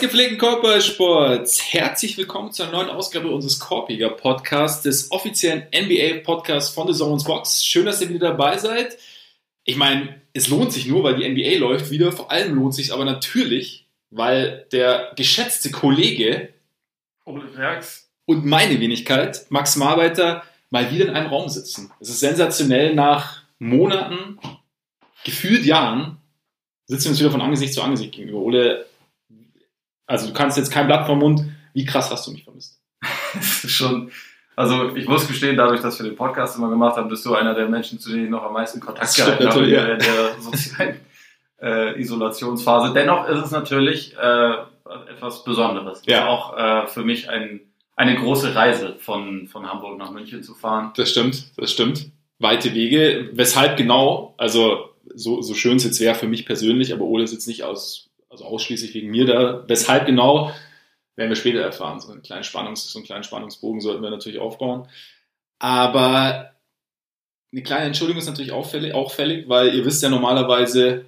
Gepflegten Körpersports, herzlich willkommen zu einer neuen Ausgabe unseres Korpiger Podcasts, des offiziellen NBA Podcasts von The Zones Box. Schön, dass ihr wieder dabei seid. Ich meine, es lohnt sich nur, weil die NBA läuft wieder. Vor allem lohnt sich aber natürlich, weil der geschätzte Kollege und meine Wenigkeit, Max Marbeiter, mal wieder in einem Raum sitzen. Es ist sensationell, nach Monaten, gefühlt Jahren, sitzen wir uns wieder von Angesicht zu Angesicht gegenüber. Ole, also du kannst jetzt kein Blatt vom Mund. Wie krass hast du mich vermisst? das ist schon, also ich muss gestehen, dadurch, dass wir den Podcast immer gemacht haben, bist du einer der Menschen, zu denen ich noch am meisten Kontakt gehabt habe in der, der sozialen äh, Isolationsphase. Dennoch ist es natürlich äh, etwas Besonderes. Ja. Auch äh, für mich ein, eine große Reise von, von Hamburg nach München zu fahren. Das stimmt, das stimmt. Weite Wege. Weshalb genau? Also so, so schön es jetzt wäre für mich persönlich, aber Ole ist jetzt nicht aus, also ausschließlich wegen mir da. Weshalb genau, werden wir später erfahren. So einen kleinen, Spannungs, so einen kleinen Spannungsbogen sollten wir natürlich aufbauen. Aber eine kleine Entschuldigung ist natürlich auffällig, auch fällig, weil ihr wisst ja normalerweise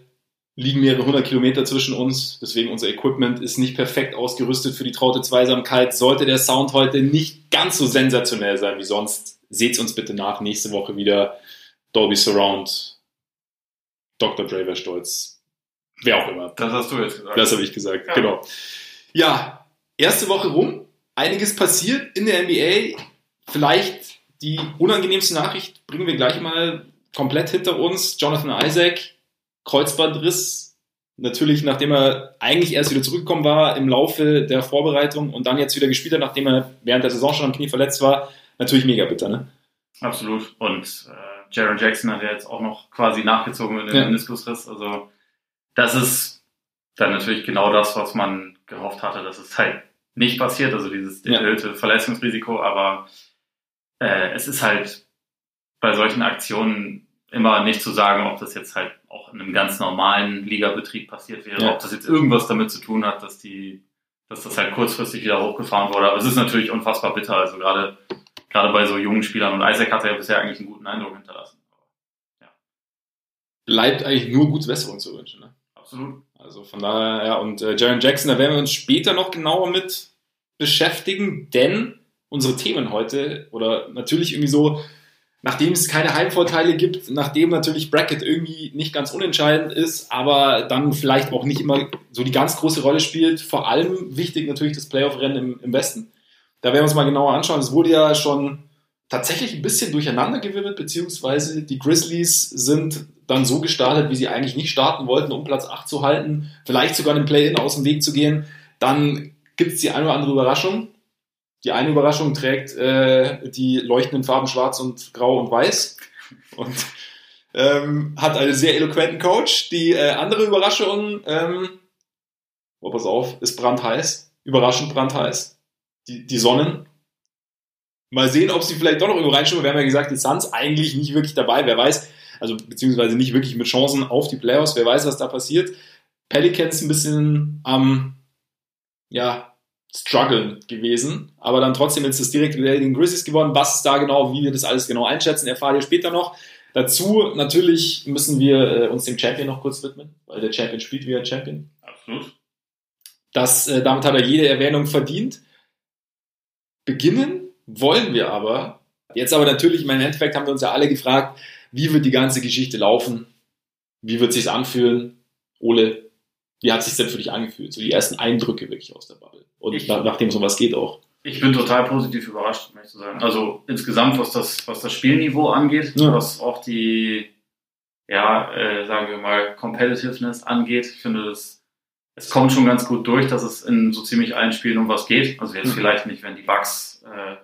liegen mehrere hundert Kilometer zwischen uns. Deswegen unser Equipment ist nicht perfekt ausgerüstet für die traute Zweisamkeit. Sollte der Sound heute nicht ganz so sensationell sein wie sonst, seht's uns bitte nach. Nächste Woche wieder Dolby Surround, Dr. Wäre stolz. Wer auch immer. Das hast du jetzt gesagt. Das habe ich gesagt, Ja. genau. Ja, erste Woche rum. Einiges passiert in der NBA. Vielleicht die unangenehmste Nachricht bringen wir gleich mal komplett hinter uns. Jonathan Isaac, Kreuzbandriss. Natürlich, nachdem er eigentlich erst wieder zurückgekommen war im Laufe der Vorbereitung und dann jetzt wieder gespielt hat, nachdem er während der Saison schon am Knie verletzt war. Natürlich mega bitter, ne? Absolut. Und äh, Jaron Jackson hat ja jetzt auch noch quasi nachgezogen in den Ja. Meniskusriss. Also das ist dann natürlich genau das, was man gehofft hatte, dass es halt nicht passiert, also dieses Ja. erhöhte Verletzungsrisiko, aber äh, es ist halt bei solchen Aktionen immer nicht zu sagen, ob das jetzt halt auch in einem ganz normalen Ligabetrieb passiert wäre, Ja. ob das jetzt irgendwas damit zu tun hat, dass die, dass das halt kurzfristig wieder hochgefahren wurde. Aber es ist natürlich unfassbar bitter, also gerade gerade bei so jungen Spielern. Und Isaac hat ja bisher eigentlich einen guten Eindruck hinterlassen. Bleibt eigentlich nur gute Besserung zu wünschen, ne? Absolut. Also von daher, ja, und äh, Jaron Jackson, da werden wir uns später noch genauer mit beschäftigen, denn unsere Themen heute, oder natürlich irgendwie so, nachdem es keine Heimvorteile gibt, nachdem natürlich Bracket irgendwie nicht ganz unentscheidend ist, aber dann vielleicht auch nicht immer so die ganz große Rolle spielt, vor allem wichtig natürlich das Playoff-Rennen im, im Westen. Da werden wir uns mal genauer anschauen. Es wurde ja schon tatsächlich ein bisschen durcheinandergewirbelt, beziehungsweise die Grizzlies sind dann so gestartet, wie sie eigentlich nicht starten wollten, um Platz 8 zu halten, vielleicht sogar einen Play-In aus dem Weg zu gehen. Dann gibt es die eine oder andere Überraschung. Die eine Überraschung trägt äh, die leuchtenden Farben Schwarz und Grau und Weiß und ähm, hat einen sehr eloquenten Coach. Die äh, andere Überraschung, ähm, oh, pass auf, ist brandheiß. Überraschend brandheiß. Die, die Sonnen. Mal sehen, ob sie vielleicht doch noch irgendwo reinschimmern. Wir haben ja gesagt, die Suns eigentlich nicht wirklich dabei. Wer weiß, also beziehungsweise nicht wirklich mit Chancen auf die Playoffs. Wer weiß, was da passiert. Pelicans ein bisschen am, ja, strugglen gewesen, aber dann trotzdem jetzt das direkte Duell gegen Grizzlies gewonnen. Was ist da genau, wie wir das alles genau einschätzen, erfahrt ihr später noch. Dazu natürlich müssen wir äh, uns dem Champion noch kurz widmen, weil der Champion spielt wie ein Champion. Absolut. Das, äh, damit hat er jede Erwähnung verdient. Beginnen wollen wir aber. Jetzt aber natürlich, im Endeffekt haben wir uns ja alle gefragt, wie wird die ganze Geschichte laufen? Wie wird sich's anfühlen? Ole, wie hat sich's denn für dich angefühlt? So die ersten Eindrücke wirklich aus der Bubble. Und Ich- nach, nachdem es um was geht auch. Ich bin total positiv überrascht, ehrlich zu sagen. Also insgesamt, was das, was das Spielniveau angeht, Ja. was auch die, ja, äh, sagen wir mal, Competitiveness angeht. Ich finde, das, es kommt schon ganz gut durch, dass es in so ziemlich allen Spielen um was geht. Also jetzt Mhm. vielleicht nicht, wenn die Bugs äh,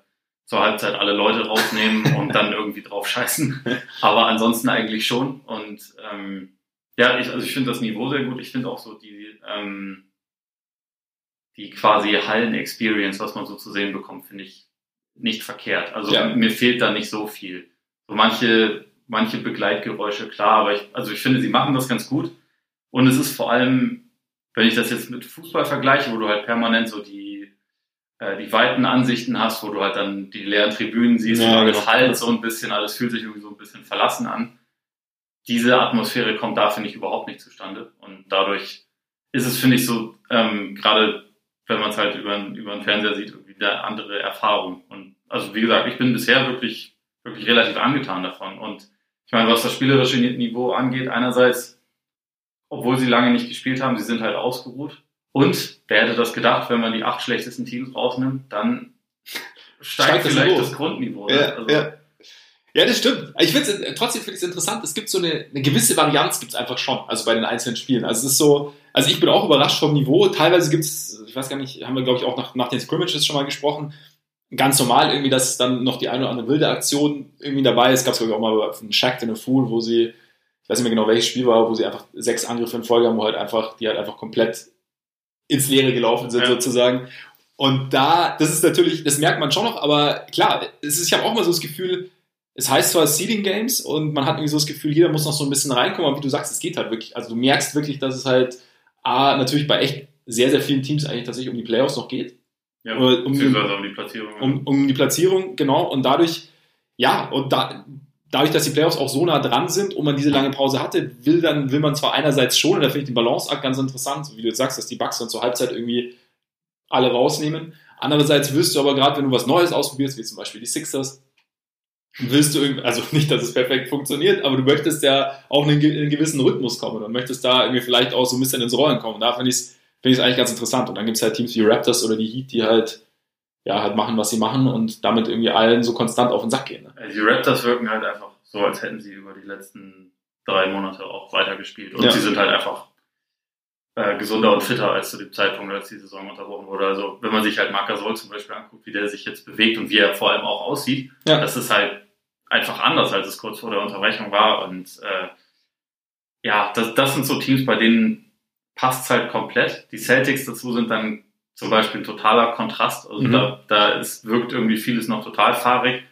zur Halbzeit alle Leute rausnehmen und dann irgendwie drauf scheißen. Aber ansonsten eigentlich schon. Und ähm, ja, ich, also ich finde das Niveau sehr gut. Ich finde auch so die, ähm, die quasi Hallen-Experience, was man so zu sehen bekommt, finde ich nicht verkehrt. Also Ja. mir fehlt da nicht so viel. So manche, manche Begleitgeräusche, klar, aber ich, also ich finde, sie machen das ganz gut. Und es ist vor allem, wenn ich das jetzt mit Fußball vergleiche, wo du halt permanent so die, die weiten Ansichten hast, wo du halt dann die leeren Tribünen siehst Ja, genau. halt so ein bisschen, alles fühlt sich irgendwie so ein bisschen verlassen an. Diese Atmosphäre kommt da, finde ich, überhaupt nicht zustande. Und dadurch ist es, finde ich, so, ähm, gerade wenn man es halt über, über den Fernseher sieht, irgendwie eine andere Erfahrung. Und also wie gesagt, ich bin bisher wirklich, wirklich relativ angetan davon. Und ich meine, was das spielerische Niveau angeht, einerseits, obwohl sie lange nicht gespielt haben, sie sind halt ausgeruht. Und wer hätte das gedacht, wenn man die acht schlechtesten Teams rausnimmt, dann steigt, steigt vielleicht das, das Grundniveau. Ne? Ja, also, ja. Ja, das stimmt. Ich finde äh, trotzdem finde ich es interessant. Es gibt so eine, eine gewisse Varianz gibt es einfach schon, also bei den einzelnen Spielen. Also es ist so, also ich bin auch überrascht vom Niveau. Teilweise gibt es, ich weiß gar nicht, haben wir glaube ich auch nach, nach den Scrimmages schon mal gesprochen. Ganz normal irgendwie, dass dann noch die eine oder andere wilde Aktion irgendwie dabei ist. Gab es glaube ich auch mal einen Shacked in a Fool, wo sie, ich weiß nicht mehr genau welches Spiel war, wo sie einfach sechs Angriffe in Folge haben, wo halt einfach, die halt einfach komplett ins Leere gelaufen sind ja. sozusagen. Und da, das ist natürlich, das merkt man schon noch, aber klar, es ist, ich habe auch mal so das Gefühl, es heißt zwar Seeding Games und man hat irgendwie so das Gefühl, jeder muss noch so ein bisschen reinkommen, aber wie du sagst, es geht halt wirklich. Also du merkst wirklich, dass es halt A, natürlich bei echt sehr, sehr vielen Teams eigentlich tatsächlich um die Playoffs noch geht. Ja, um, um, um die Platzierung. Um, um die Platzierung, genau. Und dadurch, ja, und da, dadurch, dass die Playoffs auch so nah dran sind und man diese lange Pause hatte, will dann, will man zwar einerseits schon, und da finde ich den Balanceakt ganz interessant, wie du jetzt sagst, dass die Bugs dann zur Halbzeit irgendwie alle rausnehmen. Andererseits wirst du aber gerade, wenn du was Neues ausprobierst, wie zum Beispiel die Sixers, willst du irgendwie, also nicht, dass es perfekt funktioniert, aber du möchtest ja auch in einen gewissen Rhythmus kommen und möchtest da irgendwie vielleicht auch so ein bisschen ins Rollen kommen. da finde ich es find eigentlich ganz interessant. Und dann gibt es halt Teams wie Raptors oder die Heat, die halt ja, halt machen, was sie machen und damit irgendwie allen so konstant auf den Sack gehen. Ne? Die Raptors wirken halt einfach so, als hätten sie über die letzten drei Monate auch weitergespielt. Und ja. sie sind halt einfach äh, gesunder und fitter als zu dem Zeitpunkt, als die Saison unterbrochen wurde. Also wenn man sich halt Marc Gasol zum Beispiel anguckt, wie der sich jetzt bewegt und wie er vor allem auch aussieht, ja. das ist halt einfach anders, als es kurz vor der Unterbrechung war. Und äh, ja, das, das sind so Teams, bei denen passt es halt komplett. Die Celtics dazu sind dann zum Beispiel ein totaler Kontrast. Also mhm. da, da ist, wirkt irgendwie vieles noch total fahrig.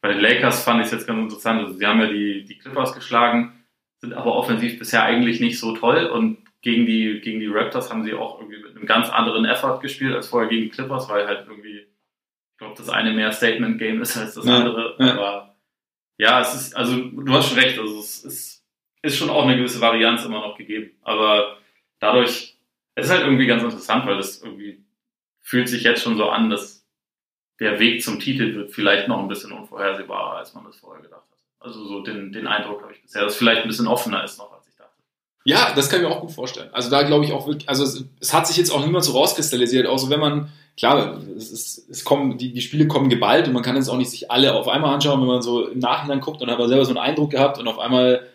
Bei den Lakers fand ich es jetzt ganz interessant. Also sie haben ja die, die Clippers geschlagen, sind aber offensiv bisher eigentlich nicht so toll und gegen die, gegen die Raptors haben sie auch irgendwie mit einem ganz anderen Effort gespielt als vorher gegen Clippers, weil halt irgendwie, ich glaube, das eine mehr Statement-Game ist als das ja, andere. Aber ja, es ist, also du hast schon recht, also es ist, ist schon auch eine gewisse Varianz immer noch gegeben. Aber dadurch, es ist halt irgendwie ganz interessant, weil das irgendwie fühlt sich jetzt schon so an, dass der Weg zum Titel wird vielleicht noch ein bisschen unvorhersehbarer, als man das vorher gedacht hat. Also so den, den Eindruck habe ich bisher, dass es vielleicht ein bisschen offener ist noch, als ich dachte. Ja, das kann ich mir auch gut vorstellen. Also da glaube ich auch wirklich, also es, es, hat sich jetzt auch niemand so rauskristallisiert, außer wenn man klar, es, ist, es kommen, die, die Spiele kommen geballt und man kann jetzt auch nicht sich alle auf einmal anschauen, wenn man so im Nachhinein guckt und hat aber selber so einen Eindruck gehabt und auf einmal,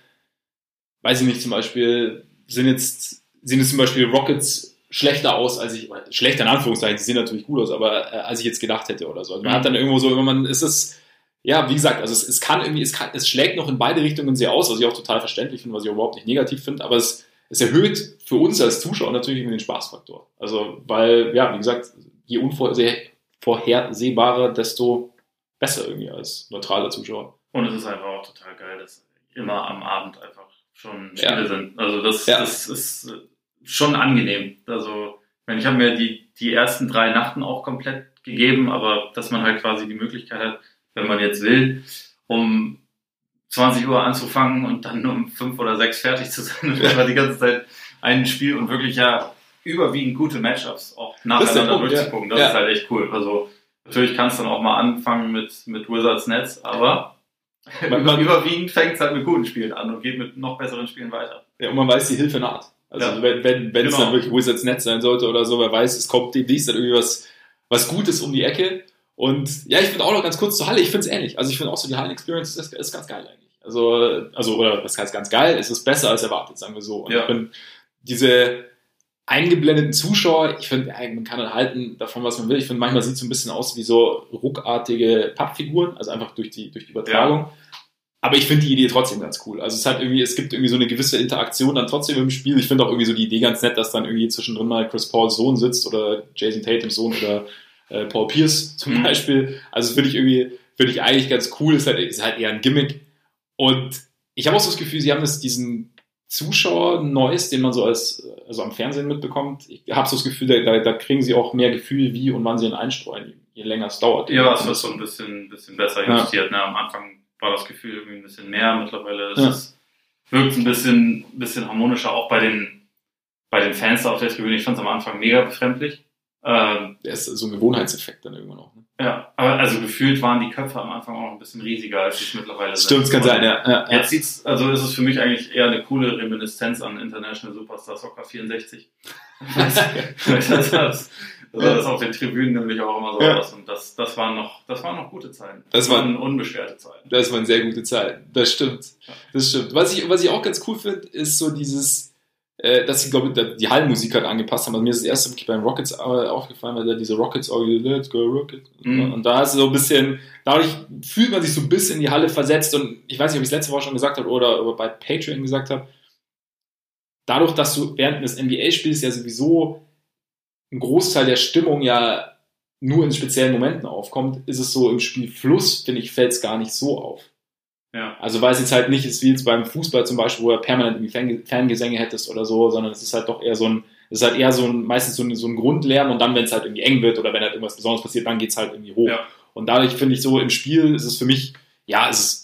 weiß ich nicht, zum Beispiel, sind jetzt, sehen jetzt zum Beispiel Rockets schlechter aus, als ich, schlechter in Anführungszeichen, sie sehen natürlich gut aus, aber äh, als ich jetzt gedacht hätte oder so. Also man mhm. hat dann irgendwo so, wenn man, ist es, ja, wie gesagt, also es, es kann irgendwie, es, kann, es schlägt noch in beide Richtungen sehr aus, was ich auch total verständlich finde, was ich überhaupt nicht negativ finde, aber es, es erhöht für uns als Zuschauer natürlich den Spaßfaktor. Also, weil, ja, wie gesagt, je unvorhersehbarer, desto besser irgendwie als neutraler Zuschauer. Und es ist einfach auch total geil, dass immer am Abend einfach schon Spiele ja. sind. Also das, ja. das ist schon angenehm. Also ich habe mir die, die ersten drei Nachten auch komplett gegeben, aber dass man halt quasi die Möglichkeit hat, wenn man jetzt will, um 20 Uhr anzufangen und dann um fünf oder sechs fertig zu sein und einfach die ganze Zeit ein Spiel und wirklich ja überwiegend gute Matchups auch nacheinander durchzugucken. Das ja. ist halt echt cool. Also natürlich kannst du dann auch mal anfangen mit, mit Wizards Netz, aber man, man, überwiegend fängt es halt mit guten Spielen an und geht mit noch besseren Spielen weiter. Ja, und man weiß, die Hilfe naht. Also ja. wenn, wenn, wenn genau. es dann wirklich Wizards Netz sein sollte oder so, wer weiß, es kommt demnächst dann irgendwie was, was Gutes um die Ecke. Und ja, ich finde auch noch ganz kurz zur Halle, ich finde es ähnlich. Also ich finde auch so die Hallen-Experience ist, ist ganz geil eigentlich. Also, also, oder was heißt ganz geil, es ist besser als erwartet, sagen wir so. Und ja. ich bin diese, eingeblendeten Zuschauer, ich finde, man kann halt halten davon, was man will. Ich finde, manchmal sieht es so ein bisschen aus wie so ruckartige Pappfiguren, also einfach durch die, durch die Übertragung. Ja. Aber ich finde die Idee trotzdem ganz cool. Also es hat irgendwie, es gibt irgendwie so eine gewisse Interaktion dann trotzdem im Spiel. Ich finde auch irgendwie so die Idee ganz nett, dass dann irgendwie zwischendrin mal Chris Pauls Sohn sitzt oder Jason Tatums Sohn oder äh, Paul Pierce zum mhm. Beispiel. Also finde ich irgendwie, finde ich eigentlich ganz cool. Ist halt, ist halt eher ein Gimmick. Und ich habe auch so das Gefühl, sie haben das, diesen, Zuschauer Neues, den man so als also am Fernsehen mitbekommt. Ich habe so das Gefühl, da, da, kriegen sie auch mehr Gefühl, wie und wann sie ihn einstreuen, je länger es dauert. Ja, es wird so ein bisschen, bisschen besser justiert. Ja. Ne? Am Anfang war das Gefühl irgendwie ein bisschen mehr, mittlerweile ist ja. es, wirkt es ein bisschen, bisschen harmonischer, auch bei den, bei den Fans da auf der Tribüne, ich fand es am Anfang mega befremdlich. Ähm, der ist so ein Gewohnheitseffekt dann irgendwann auch. Ne? Ja, aber also gefühlt waren die Köpfe am Anfang auch noch ein bisschen riesiger, als sie es mittlerweile sind. Stimmt, kann sein, ja. ja Jetzt sieht's, also ist es für mich eigentlich eher eine coole Reminiszenz an International Superstar Soccer 64. das, das, das, das auf den Tribünen nämlich auch immer so ja. aus. Und das, das waren noch, das waren noch gute Zeiten. Das, das waren unbeschwerte Zeiten. Das waren sehr gute Zeiten. Das stimmt. Das stimmt. Was ich, was ich auch ganz cool finde, ist so dieses, äh, dass sie, glaube ich, die Hallenmusik halt angepasst haben. Also mir ist das erste wirklich beim Rockets äh, aufgefallen, weil da diese Rockets auch, Let's go Rockets. Mhm. Und da ist so ein bisschen, dadurch fühlt man sich so ein bisschen in die Halle versetzt und ich weiß nicht, ob ich es letzte Woche schon gesagt habe oder, oder bei Patreon gesagt habe. Dadurch, dass du während des NBA-Spiels ja sowieso ein Großteil der Stimmung ja nur in speziellen Momenten aufkommt, ist es so im Spielfluss, finde ich, fällt es gar nicht so auf. Ja. Also weil es jetzt halt nicht ist wie jetzt beim Fußball zum Beispiel, wo er permanent irgendwie Fangesänge hättest oder so, sondern es ist halt doch eher so ein, es ist halt eher so ein, meistens so ein, so ein Grundlärm und dann, wenn es halt irgendwie eng wird oder wenn halt irgendwas Besonderes passiert, dann geht es halt irgendwie hoch. Ja. Und dadurch finde ich so im Spiel ist es für mich, ja, es ist,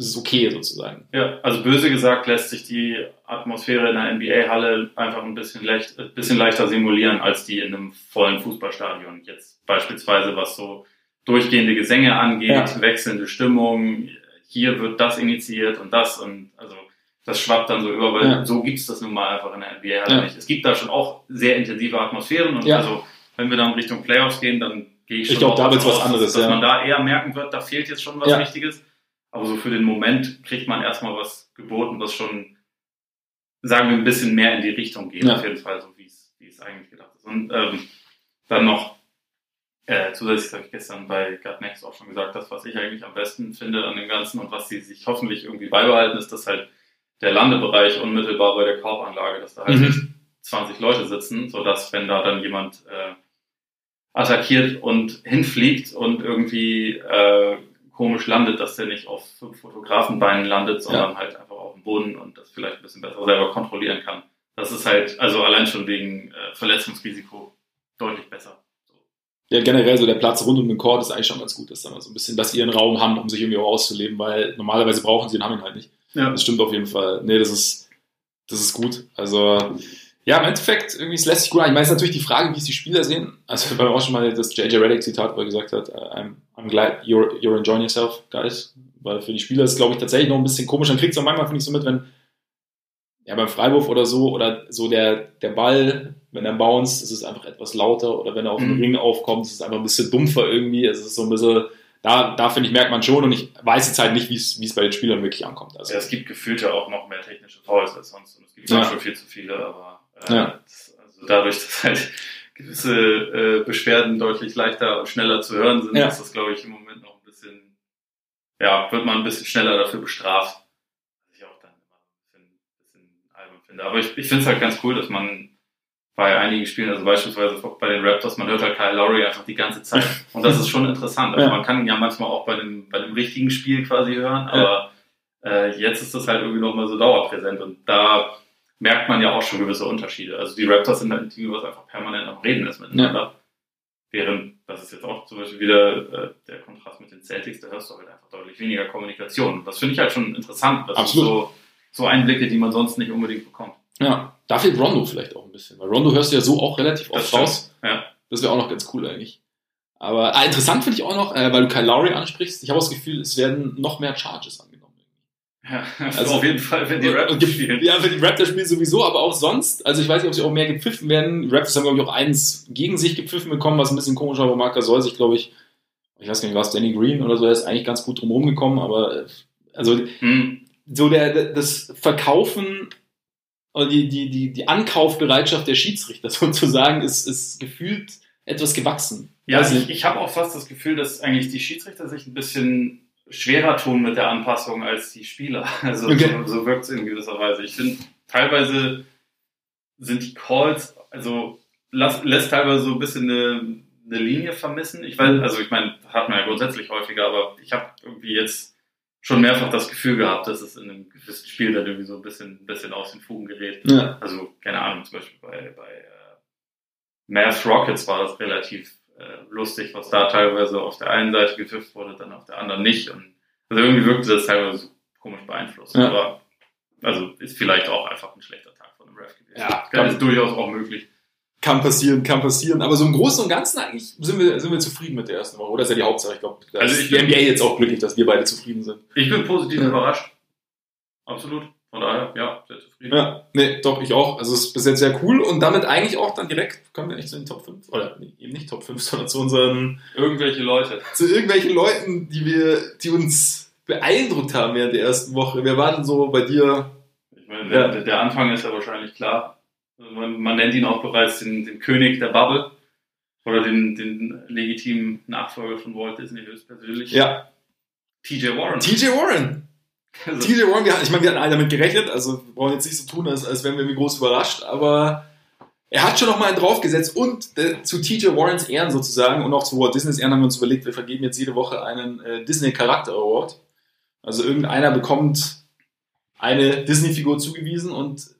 es ist okay sozusagen. Ja, also böse gesagt lässt sich die Atmosphäre in einer NBA-Halle einfach ein bisschen, leicht, ein bisschen leichter simulieren als die in einem vollen Fußballstadion. Jetzt beispielsweise was so durchgehende Gesänge angeht, ja. wechselnde Stimmung, hier wird das initiiert und das und also das schwappt dann so über, weil ja. so es das nun mal einfach in der NBA halt ja. nicht. Es gibt da schon auch sehr intensive Atmosphären und ja. also wenn wir dann Richtung Playoffs gehen, dann gehe ich schon Ich glaube, da wird was anderes, dass, dass man da eher merken wird, da fehlt jetzt schon was Wichtiges. Aber so für den Moment kriegt man erstmal was geboten, was schon, sagen wir, ein bisschen mehr in die Richtung geht, auf jeden Fall, so wie es, wie es eigentlich gedacht ist. Und ähm, dann noch äh, zusätzlich habe ich gestern bei Gut Next auch schon gesagt, das, was ich eigentlich am besten finde an dem Ganzen und was sie sich hoffentlich irgendwie beibehalten, ist, dass halt der Landebereich unmittelbar bei der Korbanlage, dass da halt mhm. 20 Leute sitzen, sodass, wenn da dann jemand äh, attackiert und hinfliegt und irgendwie äh, komisch landet, dass der nicht auf Fotografenbeinen landet, sondern ja. halt einfach auf dem Boden und das vielleicht ein bisschen besser selber kontrollieren kann. Das ist halt, also allein schon wegen äh, Verletzungsrisiko deutlich besser ja, generell so der Platz rund um den Court ist eigentlich schon ganz gut, dass da mal so ein bisschen, dass sie ihren Raum haben, um sich irgendwie auch auszuleben, weil normalerweise brauchen sie ihn, haben ihn halt nicht. Ja. Das stimmt auf jeden Fall. Nee, das ist, das ist gut. Also, ja, im Endeffekt, irgendwie, es lässt sich gut an. Ich meine, es ist natürlich die Frage, wie es die Spieler sehen. Also, wir haben auch schon mal das JJ Reddick Zitat, wo er gesagt hat, I'm, I'm glad you're, you're enjoying yourself, guys. Weil für die Spieler ist es, glaube ich, tatsächlich noch ein bisschen komisch. Dann kriegt es auch manchmal, finde ich, so mit, wenn, ja, beim Freiwurf oder so, oder so der, der Ball wenn er bounced, ist es einfach etwas lauter oder wenn er auf den mhm. Ring aufkommt, ist es einfach ein bisschen dumpfer irgendwie. Es ist so ein bisschen, da, da finde ich, merkt man schon und ich weiß jetzt halt nicht, wie es, wie es bei den Spielern wirklich ankommt. Also, ja, es gibt gefühlt ja auch noch mehr technische Fouls als sonst und es gibt ja. schon viel zu viele, aber äh, ja. das, also dadurch, dass halt gewisse äh, Beschwerden deutlich leichter und schneller zu hören sind, ja. ist das, glaube ich, im Moment noch ein bisschen, ja, wird man ein bisschen schneller dafür bestraft. Was ich auch dann immer ein bisschen, ein bisschen albern finde. Aber ich, ich finde es halt ganz cool, dass man bei einigen Spielen, also beispielsweise bei den Raptors, man hört halt Kyle Lowry einfach die ganze Zeit. Und das ist schon interessant. Also ja. man kann ihn ja manchmal auch bei dem, bei dem richtigen Spiel quasi hören, aber ja. äh, jetzt ist das halt irgendwie nochmal so dauerpräsent und da merkt man ja auch schon gewisse Unterschiede. Also die Raptors sind halt ein Team, was einfach permanent am Reden ist miteinander. Ja. Während, das ist jetzt auch zum Beispiel wieder äh, der Kontrast mit den Celtics, da hörst du halt einfach deutlich weniger Kommunikation. Das finde ich halt schon interessant. Das Absolut. sind so, so Einblicke, die man sonst nicht unbedingt bekommt. Ja, da fehlt Rondo vielleicht auch ein bisschen, weil Rondo hörst du ja so auch relativ oft raus. Ja. Das wäre auch noch ganz cool eigentlich. Aber ah, interessant finde ich auch noch, äh, weil du Kyle Lowry ansprichst, ich habe das Gefühl, es werden noch mehr Charges angenommen. Ja, also auf jeden Fall, wenn die Raptors spielen. Ja, wenn die Raptors spielen sowieso, aber auch sonst. Also ich weiß nicht, ob sie auch mehr gepfiffen werden. Die Raptors haben, glaube ich, auch eins gegen sich gepfiffen bekommen, was ein bisschen komisch war, aber Marker soll sich, glaube ich, ich weiß gar nicht, was Danny Green oder so, er ist eigentlich ganz gut drum gekommen, aber äh, also hm. so der, das Verkaufen die, die, die, die Ankaufbereitschaft der Schiedsrichter sozusagen ist, ist gefühlt etwas gewachsen. Ja, also ich, ich habe auch fast das Gefühl, dass eigentlich die Schiedsrichter sich ein bisschen schwerer tun mit der Anpassung als die Spieler. Also okay. so, so wirkt es in gewisser Weise. Ich finde, teilweise sind die Calls, also las, lässt teilweise so ein bisschen eine, eine Linie vermissen. Ich weiß, also ich meine, hat man ja grundsätzlich häufiger, aber ich habe irgendwie jetzt schon mehrfach das Gefühl gehabt, dass es in einem gewissen Spiel dann irgendwie so ein bisschen, ein bisschen aus den Fugen gerät. Ja. Also, keine Ahnung, zum Beispiel bei, bei äh, Mavs Rockets war das relativ lustig, was da teilweise auf der einen Seite gepfifft wurde, dann auf der anderen nicht. Und also irgendwie wirkte das teilweise so komisch beeinflusst. Ja. Aber also ist vielleicht auch einfach ein schlechter Tag von einem Ref gewesen. Ja, das ist durchaus auch möglich. Kann passieren, kann passieren. Aber so im Großen und Ganzen eigentlich sind wir, sind wir zufrieden mit der ersten Woche. Oder ist ja die Hauptsache. Ich glaube, da Also ist ich die bin- NBA jetzt auch glücklich, dass wir beide zufrieden sind. Ich bin positiv Ja. überrascht. Absolut. Von daher, ja, sehr zufrieden. Ja, nee, doch, ich auch. Also es ist bis jetzt sehr cool und damit eigentlich auch dann direkt, kommen wir echt zu den Top 5. Oder nee, eben nicht Top 5, sondern zu unseren, Irgendwelche Leute. zu irgendwelchen Leuten, die wir, die uns beeindruckt haben während der ersten Woche. Wer war denn so bei dir? Ich meine, Ja. der, der Anfang ist ja wahrscheinlich klar. Also Man, man nennt ihn auch bereits den, den König der Bubble. Oder den, den legitimen Nachfolger von Walt Disney höchstpersönlich. Ja, TJ Warren. TJ Warren. Also, TJ Warren, wir, ich meine, wir hatten alle damit gerechnet, also wir brauchen jetzt nicht so tun, als, als wären wir irgendwie groß überrascht, aber er hat schon noch mal einen draufgesetzt und äh, zu TJ Warrens Ehren sozusagen und auch zu Walt Disneys Ehren haben wir uns überlegt, wir vergeben jetzt jede Woche einen äh, Disney Charakter Award. Also irgendeiner bekommt eine Disney-Figur zugewiesen und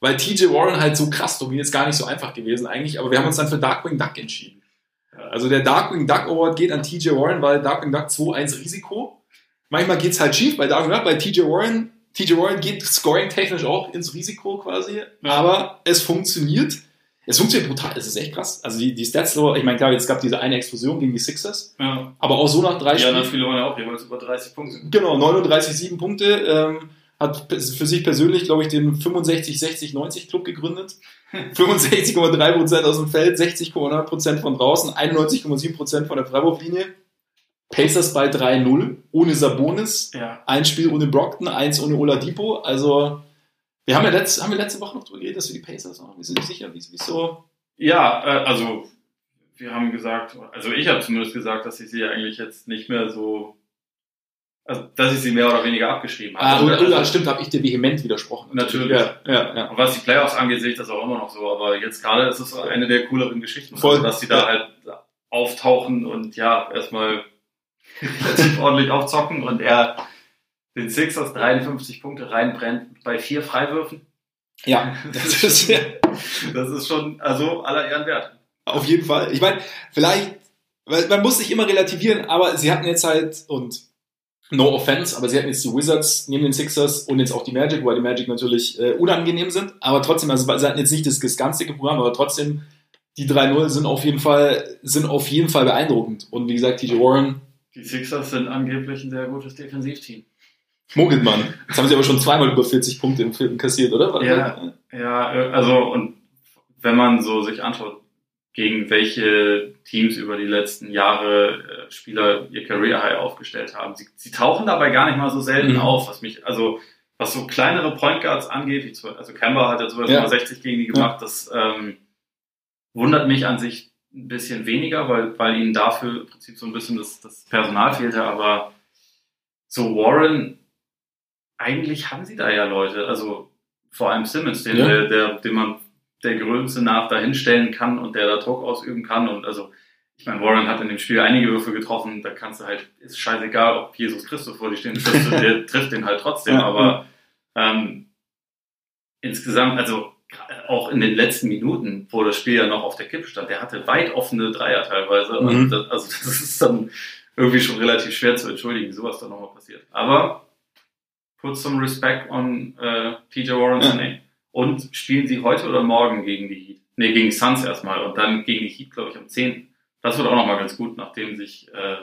weil TJ Warren halt so krass dominiert, ist gar nicht so einfach gewesen eigentlich, aber wir haben uns dann für Darkwing Duck entschieden. Also der Darkwing Duck Award geht an TJ Warren, weil Darkwing Duck 2-1 Risiko. Manchmal geht's halt schief bei Darkwing Duck, bei TJ Warren. TJ Warren geht scoring-technisch auch ins Risiko quasi, Ja. aber es funktioniert. Es funktioniert brutal, es ist echt krass. Also die, die Stats, ich meine, klar, jetzt gab diese eine Explosion gegen die Sixers, ja. aber auch so nach drei anderen Spielen. Spiele waren ja auch jeweils über 30 Punkte. Genau, 39, 7 Punkte. Ähm, hat für sich persönlich, glaube ich, den 65, 60, 90 Club gegründet. 65,3% aus dem Feld, 60,9% von draußen, 91,7% von der Freiwurflinie. Pacers bei 3-0, ohne Sabonis. Ja. Ein Spiel ohne Brockton, eins ohne Oladipo. Also, wir haben ja letzte, haben wir letzte Woche noch drüber geredet, dass wir die Pacers noch, wir sind nicht sicher, wie wie so. Ja, äh, also wir haben gesagt, also ich habe zumindest gesagt, dass ich sie eigentlich jetzt nicht mehr so, also dass ich sie mehr oder weniger abgeschrieben Ah, habe. oder, Also, oder stimmt, habe ich dir vehement widersprochen. Natürlich. Ja, ja, ja. Und was die Playoffs angeht, sehe ich das auch immer noch so, aber jetzt gerade ist es eine der cooleren Geschichten, Voll. also, dass sie da halt auftauchen und ja, erstmal relativ ordentlich aufzocken und er den Sixers 53 Punkte reinbrennt bei vier Freiwürfen. Ja, das ist. Das ist schon, also aller Ehren wert. Auf jeden Fall. Ich meine, vielleicht, man muss sich immer relativieren, aber sie hatten jetzt halt, und no offense, aber sie hatten jetzt die Wizards neben den Sixers und jetzt auch die Magic, weil die Magic natürlich äh, unangenehm sind, aber trotzdem, also sie hatten jetzt nicht das, das ganz dicke Programm, aber trotzdem, die 3-0 sind auf jeden Fall, sind auf jeden Fall beeindruckend. Und wie gesagt, TJ Warren, Die Sixers sind angeblich ein sehr gutes Defensivteam. mogelt man. Jetzt haben sie aber schon zweimal über 40 Punkte im vierten kassiert, oder? Ja. Ja, äh, also und wenn man so sich anschaut, gegen welche Teams über die letzten Jahre äh, Spieler ihr Career High aufgestellt haben, sie, sie tauchen dabei gar nicht mal so selten Mhm. auf, was mich, also was so kleinere Point Guards angeht, wie zum, also Kemba hat ja zum Beispiel Ja. mal 60 gegen die gemacht, das ähm, wundert mich an sich ein bisschen weniger, weil, weil ihnen dafür im Prinzip so ein bisschen das, das Personal fehlte, aber so Warren, eigentlich haben sie da ja Leute, also vor allem Simmons, den, Ja. der, der, den man der Größe nach dahinstellen kann und der da Druck ausüben kann und also ich meine, Warren hat in dem Spiel einige Würfe getroffen, da kannst du halt, ist scheißegal, ob Jesus Christus vor dir du- der trifft den halt trotzdem, aber ähm, insgesamt, also auch in den letzten Minuten, wo das Spiel ja noch auf der Kippe stand, der hatte weit offene Dreier teilweise. Mhm. Und das, also das ist dann irgendwie schon relativ schwer zu entschuldigen, wie sowas dann nochmal passiert. Aber put some respect on äh, TJ Warren's Ja. name. Und spielen sie heute oder morgen gegen die Heat? Nee, gegen die Suns erstmal und dann gegen die Heat, glaube ich, am 10. Das wird auch nochmal ganz gut, nachdem sich äh,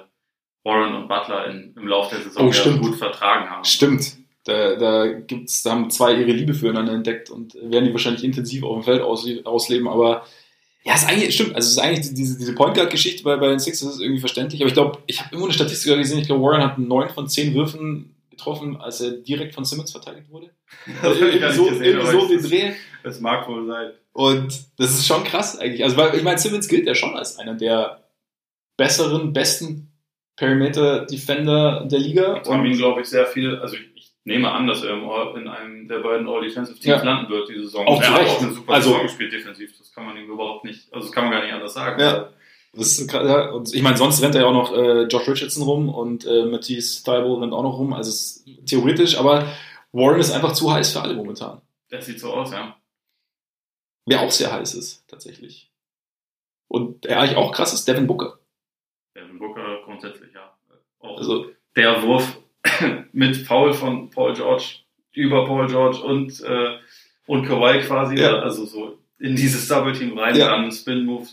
Warren und Butler in, im Laufe der Saison Oh, gut vertragen haben. Stimmt. Da, da gibt's, da haben zwei ihre Liebe füreinander entdeckt und werden die wahrscheinlich intensiv auf dem Feld aus, ausleben, aber ja, ist eigentlich, stimmt, also es ist eigentlich diese, diese Point Guard Geschichte bei, bei den Sixers ist irgendwie verständlich, aber ich glaube, ich habe immer eine Statistik gesehen, ich glaube, Warren hat neun von zehn Würfen getroffen, als er direkt von Simmons verteidigt wurde. Das hab ich irgendwie so, gesehen, irgendwie so den es- Dreh. Das mag wohl sein. Und das ist schon krass eigentlich. Also, weil, ich meine, Simmons gilt ja schon als einer der besseren, besten Perimeter-Defender der Liga. Und haben ihn, glaube ich, sehr viel, also ich nehme an, dass er in einem der beiden All-Defensive Teams Ja. landen wird, die Saison. Auch er hat auch eine super Also- Saison gespielt defensiv, das kann man ihm überhaupt nicht, also das kann man gar nicht anders sagen. Ja. Das ist ja, und ich meine, sonst rennt er ja auch noch äh, Josh Richardson rum und äh, Matisse Thybulle rennt auch noch rum. Also es ist theoretisch, aber Warren ist einfach zu heiß für alle momentan. Das sieht so aus, ja. Wer auch sehr heiß ist, tatsächlich. Und der eigentlich auch krass ist, Devin Booker. Devin Booker grundsätzlich, ja. Auch Also, der Wurf mit Foul von Paul George über Paul George und äh, und Kawhi quasi, Ja. also so in dieses Double-Team rein, Ja. dann Spin-Move,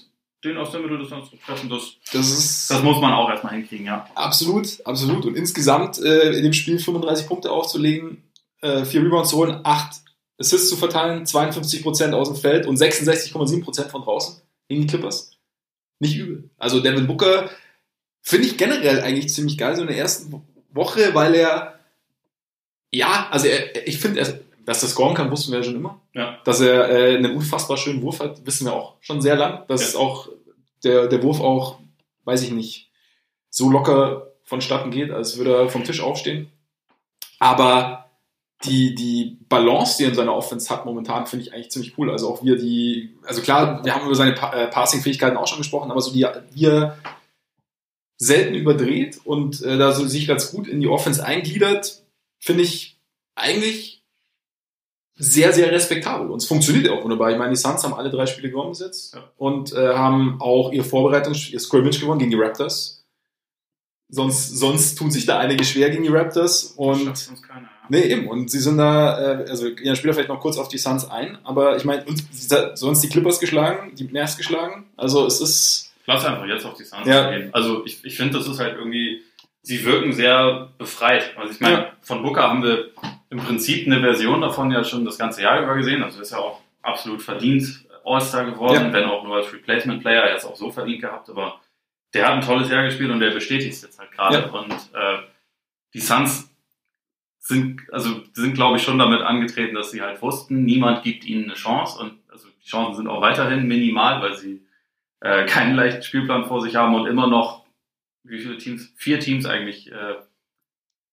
den aus der Mitte des Landes zu treffen, das, Das ist das muss man auch erstmal hinkriegen, ja. absolut, absolut. Und insgesamt äh, in dem Spiel 35 Punkte aufzulegen, äh, vier Rebounds zu holen, acht Assists zu verteilen, 52% aus dem Feld und 66,7% von draußen gegen die Clippers. Nicht übel. Also Devin Booker finde ich generell eigentlich ziemlich geil, so in der ersten Woche, weil er, ja, also er, ich finde, er- dass er scoren kann, wussten wir ja schon immer. Ja. Dass er äh, einen unfassbar schönen Wurf hat, wissen wir auch schon sehr lang. Dass Ja. auch der, der Wurf auch, weiß ich nicht, so locker vonstatten geht, als würde er vom Tisch aufstehen. Aber die, die Balance, die er in seiner Offense hat momentan, finde ich eigentlich ziemlich cool. Also auch wie er die, also klar, wir haben über seine pa äh, Passing-Fähigkeiten auch schon gesprochen, aber so die, wie er selten überdreht und äh, da so sich ganz gut in die Offense eingliedert, finde ich eigentlich sehr, sehr respektabel. Und es funktioniert ja auch wunderbar. Ich meine, die Suns haben alle drei Spiele gewonnen bis jetzt Ja. und äh, haben auch ihr Vorbereitungs-, ihr Scrimmage gewonnen gegen die Raptors. Sonst, sonst tun sich da einige schwer gegen die Raptors und Schafft uns keiner, ja. Nee, eben. Und sie sind da, äh, also ja, später vielleicht noch kurz auf die Suns ein, aber ich meine, sonst die Clippers geschlagen, die Mavs geschlagen. Also es ist. Lass einfach jetzt auf die Suns Ja. gehen. Also ich, ich finde, das ist halt irgendwie, sie wirken sehr befreit. Also ich meine, Ja. von Booker haben wir im Prinzip eine Version davon ja schon das ganze Jahr über gesehen. Also ist ja auch absolut verdient All-Star geworden, Ja. wenn auch nur als Replacement-Player, er es auch so verdient gehabt, aber der hat ein tolles Jahr gespielt und der bestätigt es jetzt halt gerade. Und äh, die Suns sind, also sind, glaube ich, schon damit angetreten, dass sie halt wussten, niemand gibt ihnen eine Chance und also die Chancen sind auch weiterhin minimal, weil sie äh, keinen leichten Spielplan vor sich haben und immer noch wie viele Teams? Vier Teams eigentlich, äh,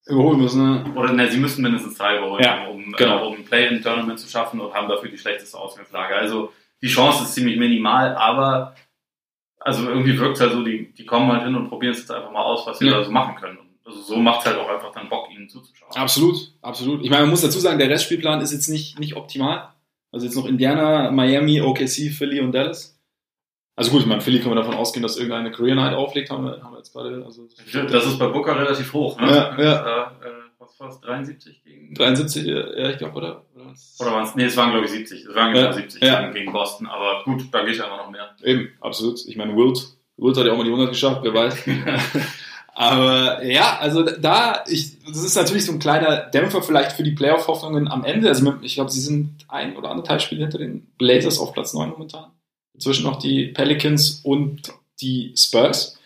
Überholen müssen, ne? oder ne, sie müssen mindestens drei überholen, Ja, um, genau. äh, um ein Play-in-Tournament zu schaffen und haben dafür die schlechteste Ausgangslage. Also die Chance ist ziemlich minimal, aber also irgendwie wirkt es halt so, die, die kommen halt hin und probieren es jetzt einfach mal aus, was sie Ja. da so machen können. Und also so macht es halt auch einfach dann Bock, ihnen zuzuschauen. Absolut, absolut. Ich meine, man muss dazu sagen, der Restspielplan ist jetzt nicht, nicht optimal. Also jetzt noch Indiana, Miami, OKC, Philly und Dallas. Also gut, ich meine, Philly können wir davon ausgehen, dass irgendeine Career Night auflegt, haben wir, haben wir jetzt gerade. Also Das ist bei Booker relativ hoch, ne? Ja, ja. Äh, äh, was war es? 73 gegen 73, ja, ich glaube, oder? Oder, waren es? Nee, es waren glaube ich 70. Es waren genau Ja, 70 ja. gegen- Boston. Aber gut, da geht ja immer noch mehr. Eben, absolut. Ich meine, Wilt, Wilt hat ja auch mal die 100 geschafft, wer weiß. Aber ja, also da, ich, das ist natürlich so ein kleiner Dämpfer vielleicht für die Playoff-Hoffnungen am Ende. Also ich glaube, sie sind ein oder anderthalb Spiele hinter den Blazers auf Platz 9 momentan. Inzwischen noch die Pelicans und die Spurs.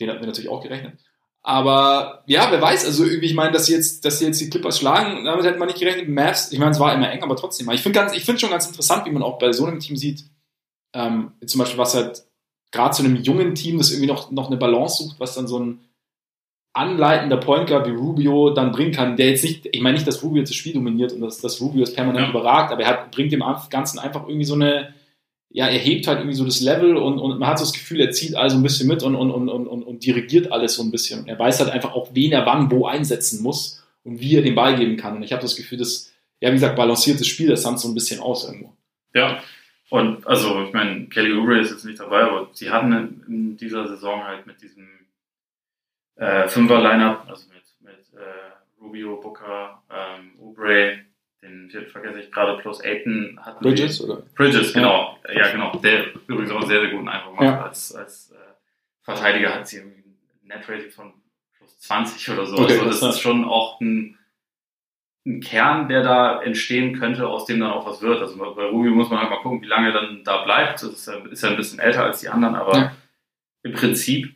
Den hatten wir natürlich auch gerechnet. Aber ja, wer weiß, also irgendwie, ich meine, dass sie jetzt, dass sie jetzt die Clippers schlagen, damit hätte man nicht gerechnet. Mavs, ich meine, es war immer eng, aber trotzdem. Ich finde ganz, ich finde schon ganz interessant, wie man auch bei so einem Team sieht, ähm, zum Beispiel, was halt gerade zu einem jungen Team, das irgendwie noch, noch eine Balance sucht, was dann so ein anleitender Point Guard wie Rubio dann bringen kann, der jetzt nicht, ich meine nicht, dass Rubio jetzt das Spiel dominiert und dass, dass Rubio es permanent Ja. überragt, aber er hat, bringt dem Ganzen einfach irgendwie so eine, ja, er hebt halt irgendwie so das Level und, und man hat so das Gefühl, er zieht also ein bisschen mit und, und, und, und, und, dirigiert alles so ein bisschen. Er weiß halt einfach auch, wen er wann wo einsetzen muss und wie er den Ball geben kann. Und ich habe das Gefühl, dass, ja, wie gesagt, balanciert das Spiel das Suns so ein bisschen aus irgendwo. Ja. Und also, ich meine, Kelly Oubre ist jetzt nicht dabei, aber sie hatten in, in dieser Saison halt mit diesem äh, Fünfer-Lineup, also mit, mit äh, Rubio, Booker, ähm, Oubre, den vergesse ich gerade, plus Aiton hatten Bridges, oder? Bridges, genau. Ja, genau. Der übrigens auch einen sehr, sehr guten Eindruck macht. Ja. Als, als äh, Verteidiger hat sie irgendwie ein Net-Rating von plus 20 oder so. Okay, also das ist schon auch ein, ein Kern, der da entstehen könnte, aus dem dann auch was wird. Also bei Rubio muss man halt mal gucken, wie lange er dann da bleibt. Das ist ja, ist ja ein bisschen älter als die anderen, aber Ja. im Prinzip,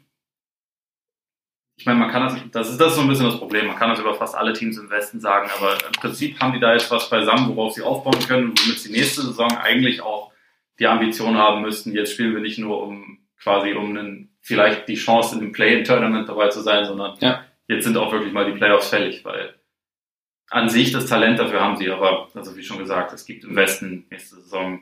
ich meine, man kann das, das ist das ist so ein bisschen das Problem. Man kann das über fast alle Teams im Westen sagen, aber im Prinzip haben die da jetzt was beisammen, worauf sie aufbauen können, womit sie nächste Saison eigentlich auch die Ambition haben müssten. Jetzt spielen wir nicht nur um quasi um einen, vielleicht die Chance in dem Play-in-Tournament dabei zu sein, sondern Ja. jetzt sind auch wirklich mal die Playoffs fällig, weil an sich das Talent dafür haben sie, aber also wie schon gesagt, es gibt im Westen nächste Saison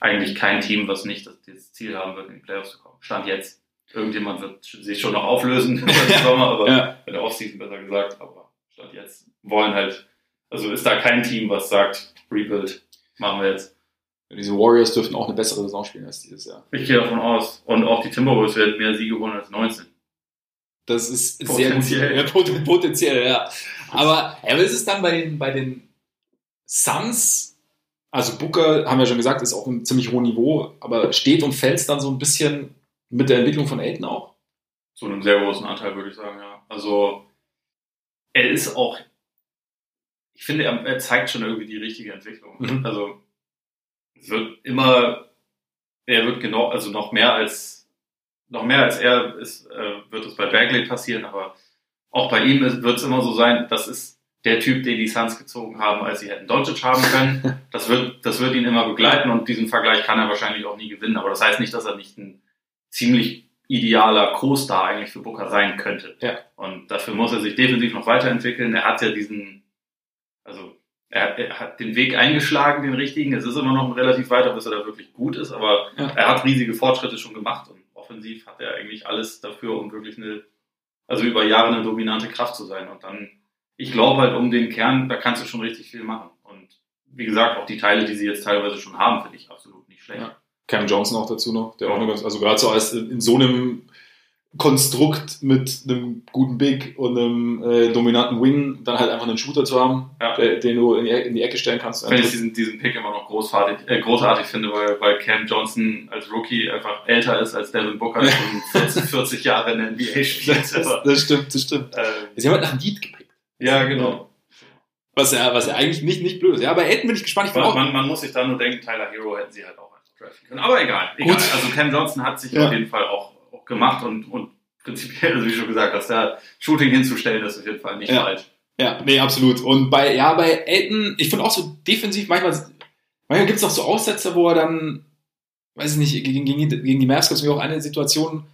eigentlich kein Team, was nicht das, das Ziel haben wird, in die Playoffs zu kommen. Stand jetzt. Irgendjemand wird sich schon noch auflösen im Sommer, aber Ja. in der Offseason besser gesagt, aber Stand jetzt wollen halt, also ist da kein Team, was sagt, Rebuild machen wir jetzt. Diese Warriors dürften auch eine bessere Saison spielen als dieses Jahr. Ich gehe davon aus. Und auch die Timberwolves werden mehr Siege holen als 19. Das ist sehr gut. Potenziell. Ja, potenziell. Aber, ja, ist es dann bei den, bei den Suns, Also Booker, haben wir schon gesagt, ist auf einem ziemlich hohen Niveau, aber steht und fällt dann so ein bisschen mit der Entwicklung von Aiden auch? Zu einem sehr großen Anteil, würde ich sagen, ja. Also er ist auch, ich finde, er, er zeigt schon irgendwie die richtige Entwicklung. Mhm. Also es wird immer, er wird genau, also noch mehr als, noch mehr als er ist, äh, wird es bei Bagley passieren, aber auch bei ihm wird es immer so sein, das ist der Typ, den die Suns gezogen haben, als sie hätten Doncic haben können. Das wird, das wird ihn immer begleiten und diesen Vergleich kann er wahrscheinlich auch nie gewinnen. Aber das heißt nicht, dass er nicht ein ziemlich idealer Co-Star eigentlich für Booker sein könnte. Ja. Und dafür muss er sich definitiv noch weiterentwickeln. Er hat ja diesen, also er, er hat den Weg eingeschlagen, den richtigen. Es ist immer noch relativ weiter, bis er da wirklich gut ist, aber Ja. er hat riesige Fortschritte schon gemacht und offensiv hat er eigentlich alles dafür, um wirklich eine, also über Jahre eine dominante Kraft zu sein. Und dann, ich glaube halt um den Kern, da kannst du schon richtig viel machen. Und wie gesagt, auch die Teile, die sie jetzt teilweise schon haben, finde ich absolut nicht schlecht. Ja. Cam Johnson auch dazu noch, der auch eine ganz, also gerade so als in, in so einem Konstrukt mit einem guten Big und einem äh, dominanten Wing dann halt einfach einen Shooter zu haben, Ja. der, den du in die, in die Ecke stellen kannst. Wenn ich diesen, diesen Pick immer noch großartig, äh, großartig finde, weil, weil Cam Johnson als Rookie einfach älter ist als Devin Booker, schon 40, 40 Jahre in der NBA spielt. das, das, das stimmt, das stimmt. äh, Sie haben halt nach einem Lied gepickt. ja, genau. Was ja, was ja eigentlich nicht, nicht blöd ist. Ja, aber Aiden bin ich gespannt. Ich auch, Man, man muss sich da nur denken, Tyler Hero hätten sie halt auch draften können. Aber egal. egal. Gut. Also Cam Johnson hat sich Ja. auf jeden Fall auch, auch gemacht und, und prinzipiell, also wie schon gesagt, dass da Shooting hinzustellen, ist auf jeden Fall nicht Ja. falsch. Ja, nee, absolut. Und bei, ja, bei Elton, ich finde auch so defensiv, manchmal, manchmal gibt es auch so Aussetzer, wo er dann, weiß ich nicht, gegen, gegen, die- gegen die Mavs gab es mir auch eine Situation,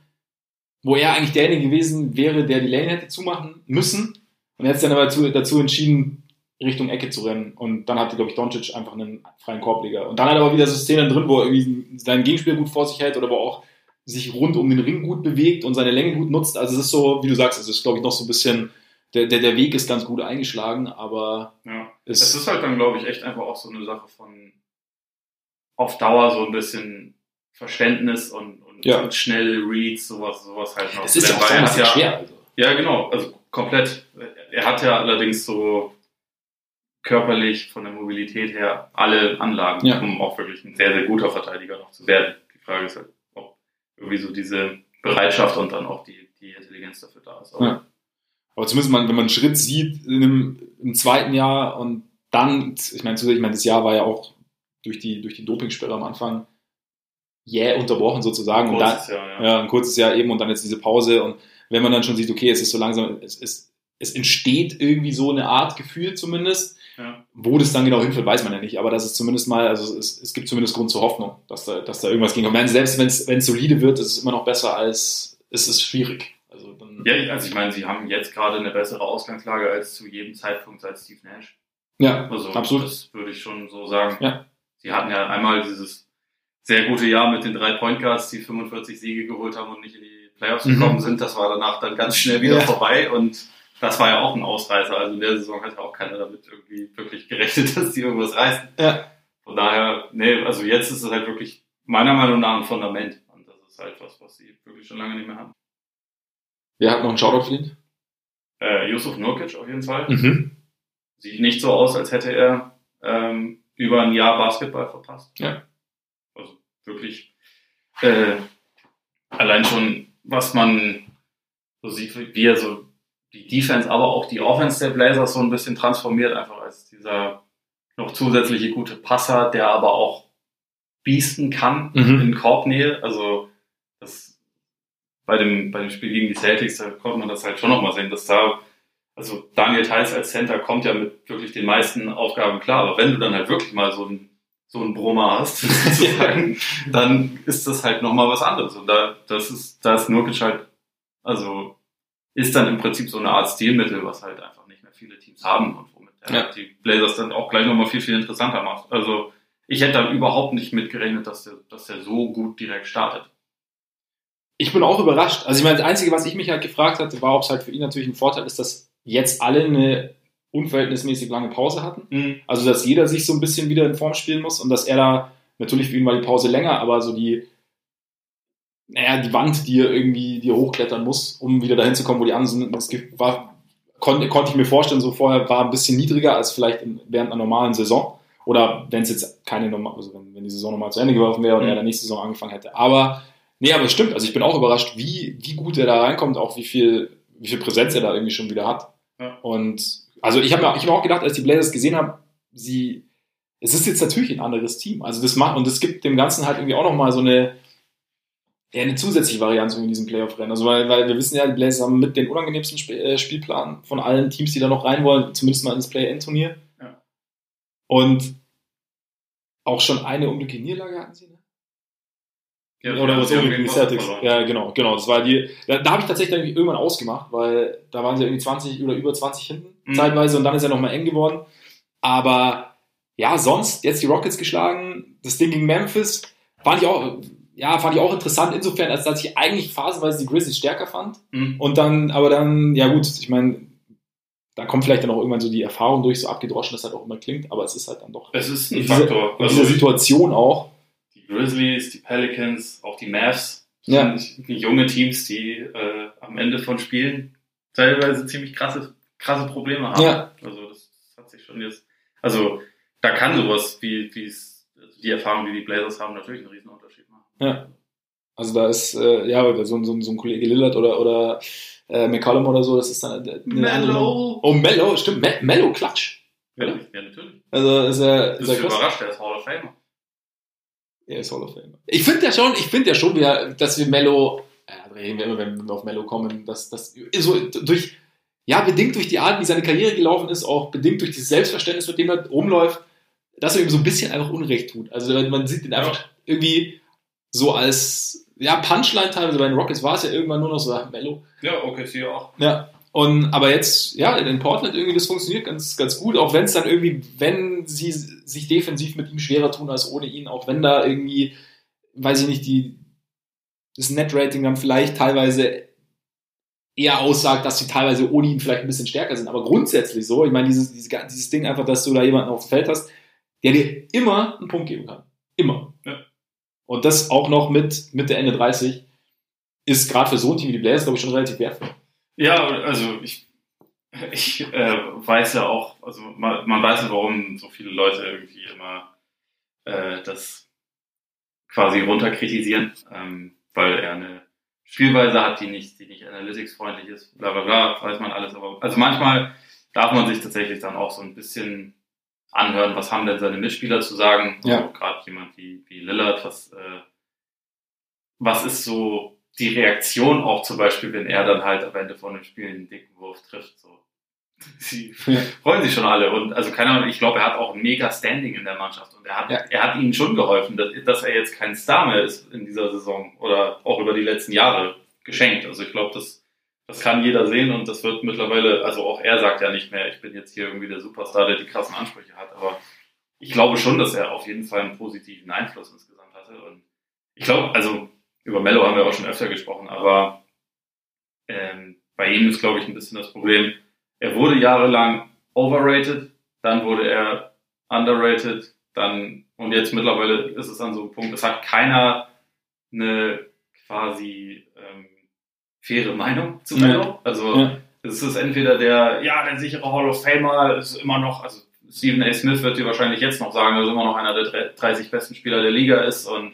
wo er eigentlich derjenige gewesen wäre, der die Lane hätte zumachen müssen. Und er hat sich dann aber dazu, dazu entschieden, Richtung Ecke zu rennen. Und dann hatte, glaube ich, Doncic einfach einen freien Korbleger. Und dann hat er aber wieder so Szenen drin, wo er irgendwie seinen Gegenspieler gut vor sich hält oder wo er auch sich rund um den Ring gut bewegt und seine Länge gut nutzt. Also es ist so, wie du sagst, es ist, glaube ich, noch so ein bisschen, der, der, der Weg ist ganz gut eingeschlagen, aber Ja. es Es ist halt dann, glaube ich, echt einfach auch so eine Sache von auf Dauer so ein bisschen Verständnis und, und, Ja. und schnelle Reads, sowas, sowas halt noch. es ist ja auch so schwer. Also. Ja, genau, also komplett. Er hat ja allerdings so körperlich von der Mobilität her alle Anlagen, Ja. um auch wirklich ein sehr, sehr guter Verteidiger noch zu werden. Die Frage ist halt, ob irgendwie so diese Bereitschaft und dann auch die, die Intelligenz dafür da ist. Aber Ja. Aber zumindest mal, wenn man einen Schritt sieht in einem, im zweiten Jahr und dann, ich meine, ich meine, das Jahr war ja auch durch die, durch die Dopingsperre am Anfang jäh unterbrochen sozusagen. Und dann, kurzes Jahr, ja. ja, ein kurzes Jahr eben und dann jetzt diese Pause und wenn man dann schon sieht, okay, es ist so langsam, es, es, es entsteht irgendwie so eine Art Gefühl zumindest. Wo das dann genau hinführt, weiß man ja nicht, aber das ist zumindest mal, also es, es gibt zumindest Grund zur Hoffnung, dass da, dass da irgendwas ging. Wenn, selbst wenn es wenn es solide wird, ist es immer noch besser als es ist schwierig. Also dann, Ja, also ich meine, sie haben jetzt gerade eine bessere Ausgangslage als zu jedem Zeitpunkt seit Steve Nash. ja Also absolut. das würde ich schon so sagen. Ja. Sie hatten ja einmal dieses sehr gute Jahr mit den drei Point Guards, die 45 Siege geholt haben und nicht in die Playoffs Mhm. gekommen sind. Das war danach dann ganz schnell wieder Ja. vorbei und das war ja auch ein Ausreißer. Also in der Saison hat ja auch keiner damit irgendwie wirklich gerechnet, dass die irgendwas reißen. Ja. Von daher, nee, also jetzt ist es halt wirklich meiner Meinung nach ein Fundament. Und das ist halt was, was sie wirklich schon lange nicht mehr haben. Wer hat noch einen Shoutout verdient? Äh, Yusuf Nurkic auf jeden Fall. Mhm. Sieht nicht so aus, als hätte er ähm, über ein Jahr Basketball verpasst. Ja. Also wirklich äh, allein schon, was man so sieht, wie er so die Defense, aber auch die Offense der Blazers so ein bisschen transformiert, einfach als dieser noch zusätzliche gute Passer, der aber auch biesten kann Mhm. in Korbnähe. Also das bei dem, bei dem Spiel gegen die Celtics, da konnte man das halt schon nochmal sehen, dass da, also Daniel Theiss als Center kommt ja mit wirklich den meisten Aufgaben klar, aber wenn du dann halt wirklich mal so ein so ein Brummer hast, sozusagen, dann ist das halt nochmal was anderes. Und da, das ist, da ist Nurkic halt, also, ist dann im Prinzip so eine Art Stilmittel, was halt einfach nicht mehr viele Teams haben und womit Ja. die Blazers dann auch gleich nochmal viel, viel interessanter macht. Also, ich hätte da überhaupt nicht mitgerechnet, dass der, dass der so gut direkt startet. Ich bin auch überrascht. Also ich meine, das Einzige, was ich mich halt gefragt hatte, war, ob es halt für ihn natürlich ein Vorteil ist, dass jetzt alle eine unverhältnismäßig lange Pause hatten. Also, dass jeder sich so ein bisschen wieder in Form spielen muss und dass er da, natürlich für ihn war die Pause länger, aber so die, naja, die Wand, die er irgendwie, die er hochklettern muss, um wieder dahin zu kommen, wo die anderen sind, das war, konnte, konnte ich mir vorstellen, so vorher war ein bisschen niedriger als vielleicht in, während einer normalen Saison. Oder wenn es jetzt keine normal, also wenn, wenn die Saison nochmal zu Ende geworfen wäre und Mhm. er dann nächste Saison angefangen hätte. Aber, nee, aber es stimmt. Also ich bin auch überrascht, wie, wie gut er da reinkommt, auch wie viel, wie viel Präsenz er da irgendwie schon wieder hat. Ja. Und, also ich habe mir, ich hab mir auch gedacht, als die Blazers gesehen haben, sie, es ist jetzt natürlich ein anderes Team. Also das macht, und es gibt dem Ganzen halt irgendwie auch nochmal so eine, ja, eine zusätzliche Variante in diesem Playoff-Rennen. Also weil, weil wir wissen ja, die Blazers haben mit den unangenehmsten Sp äh, Spielplan von allen Teams, die da noch rein wollen, zumindest mal ins Play-In-Turnier. Ja. Und auch schon eine unglückliche Niederlage hatten sie, ne? Ja, Oder was sie haben unglücklich gegen die Boston Celtics. Ja, genau, genau. Das war die. Da, da habe ich tatsächlich irgendwann ausgemacht, weil da waren sie irgendwie 20 oder über 20 hinten Mhm. zeitweise und dann ist er nochmal eng geworden. Aber ja, sonst jetzt die Rockets geschlagen, das Ding gegen Memphis fand ich auch, ja, fand ich auch interessant insofern, als dass ich eigentlich phasenweise die Grizzlies stärker fand. Mhm. Und dann, aber dann, ja gut, ich meine, da kommt vielleicht dann auch irgendwann so die Erfahrung durch, so abgedroschen das halt auch immer klingt, aber es ist halt dann doch Es ist in ein Faktor. in Also dieser Situation auch. die Grizzlies, die Pelicans, auch die Mavs Ja. sind junge Teams, die äh, am Ende von Spielen teilweise ziemlich krasse, krasse Probleme haben. Ja. Also das hat sich schon jetzt. Also da kann sowas wie, wie also die Erfahrung, die die Blazers haben, natürlich machen. Ja. Also da ist, äh, ja, oder so, ein- so, ein- so ein Kollege Lillard oder, oder äh, McCollum oder so, das ist dann eine Mellow. Oh, Mello, stimmt, Me Mello Klatsch. Ja, ja, natürlich. Also ist er, Du ist er überrascht, der ist Hall of Famer. Er ist Hall of Famer. Ich finde ja schon, ich finde ja schon, wir, dass wir Mello, ja, da reden wir immer, wenn wir auf Mello kommen, dass das so durch, ja, bedingt durch die Art, wie seine Karriere gelaufen ist, auch bedingt durch dieses Selbstverständnis, mit dem er rumläuft, dass er ihm so ein bisschen einfach Unrecht tut. Also man sieht ihn einfach irgendwie so als, ja, Punchline teilweise bei den Rockets war es ja irgendwann nur noch so, Mello. Ja, okay, sie auch. Ja. Und, aber jetzt, ja, in Portland irgendwie, das funktioniert ganz, ganz gut, auch wenn es dann irgendwie, wenn sie sich defensiv mit ihm schwerer tun als ohne ihn, auch wenn da irgendwie, weiß ich nicht, die, das Net-Rating dann vielleicht teilweise eher aussagt, dass sie teilweise ohne ihn vielleicht ein bisschen stärker sind. Aber grundsätzlich so, ich meine, dieses, dieses, dieses Ding einfach, dass du da jemanden auf dem Feld hast, der dir immer einen Punkt geben kann. Immer. Ja. Und das auch noch mit Mitte, Ende 30 ist gerade für so ein Team wie die Blazers, glaube ich, schon relativ wertvoll. Ja, also ich, ich äh, weiß ja auch, also man, man weiß ja, warum so viele Leute irgendwie immer äh, das quasi runterkritisieren, ähm, weil er eine Spielweise hat, die nicht, die nicht analytics-freundlich ist, bla bla bla, weiß man alles. Aber also manchmal darf man sich tatsächlich dann auch so ein bisschen anhören, was haben denn seine Mitspieler zu sagen. Ja. Also Gerade jemand wie, wie Lillard, was, äh, was ist so die Reaktion auch zum Beispiel, wenn er dann halt am Ende von dem Spiel einen dicken Wurf trifft. So. Sie Ja. freuen sich schon alle. Und also keine Ahnung, ich glaube, er hat auch ein mega Standing in der Mannschaft. Und er hat, Ja. er hat ihnen schon geholfen, dass, dass er jetzt kein Star mehr ist in dieser Saison oder auch über die letzten Jahre geschenkt. Also ich glaube, das, das kann jeder sehen und das wird mittlerweile, also auch er sagt ja nicht mehr, ich bin jetzt hier irgendwie der Superstar, der die krassen Ansprüche hat, aber ich glaube schon, dass er auf jeden Fall einen positiven Einfluss insgesamt hatte. Und ich glaube, also über Mello haben wir auch schon öfter gesprochen, aber ähm, bei ihm ist, glaube ich, ein bisschen das Problem, er wurde jahrelang overrated, dann wurde er underrated, dann und jetzt mittlerweile ist es an so einem Punkt, es hat keiner eine quasi ähm, faire Meinung zu Ja. Mello. Also Ja. es ist entweder der, ja, der sichere Hall of Famer ist immer noch, also Stephen A. Smith wird dir wahrscheinlich jetzt noch sagen, dass er immer noch einer der 30 besten Spieler der Liga ist und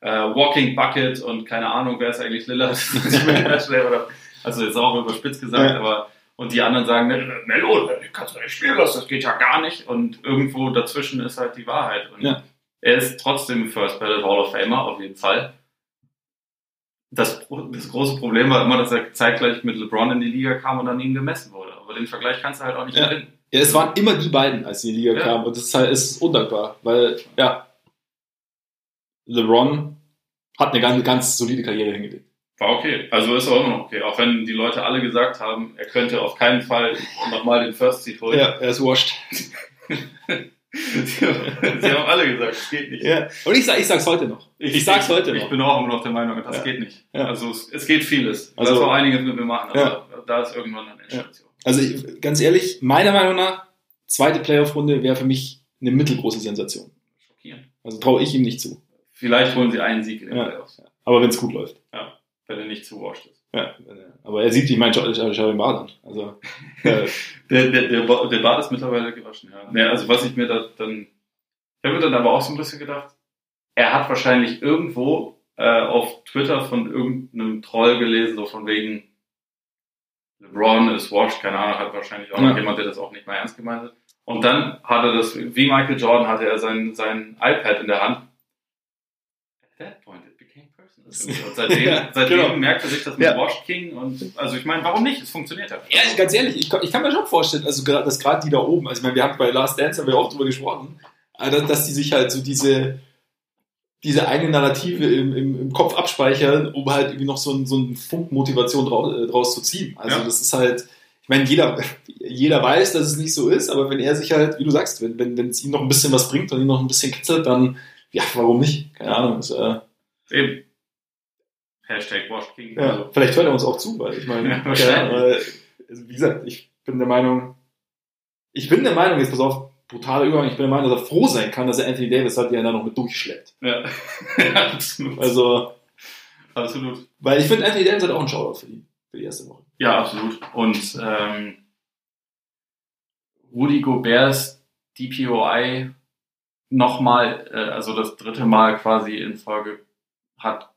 äh, Walking Bucket und keine Ahnung, wer ist eigentlich Lillard? Also jetzt auch überspitzt gesagt, Ja. aber und die anderen sagen, Melo, kannst du nicht spielen lassen, das geht ja gar nicht. Und irgendwo dazwischen ist halt die Wahrheit. Und Ja. er ist trotzdem First Ballot Hall of Famer, auf jeden Fall. Das, das große Problem war immer, dass er zeitgleich mit LeBron in die Liga kam und an ihm gemessen wurde. Aber den Vergleich kannst du halt auch nicht Ja. gewinnen. Ja, es waren immer die beiden, als die Liga Ja. kamen. Und das ist halt ist undankbar, weil, ja, LeBron hat eine ganz, ganz solide Karriere hingelegt. War okay. Also ist auch immer noch okay. Auch wenn die Leute alle gesagt haben, er könnte auf keinen Fall nochmal den First Seed holen. er ist washed. sie, haben, sie haben alle gesagt, es geht nicht. Ja. Und ich, sag, ich sag's heute noch. Ich, sag's heute Ich noch. bin auch immer noch der Meinung, das Ja. geht nicht. Ja. Also es, es geht vieles. Also- das auch einiges mit mir machen, aber Ja. da ist irgendwann eine Endstation. Also ich, ganz ehrlich, meiner Meinung nach, zweite Playoff-Runde wäre für mich eine mittelgroße Sensation. Schockierend. Also traue ich ihm nicht zu. Vielleicht holen sie einen Sieg in den Ja. Playoffs, Aber wenn es gut läuft. wenn er nicht zu washed ist. Ja. Aber er sieht, ich meine, schau, schau, schau den Bart an. Also, äh, Der, der, der, der Bart ist mittlerweile gewaschen, ja. Nee, also was ich mir da dann Ich habe mir dann aber auch so ein bisschen gedacht, er hat wahrscheinlich irgendwo äh, auf Twitter von irgendeinem Troll gelesen, so von wegen LeBron ist washed, keine Ahnung, hat wahrscheinlich auch Ja. noch jemand, der das auch nicht mal ernst gemeint hat. Und dann hat er das, wie Michael Jordan hatte er sein, sein iPad in der Hand. At that point it became personal. Und seitdem, Ja, seitdem genau. merkt er sich das mit Ja. Washed King und also ich meine, warum nicht? Es funktioniert ja. Ja, ganz ehrlich, ich, kann- ich kann mir schon vorstellen, also gerade, dass gerade die da oben, also ich meine, wir haben bei Last Dance haben wir auch drüber gesprochen, äh, dass, die sich halt so diese, diese eigene Narrative im, im, im Kopf abspeichern, um halt irgendwie noch so ein, so ein Funk Motivation draus, äh, draus zu ziehen. Also Ja. das ist halt, ich meine, jeder, jeder weiß, dass es nicht so ist, aber wenn er sich halt, wie du sagst, wenn, wenn, wenn es ihm noch ein bisschen was bringt und ihn noch ein bisschen kitzelt, dann, ja, warum nicht? Keine Ahnung. Ist, äh, Eben. Hashtag King. ja, Also, vielleicht hört er uns auch zu, weil ich meine, Ja, weil, also wie gesagt, ich bin der Meinung, ich bin der Meinung, jetzt pass auf, brutaler Übergang, ich bin der Meinung, dass er froh sein kann, dass er Anthony Davis hat, der ihn da noch mit durchschleppt. ja. absolut. Also, absolut. weil ich finde, Anthony Davis hat auch einen Shoutout für die, für die erste Woche. Ja, absolut. Und ähm, Rudy Goberts DPOI nochmal, äh, also das dritte Mal quasi in Folge, hat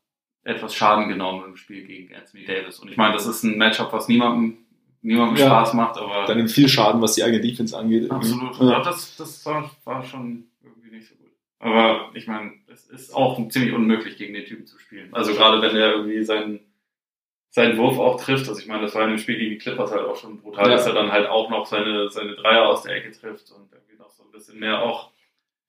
etwas Schaden genommen im Spiel gegen Anthony Davis. Und ich meine, das ist ein Matchup, was niemandem, niemandem Ja. Spaß macht, aber Dann nimmt viel Schaden, was die eigene Defense angeht. absolut. Ja. Das, das war, war schon irgendwie nicht so gut. Aber ich meine, es ist auch ziemlich unmöglich, gegen den Typen zu spielen. Also gerade wenn er irgendwie seinen, seinen Wurf auch trifft. Also ich meine, das war in dem Spiel gegen die Clippers halt auch schon brutal, Ja. dass er dann halt auch noch seine, seine Dreier aus der Ecke trifft und irgendwie noch so ein bisschen mehr auch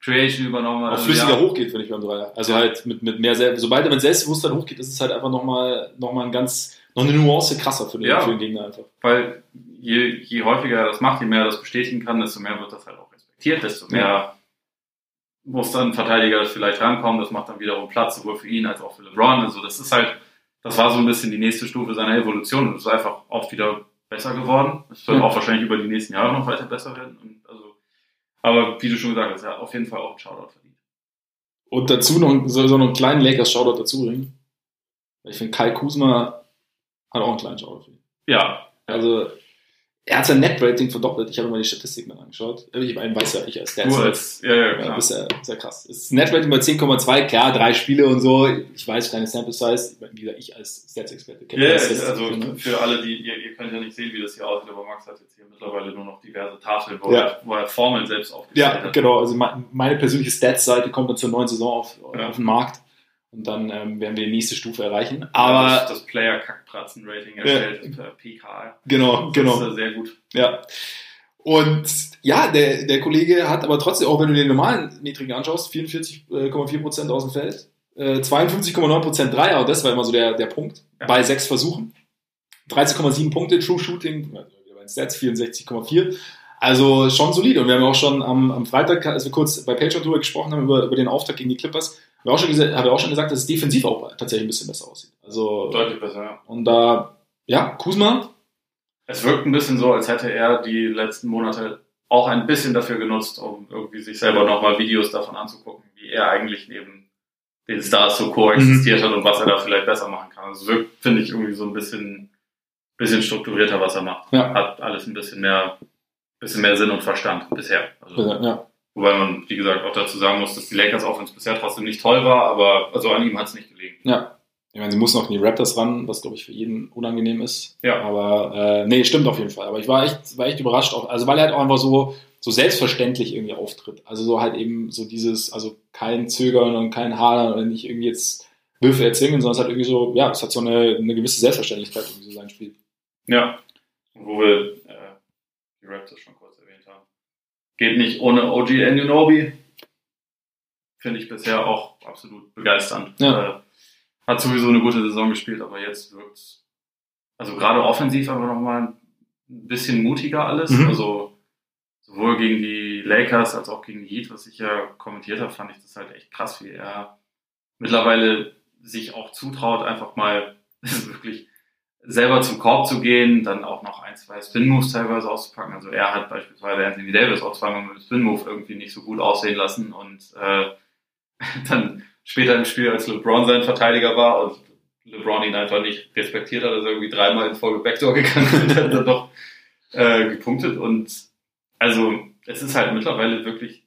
Creation übernommen hat. Auch flüssiger ja, hochgeht, finde ich beim Dreier. Also halt mit, mit mehr Selbst, sobald er mit Selbstbewusstsein hochgeht, ist es halt einfach nochmal noch mal ein ganz, noch eine Nuance krasser für den, Ja. für den Gegner einfach. Weil je, je häufiger er das macht, je mehr er das bestätigen kann, desto mehr wird das halt auch respektiert, desto mehr muss dann ein Verteidiger das vielleicht rankommen. Das macht dann wiederum Platz, sowohl für ihn als auch für LeBron. Also das ist halt, das war so ein bisschen die nächste Stufe seiner Evolution und es ist einfach auch wieder besser geworden. Es wird Ja. auch wahrscheinlich über die nächsten Jahre noch weiter besser werden. Aber wie du schon gesagt hast, hat auf jeden Fall auch einen Shoutout verdient. Und dazu noch, soll so noch einen kleinen Lakers-Shoutout dazu bringen. Ich finde, Kai Kuzma hat auch einen kleinen Shoutout ihn. Ja, Also, er hat sein Net-Rating verdoppelt. Ich habe mir mal die Statistiken dann angeschaut. Ich meine, weiß ja, ich als du Stats. als, ja, ja, Ja, klar. ist ja, ist ja krass. Das Net-Rating bei 10,2, klar, drei Spiele und so. Ich weiß, kleine Sample-Size. Wie gesagt, ich als Stats-Experte kenne Ja, das. ja, also ne? für alle, die, ihr, ihr könnt ja nicht sehen, wie das hier aussieht, aber Max hat jetzt hier mittlerweile nur noch diverse Tafeln, wo, Ja. er, wo er Formeln selbst aufgestellt Ja, hat. genau. Also me- meine persönliche Stats-Seite kommt dann zur neuen Saison auf, Ja. auf den Markt. Und dann ähm, werden wir die nächste Stufe erreichen. Aber Aber das, das Player-Kackpratzen-Rating erstellt per PK. genau, genau. Das ist äh, sehr gut. Ja. Und ja, der, der Kollege hat aber trotzdem, auch wenn du den normalen Niedrigen anschaust, 44,4% aus dem Feld, äh, 52,9% Dreier, das war immer so der, der Punkt, Ja. bei sechs Versuchen. 13,7 Punkte, True Shooting, also Stats 64,4. Also schon solide. Und wir haben auch schon am, am Freitag, als wir kurz bei Patreon drüber gesprochen haben, über, über den Auftakt gegen die Clippers, haben wir auch schon gesagt, habe ich auch schon gesagt, dass es defensiv auch tatsächlich ein bisschen besser aussieht. Also, Deutlich besser, ja. und da, ja, Kuzma, Es wirkt ein bisschen so, als hätte er die letzten Monate auch ein bisschen dafür genutzt, um irgendwie sich selber nochmal Videos davon anzugucken, wie er eigentlich neben den Stars so koexistiert hat und was er da vielleicht besser machen kann. Also es wirkt, finde ich, irgendwie so ein bisschen, bisschen strukturierter, was er macht. Ja. Hat alles ein bisschen mehr, bisschen mehr Sinn und Verstand bisher. Also, ja, Wobei man, wie gesagt, auch dazu sagen muss, dass die Lakers Offense bisher trotzdem nicht toll war, aber also an ihm hat es nicht gelegen. Ja. Ich meine, sie muss noch in die Raptors ran, was glaube ich für jeden unangenehm ist. Ja. Aber äh, nee, stimmt auf jeden Fall. Aber ich war echt, war echt überrascht, auch, also weil er halt auch einfach so, so selbstverständlich irgendwie auftritt. Also so halt eben so dieses, also kein Zögern und kein Hadern und nicht irgendwie jetzt Würfe erzwingen, sondern es hat irgendwie so, ja, es hat so eine, eine gewisse Selbstverständlichkeit irgendwie so sein Spiel. Ja. Wo wir äh, die Raptors schon. Geht nicht ohne OG Anunoby. Finde ich bisher auch absolut begeisternd. Ja. Äh, hat sowieso eine gute Saison gespielt, aber jetzt wirkt also gerade offensiv aber nochmal ein bisschen mutiger alles. Mhm. Also sowohl gegen die Lakers als auch gegen die Heat, was ich ja kommentiert habe, fand ich das halt echt krass, wie er mittlerweile sich auch zutraut, einfach mal wirklich selber zum Korb zu gehen, dann auch noch ein, zwei Spin-Moves teilweise auszupacken. Also er hat beispielsweise Anthony Davis auch zweimal mit dem Spin-Move irgendwie nicht so gut aussehen lassen und äh, dann später im Spiel, als LeBron sein Verteidiger war und LeBron ihn einfach nicht respektiert hat, er irgendwie dreimal in Folge Backdoor gegangen und hat dann doch äh, gepunktet und also es ist halt mittlerweile wirklich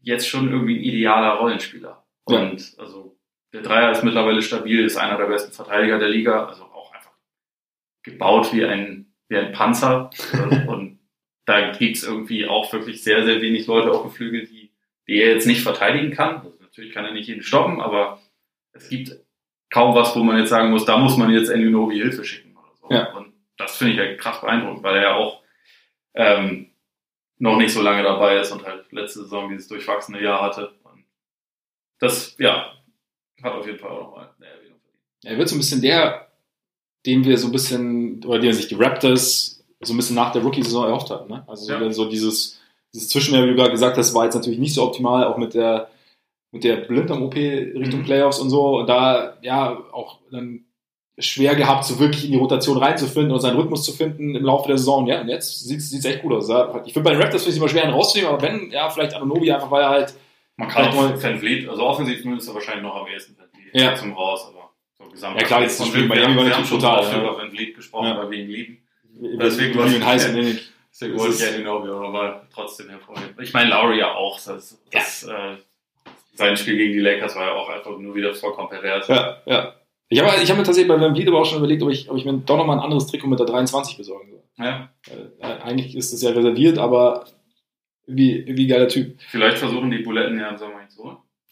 jetzt schon irgendwie ein idealer Rollenspieler. Und also der Dreier ist mittlerweile stabil, ist einer der besten Verteidiger der Liga, also gebaut wie ein, wie ein Panzer. und da gibt's irgendwie auch wirklich sehr, sehr wenig Leute auf dem Flügel, die, die er jetzt nicht verteidigen kann. Also natürlich kann er nicht jeden stoppen, aber es gibt kaum was, wo man jetzt sagen muss, da muss man jetzt Enunobi Hilfe schicken oder so. Ja. Und das finde ich ja krass beeindruckend, weil er ja auch ähm, noch nicht so lange dabei ist und halt letzte Saison dieses durchwachsene Jahr hatte. Und das, ja, hat auf jeden Fall auch nochmal eine Erwähnung verdient. Er wird so ein bisschen der, den wir so ein bisschen, oder den sich die Raptors so ein bisschen nach der Rookie-Saison erhofft hatten. Ne? Also Ja. so dieses, dieses Zwischenjahr, wie du gerade gesagt hast, war jetzt natürlich nicht so optimal, auch mit der mit der Blinddarm-OP Richtung Mhm. Playoffs und so. Und da, ja, auch dann schwer gehabt, so wirklich in die Rotation reinzufinden und seinen Rhythmus zu finden im Laufe der Saison. Ja, und jetzt sieht es echt gut aus. Ja, Ich finde bei den Raptors finde ich immer schwer, ihn rauszunehmen, aber wenn, ja, vielleicht Anonobi einfach, weil er halt, Man kann Halt mal- auch Van Vliet, also offensiv zumindest wahrscheinlich noch am ehesten Van Vliet Ja. zum Raus, aber. Ja, klar, jetzt das Und Spiel Miami haben, war wir haben natürlich schon ja. über Van Vliet gesprochen, Ja. weil wir ihn lieben. Deswegen wollte ihn heiß und innig. Deswegen wollte ist- ich ja den aber trotzdem hervorheben. Ich meine, Lowry ja auch. Das, das, äh, sein Spiel gegen die Lakers war ja auch einfach nur wieder vollkommen pervers. Ja, ja. Ich habe ich hab mir tatsächlich bei Van Vliet aber auch schon überlegt, ob ich, ob ich mir doch nochmal ein anderes Trikot mit der 23 besorgen soll. Ja. Äh, eigentlich ist das ja reserviert, aber wie, wie geiler Typ. Vielleicht versuchen die Buletten ja im Sommer ihn zu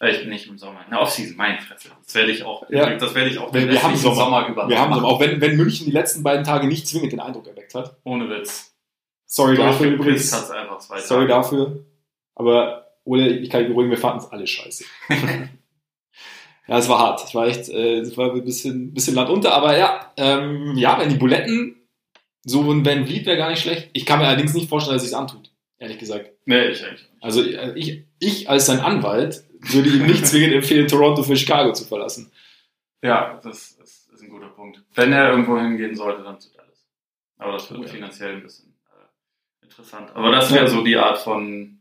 Äh, nicht im Sommer, in der Offseason, meine Fresse. Das werde ich auch, Ja. das werde ich auch Wir- wir haben restlichen Sommer. über Wir haben, machen. auch wenn, wenn München die letzten beiden Tage nicht zwingend den Eindruck erweckt hat. Ohne Witz. Sorry dafür übrigens. Sorry Tage. dafür. Aber Ole, ich kann beruhigen, wir fanden es alle scheiße. ja, es war hart. Es war echt, äh, es war ein bisschen, bisschen Land unter, aber ja, ähm, ja, wenn die Buletten, so ein Van Vliet wäre gar nicht schlecht. Ich kann mir allerdings nicht vorstellen, dass sich antut. Ehrlich gesagt. Nee, ich eigentlich. nicht. Also äh, ich, ich als sein Anwalt würde ihm nicht zwingend empfehlen, Toronto für Chicago zu verlassen. Ja, das ist, ist ein guter Punkt. Wenn er irgendwo hingehen sollte, dann zu Dallas. Aber das wird ja. finanziell ein bisschen äh, interessant. Aber das wäre so die Art von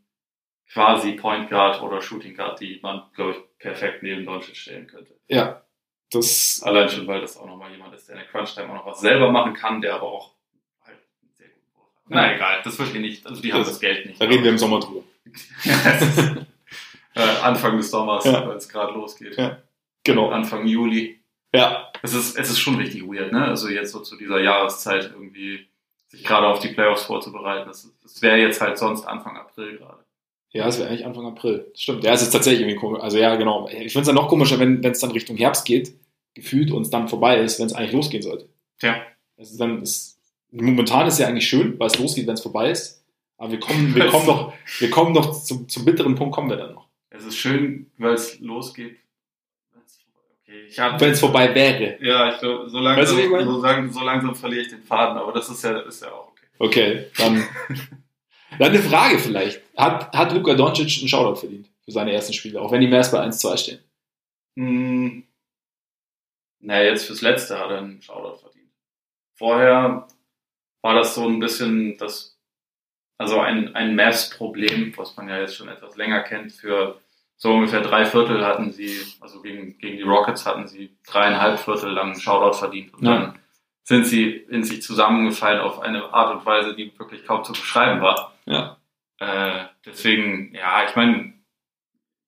quasi Point Guard oder Shooting Guard, die man, glaube ich, perfekt neben Doncic stellen könnte. Ja, das, Allein schon, weil das auch nochmal jemand ist, der in der Crunch-Time auch noch was selber machen kann, der aber auch halt einen sehr guten Wurf hat. Na egal, das wird hier nicht, also die haben Das- das Geld nicht. da reden wir im Sommer drüber. Äh, Anfang des Sommers, Ja. wenn es gerade losgeht. Ja. Genau. Anfang Juli. Ja, Es ist, es ist schon richtig weird, ne? Also jetzt so zu dieser Jahreszeit irgendwie sich gerade auf die Playoffs vorzubereiten. Das, das wäre jetzt halt sonst Anfang April gerade. Ja, es wäre eigentlich Anfang April. Das stimmt. Ja, es ist tatsächlich irgendwie komisch. Also ja, genau. Ich finde es dann noch komischer, wenn es dann Richtung Herbst geht, gefühlt und es dann vorbei ist, wenn es eigentlich losgehen sollte. Tja. Es ist dann ist, momentan ist ja eigentlich schön, weil es losgeht, wenn es vorbei ist. Aber wir kommen, wir kommen doch, wir kommen doch zum, zum bitteren Punkt kommen wir dann noch. Es ist schön, weil es losgeht. Okay, Wenn es vorbei wäre. ja, ich glaube, so Weißt du, so, lang, so langsam verliere ich den Faden, aber das ist ja, ist ja auch okay. Okay, dann, dann eine Frage vielleicht. Hat, hat Luka Doncic einen Shoutout verdient für seine ersten Spiele, auch wenn die Mavs bei 1-2 stehen? Hm. Naja, jetzt fürs Letzte hat er einen Shoutout verdient. Vorher war das so ein bisschen das, also ein, ein Mavs-Problem, was man ja jetzt schon etwas länger kennt. Für so ungefähr drei Viertel hatten sie, also gegen, gegen die Rockets hatten sie dreieinhalb Viertel lang einen Shoutout verdient. Und Ja. dann sind sie in sich zusammengefallen auf eine Art und Weise, die wirklich kaum zu beschreiben war. Ja. Äh, deswegen, ja, ich meine,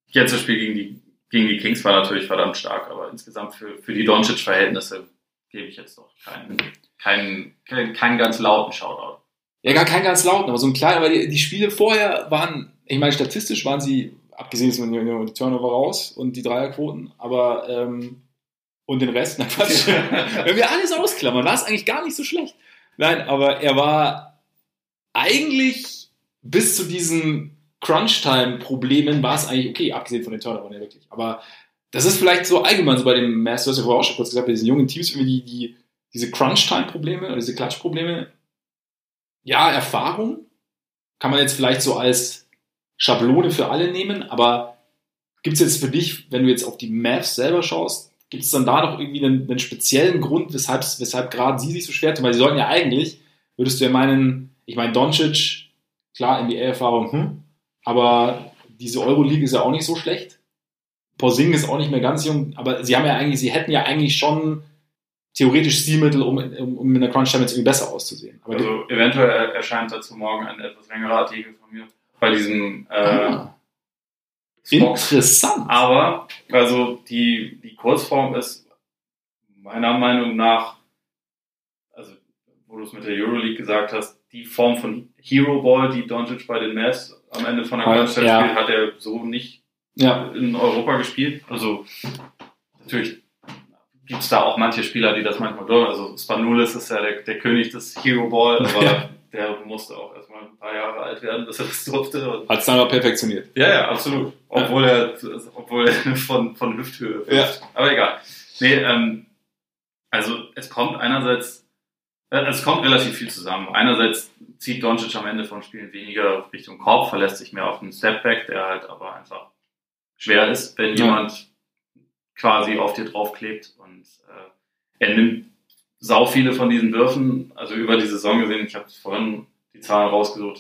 jetzt das Spiel gegen die, gegen die Kings war natürlich verdammt stark, aber insgesamt für, für die Doncic-Verhältnisse gebe ich jetzt noch keinen, keinen, keinen, keinen ganz lauten Shoutout. Ja, gar kein ganz lauten, aber so ein kleiner, aber die, die Spiele vorher waren, ich meine, statistisch waren sie, abgesehen von den Turnover raus und die Dreierquoten, aber ähm, und den Rest, na Quatsch. Wenn wir alles ausklammern, war es eigentlich gar nicht so schlecht. Nein, aber er war eigentlich bis zu diesen Crunch-Time-Problemen war es eigentlich okay, abgesehen von den Turnovern ja wirklich. Aber das ist vielleicht so allgemein so bei den Masters, du hast vorher auch schon kurz gesagt, bei diesen jungen Teams die, die diese Crunch-Time-Probleme oder diese Klatsch-Probleme. Ja, Erfahrung kann man jetzt vielleicht so als Schablone für alle nehmen, aber gibt es jetzt für dich, wenn du jetzt auf die Mavs selber schaust, gibt es dann da noch irgendwie einen, einen speziellen Grund, weshalb, weshalb gerade sie sich so schwer tun? Weil sie sollten ja eigentlich, würdest du ja meinen, ich meine, Doncic, klar, NBA-Erfahrung, hm, aber diese Euroleague ist ja auch nicht so schlecht. Porzing ist auch nicht mehr ganz jung, aber sie haben ja eigentlich, sie hätten ja eigentlich schon theoretisch Stilmittel, um, um, um in der Crunch-Time jetzt irgendwie besser auszusehen. Aber Also eventuell er- erscheint dazu morgen ein etwas längerer Artikel von mir bei diesem äh, ah, Interessant. Aber, also die, die Kurzform ist meiner Meinung nach, also wo du es mit der Euroleague gesagt hast, die Form von Hero Ball, die Doncic bei den Mavs am Ende von der Kleinstadt Ja. spielt, hat er so nicht Ja. in Europa gespielt. Also natürlich gibt es da auch manche Spieler, die das manchmal dürfen. Also Spanulis ist ja der, der König des Hero Ball, aber. der musste auch erstmal ein paar Jahre alt werden, bis er das durfte. Hat es dann aber perfektioniert. ja, ja, absolut. Obwohl er, obwohl er von, von Hüfthöhe wirft. Aber egal. Nee, ähm, also es kommt einerseits, äh, es kommt relativ viel zusammen. Einerseits zieht Doncic am Ende von Spielen weniger Richtung Korb, verlässt sich mehr auf den Stepback, der halt aber einfach schwer ist, wenn Ja. jemand quasi auf dir draufklebt. Und äh, er nimmt sau viele von diesen Würfen, also über die Saison gesehen, ich habe vorhin die Zahlen rausgesucht,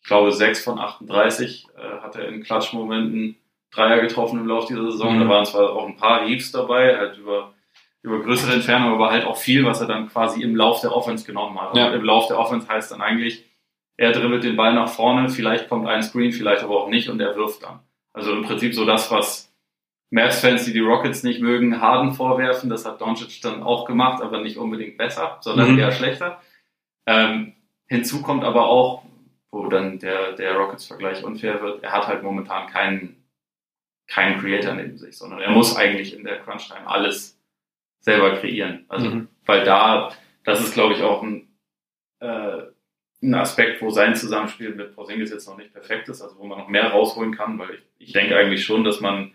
ich glaube 6 von 38 äh, hat er in Klatschmomenten Dreier getroffen im Laufe dieser Saison. Mhm. Da waren zwar auch ein paar Heaves dabei, halt über, über größere Entfernung, aber halt auch viel, was er dann quasi im Lauf der Offense genommen hat. Ja. Und im Lauf der Offense heißt dann eigentlich, er dribbelt den Ball nach vorne, vielleicht kommt ein Screen, vielleicht aber auch nicht und er wirft dann. Also im Prinzip so das, was Mavs-Fans, die die Rockets nicht mögen, Harden vorwerfen. Das hat Doncic dann auch gemacht, aber nicht unbedingt besser, sondern Mhm. eher schlechter. Ähm, hinzu kommt aber auch, wo dann der, der Rockets-Vergleich unfair wird, er hat halt momentan keinen, keinen Creator neben sich, sondern er muss eigentlich in der Crunch-Time alles selber kreieren. Also, Mhm. weil da, das ist glaube ich auch ein, äh, ein Aspekt, wo sein Zusammenspiel mit Porzingis jetzt noch nicht perfekt ist, also wo man noch mehr rausholen kann, weil ich, ich denke eigentlich schon, dass man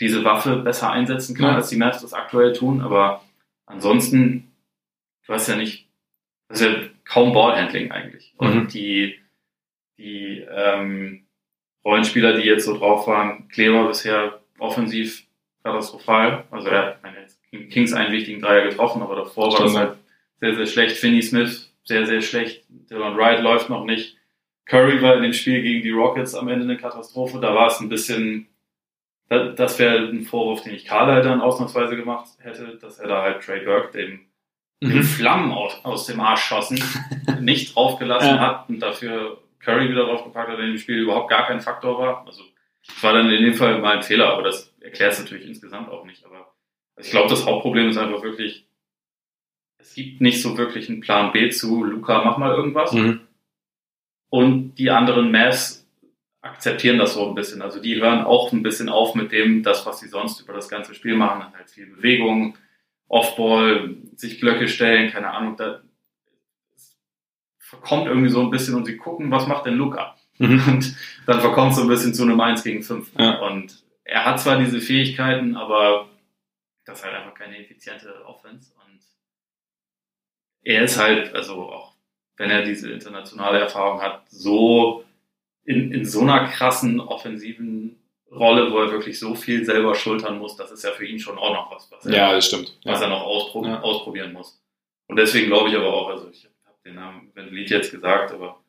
diese Waffe besser einsetzen kann, Ja. als die Mavs das aktuell tun, aber ansonsten, du hast ja nicht, das ist ja kaum Ballhandling eigentlich. Und Mhm. die, die ähm, Rollenspieler, die jetzt so drauf waren, Kleber bisher offensiv katastrophal. Also er hat Kings einen wichtigen Dreier getroffen, aber davor war Stimmt, das ja. halt sehr, sehr schlecht. Finney Smith, sehr, sehr schlecht. Dylan Wright läuft noch nicht. Curry war in dem Spiel gegen die Rockets am Ende eine Katastrophe. Da war es ein bisschen, das wäre ein Vorwurf, den ich Carla dann ausnahmsweise gemacht hätte, dass er da halt Trey Burke, dem, dem Mhm. Flammen aus, aus dem Arsch schossen, nicht draufgelassen Ja. hat und dafür Curry wieder draufgepackt hat, der in dem Spiel überhaupt gar kein Faktor war. Also, das war dann in dem Fall mal ein Fehler, aber das erklärt es natürlich insgesamt auch nicht. Aber ich glaube, das Hauptproblem ist einfach wirklich, es gibt nicht so wirklich einen Plan B zu, Luca, mach mal irgendwas. Mhm. Und die anderen Mavs akzeptieren das so ein bisschen. Also die hören auch ein bisschen auf mit dem, das, was sie sonst über das ganze Spiel machen. Halt viel Bewegung, Offball, sich Blöcke stellen, keine Ahnung. Da es verkommt irgendwie so ein bisschen und sie gucken, was macht denn Luca? Mhm. Und dann verkommt es so ein bisschen zu einem 1 gegen 5. Ja. Und er hat zwar diese Fähigkeiten, aber das ist halt einfach keine effiziente Offense. Und er ist halt, also auch wenn er diese internationale Erfahrung hat, so in, in so einer krassen offensiven Rolle, wo er wirklich so viel selber schultern muss, das ist ja für ihn schon auch noch was, was er, Ja, das stimmt. was Ja. er noch auspro Ja. ausprobieren muss. Und deswegen glaube ich aber auch, also ich habe den Namen Vliet jetzt gesagt, aber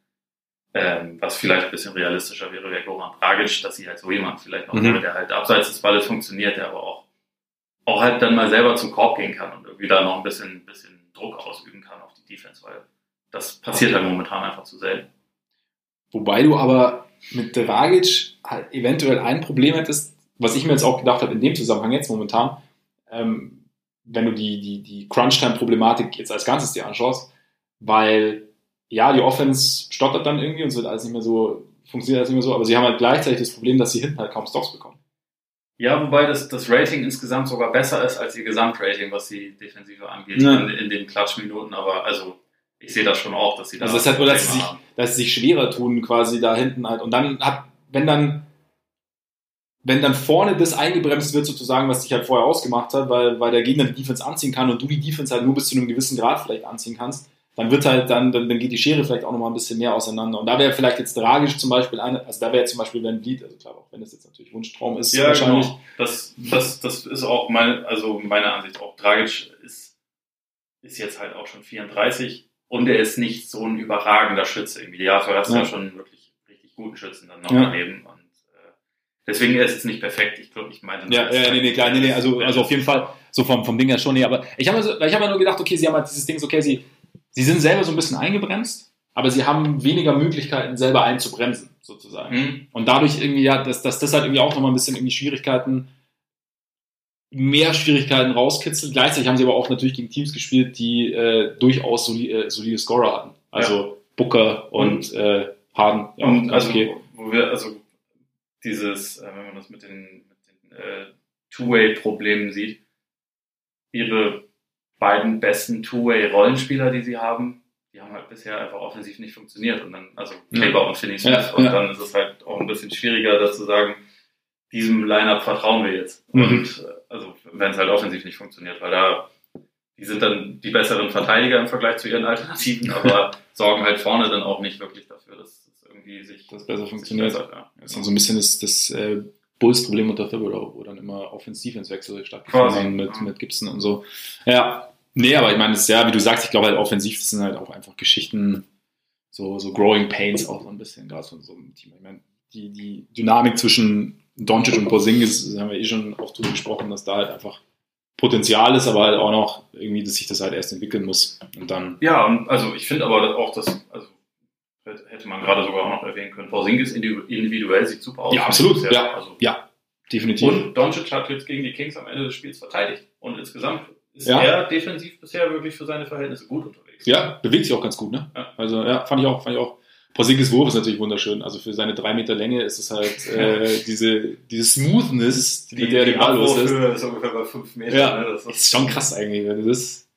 ähm, was vielleicht ein bisschen realistischer wäre, wäre Goran Dragic, dass sie halt so jemand vielleicht noch Mhm. der halt abseits des Balles funktioniert, der aber auch, auch halt dann mal selber zum Korb gehen kann und irgendwie da noch ein bisschen, bisschen Druck ausüben kann auf die Defense, weil das passiert halt momentan einfach zu selten. Wobei du aber mit Dragic halt eventuell ein Problem hättest, was ich mir jetzt auch gedacht habe in dem Zusammenhang jetzt momentan, ähm, wenn du die, die, die Crunch-Time-Problematik jetzt als Ganzes dir anschaust, weil ja, die Offense stottert dann irgendwie und es wird alles nicht mehr so, funktioniert alles nicht mehr so, aber sie haben halt gleichzeitig das Problem, dass sie hinten halt kaum Stocks bekommen. Ja, wobei das, das Rating insgesamt sogar besser ist als ihr Gesamtrating, was die Defensive angeht, Ja. in, in den Klatschminuten, aber also ich sehe das schon auch, dass sie da Also das ist halt, oder dass sie, sich, dass sie sich schwerer tun, quasi da hinten halt. Und dann hat, wenn dann, wenn dann vorne das eingebremst wird, sozusagen, was sich halt vorher ausgemacht hat, weil, weil der Gegner die Defense anziehen kann und du die Defense halt nur bis zu einem gewissen Grad vielleicht anziehen kannst, dann wird halt dann, dann, dann geht die Schere vielleicht auch nochmal ein bisschen mehr auseinander. Und da wäre vielleicht jetzt tragisch zum Beispiel eine, also da wäre zum Beispiel Van Vliet, also klar, auch wenn das jetzt natürlich Wunschtraum ist, Ja, wahrscheinlich. genau. Das, das, das ist auch meine, also meine Ansicht auch. Dragic ist, ist jetzt halt auch schon 34 und er ist nicht so ein überragender Schütze. Irgendwie dafür hast du Ja. ja schon wirklich richtig guten Schützen dann noch Ja. daneben. Und äh, deswegen er ist jetzt nicht perfekt. Ich glaube, ich meine Ja, ja, nee, nee, klar, nee, nee, also, also auf jeden Fall, so vom, vom Ding her schon, nee, aber ich habe also, ich hab nur gedacht, okay, sie haben halt dieses Ding, okay, sie, sie sind selber so ein bisschen eingebremst aber sie haben weniger Möglichkeiten, selber einzubremsen, sozusagen. Mhm. Und dadurch irgendwie, ja, dass, dass das halt irgendwie auch nochmal ein bisschen irgendwie Schwierigkeiten, mehr Schwierigkeiten rauskitzelt. Gleichzeitig haben sie aber auch natürlich gegen Teams gespielt, die äh, durchaus soli äh, solide Scorer hatten. Also Booker und, äh, Harden. Ja, Und also also, okay. wo wir, also dieses, äh, wenn man das mit den, mit den äh, Two-Way-Problemen sieht, ihre beiden besten Two-Way-Rollenspieler, die sie haben, die haben halt bisher einfach offensiv nicht funktioniert. Und dann, also Ja. Kleber und Finney Smith. Ja, und ja. dann ist es halt auch ein bisschen schwieriger, das zu sagen, diesem Line-Up vertrauen wir jetzt. Mhm. Und äh, also wenn es halt offensiv nicht funktioniert, weil da die sind dann die besseren Verteidiger im Vergleich zu ihren Alternativen, aber sorgen halt vorne dann auch nicht wirklich dafür, dass es irgendwie sich Das besser funktioniert. bessert, ja. Das ist dann so ein bisschen das, das äh, Bulls-Problem unter Thibodeau, wo dann immer Offensiv-Ins-Wechsel Quasi, stattgefunden haben mit, ja. mit Gibson und so. Ja, nee, aber ich meine, das ist ja, wie du sagst, ich glaube halt offensiv, das sind halt auch einfach Geschichten, so, so Growing Pains auch so ein bisschen, gerade von so einem Team. Ich meine, die, die Dynamik zwischen Doncic und Porzingis, haben wir eh schon oft drüber gesprochen, dass da halt einfach Potenzial ist, aber halt auch noch irgendwie, dass sich das halt erst entwickeln muss. Und dann, Ja, und also ich finde aber auch, dass, also hätte man gerade sogar auch noch erwähnen können, Porzingis individu- individuell sieht super aus. Ja, absolut, Bisher. ja. Also, definitiv. und Doncic hat jetzt gegen die Kings am Ende des Spiels verteidigt. Und insgesamt ist Ja. er defensiv bisher wirklich für seine Verhältnisse gut unterwegs. Ja, bewegt sich auch ganz gut, ne? Ja. Also, ja, fand ich auch, fand ich auch. Porzingis Wurf ist natürlich wunderschön. Also für seine drei Meter Länge ist es halt äh, diese, diese Smoothness, Die, mit der die der Ball los ist. Ist ungefähr bei 5 Metern. Ja. Ne? Das ist, Ist schon krass eigentlich, wenn du das.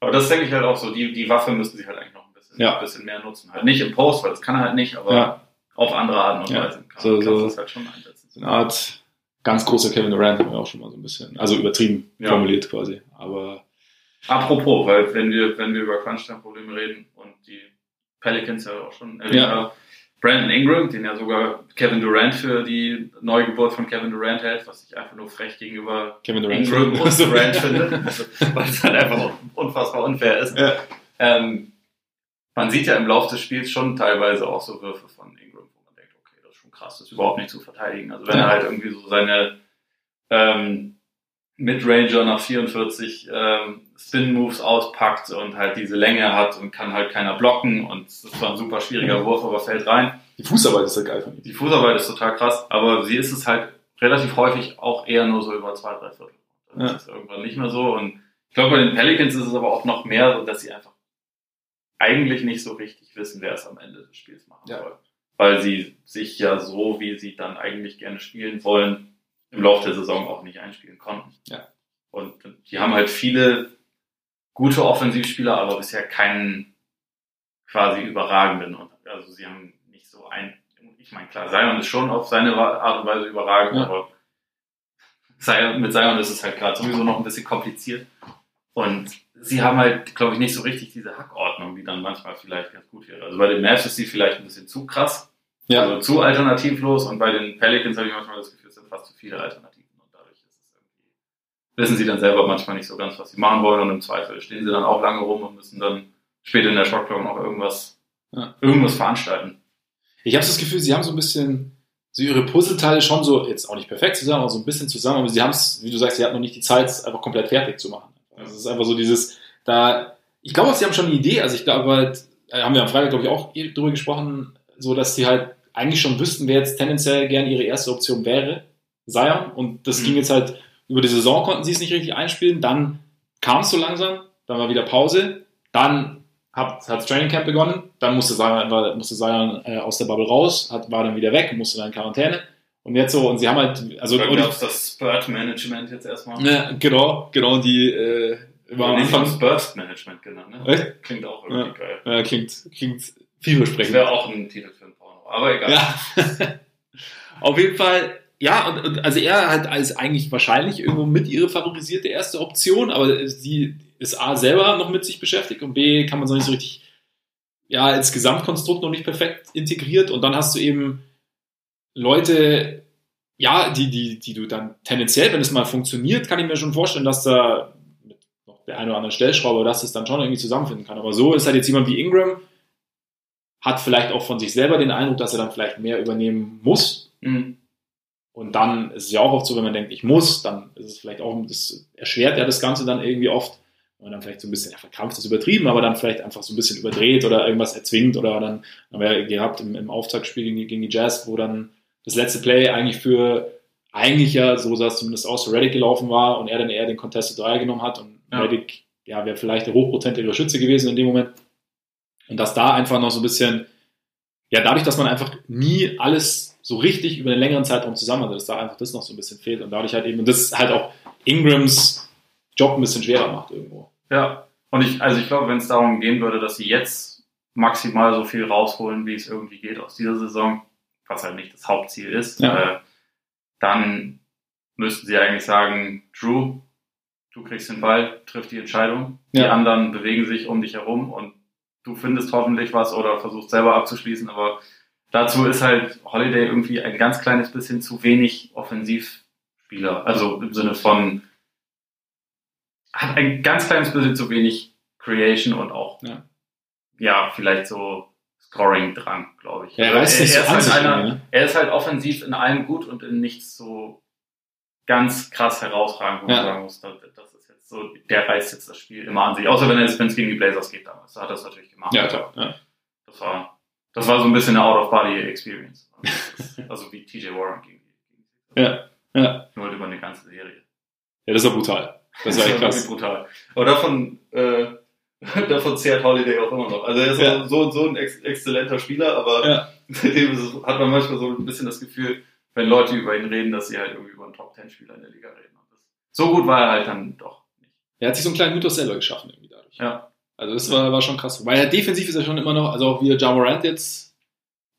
aber das denke ich halt auch so. Die, die Waffe müssen sie halt eigentlich noch ein bisschen, Ja. ein bisschen mehr nutzen. Halt nicht im Post, weil das kann er halt nicht, aber Ja. auf andere Arten und. Weisen kann, So- so- das halt schon einsetzen. So eine Art ganz großer Kevin Durant haben wir auch schon mal so ein bisschen, also übertrieben formuliert quasi. Aber Apropos, weil wenn wir, wenn wir über Crunch-Time-Probleme reden und die Pelicans ja auch schon erwähnt Ja. Brandon Ingram, den ja sogar Kevin Durant für die Neugeburt von Kevin Durant hält, was ich einfach nur frech gegenüber Kevin Durant. Ingram und. Durant finde, also, weil es halt einfach unfassbar unfair ist. Ja. Ähm, man sieht ja im Laufe des Spiels schon teilweise auch so Würfe von Ingram, wo man denkt, okay, das ist schon krass, das ist überhaupt nicht zu verteidigen. Also wenn Ja. er halt irgendwie so seine ähm, Midranger nach 44 ähm, Spin-Moves auspackt und halt diese Länge hat und kann halt keiner blocken und das ist zwar ein super schwieriger Wurf, aber fällt rein. Die Fußarbeit ist halt geil von ihm. Die Fußarbeit ist total krass, aber sie ist es halt relativ häufig auch eher nur so über zwei, drei Viertel. Dann Ja. ist irgendwann nicht mehr so und ich glaube, bei den Pelicans ist es aber auch noch mehr, so, dass sie einfach eigentlich nicht so richtig wissen, wer es am Ende des Spiels machen Ja. soll. Weil sie sich ja so, wie sie dann eigentlich gerne spielen wollen, im Laufe der Saison auch nicht einspielen konnten. Ja. Und die haben halt viele gute Offensivspieler, aber bisher keinen quasi überragenden. Also sie haben nicht so ein, ich meine, klar, Zion ist schon auf seine Art und Weise überragend, Ja. aber Zion, mit Zion ist es halt gerade sowieso noch ein bisschen kompliziert. Und sie haben halt, glaube ich, nicht so richtig diese Hackordnung, die dann manchmal vielleicht ganz gut wäre. Also bei den Mavs ist sie vielleicht ein bisschen zu krass, Ja. also zu alternativlos und bei den Pelicans habe ich manchmal das Gefühl, es sind fast zu viele Alternativen und dadurch ist es irgendwie, wissen sie dann selber manchmal nicht so ganz, was sie machen wollen und im Zweifel stehen sie dann auch lange rum und müssen dann später in der Shotclock noch irgendwas, Ja. irgendwas veranstalten. Ich habe das Gefühl, sie haben so ein bisschen so ihre Puzzleteile schon so, jetzt auch nicht perfekt zusammen, aber so ein bisschen zusammen, aber sie haben es, wie du sagst, sie hatten noch nicht die Zeit, es einfach komplett fertig zu machen. Also es ist einfach so dieses, da, ich glaube, sie haben schon eine Idee, also ich glaube halt, äh, haben wir am Freitag, glaube ich, auch eh drüber gesprochen, so dass sie halt eigentlich schon wüssten, wer jetzt tendenziell gern ihre erste Option wäre, Zion, und das Mhm. ging jetzt halt, über die Saison konnten sie es nicht richtig einspielen, dann kam es so langsam, dann war wieder Pause, dann hat, hat das Training Camp begonnen, dann musste Zion, war, musste Zion äh, aus der Bubble raus, hat, war dann wieder weg, musste dann in Quarantäne. Und jetzt so, und sie haben halt, also gab es das Spurt-Management jetzt erstmal. ja, genau, genau, die äh, war am Anfang. Burst-Management genannt, ne? Echt? Klingt auch irgendwie geil. Ja, klingt, klingt Das vielversprechend. wäre auch ein Titel für ein Porno, aber egal. Ja. Auf jeden Fall, ja, und, und also er hat als eigentlich wahrscheinlich irgendwo mit ihre favorisierte erste Option, aber sie ist A selber noch mit sich beschäftigt und B kann man so nicht so richtig, ja, als Gesamtkonstrukt noch nicht perfekt integriert und dann hast du eben Leute, ja, die, die, die du dann tendenziell, wenn es mal funktioniert, kann ich mir schon vorstellen, dass da noch der eine oder andere Stellschraube, dass es dann schon irgendwie zusammenfinden kann. Aber so ist halt jetzt jemand wie Ingram, hat vielleicht auch von sich selber den Eindruck, dass er dann vielleicht mehr übernehmen muss. Mhm. Und dann ist es ja auch oft so, wenn man denkt, ich muss, dann ist es vielleicht auch, das erschwert ja das Ganze dann irgendwie oft. man dann vielleicht so ein bisschen, ja, verkrampft ist übertrieben, aber dann vielleicht einfach so ein bisschen überdreht oder irgendwas erzwingt oder dann haben wir gehabt im, im Auftaktspiel gegen die, gegen die Jazz, wo dann das letzte Play eigentlich für, eigentlich ja, so sah es zumindest aus, für Reddick gelaufen war und er dann eher den Contested 3 genommen hat und ja. Reddick, ja, wäre vielleicht der hochprozentigere Schütze gewesen in dem Moment. Und dass da einfach noch so ein bisschen, ja, dadurch, dass man einfach nie alles so richtig über einen längeren Zeitraum zusammen hat, dass da einfach das noch so ein bisschen fehlt und dadurch halt eben, und das halt auch Ingrams Job ein bisschen schwerer macht irgendwo. Ja, und ich, also ich glaube, wenn es darum gehen würde, dass sie jetzt maximal so viel rausholen, wie es irgendwie geht aus dieser Saison, was halt nicht das Hauptziel ist, ja. äh, dann müssten sie eigentlich sagen, Drew, du kriegst den Ball, triff die Entscheidung, ja. die anderen bewegen sich um dich herum und du findest hoffentlich was oder versuchst selber abzuschließen, aber dazu ist halt Holiday irgendwie ein ganz kleines bisschen zu wenig Offensivspieler, also im Sinne von hat ein ganz kleines bisschen zu wenig Creation und auch, ja, ja vielleicht so Scoring-Drang, glaube ich. Ja, er, also, er, er, ist halt einer, ne? er ist halt offensiv in allem gut und in nichts so ganz krass herausragend, wo ja. man sagen muss, das, ist jetzt so, der reißt jetzt das Spiel immer an sich. Außer wenn es gegen die Blazers geht damals. Da hat er es natürlich gemacht. Ja, klar. Ja. Das war, das war so ein bisschen eine Out-of-Body-Experience. also wie TJ Warren gegen die. Ja, ja. Nur halt über eine ganze Serie. Ja, das ist ja brutal. Das war echt krass. brutal. Aber davon, äh, davon zehrt Holiday auch immer noch. Also er ist ja. so, so ein ex exzellenter Spieler, aber ja. seitdem hat man manchmal so ein bisschen das Gefühl, wenn Leute über ihn reden, dass sie halt irgendwie über einen Top-10-Spieler in der Liga reden. so gut war er halt dann doch nicht. Er hat sich so einen kleinen Mythos selber geschaffen irgendwie dadurch. Ja. Also das war, war schon krass. Weil er defensiv ist er schon immer noch, also auch wie Ja Morant jetzt,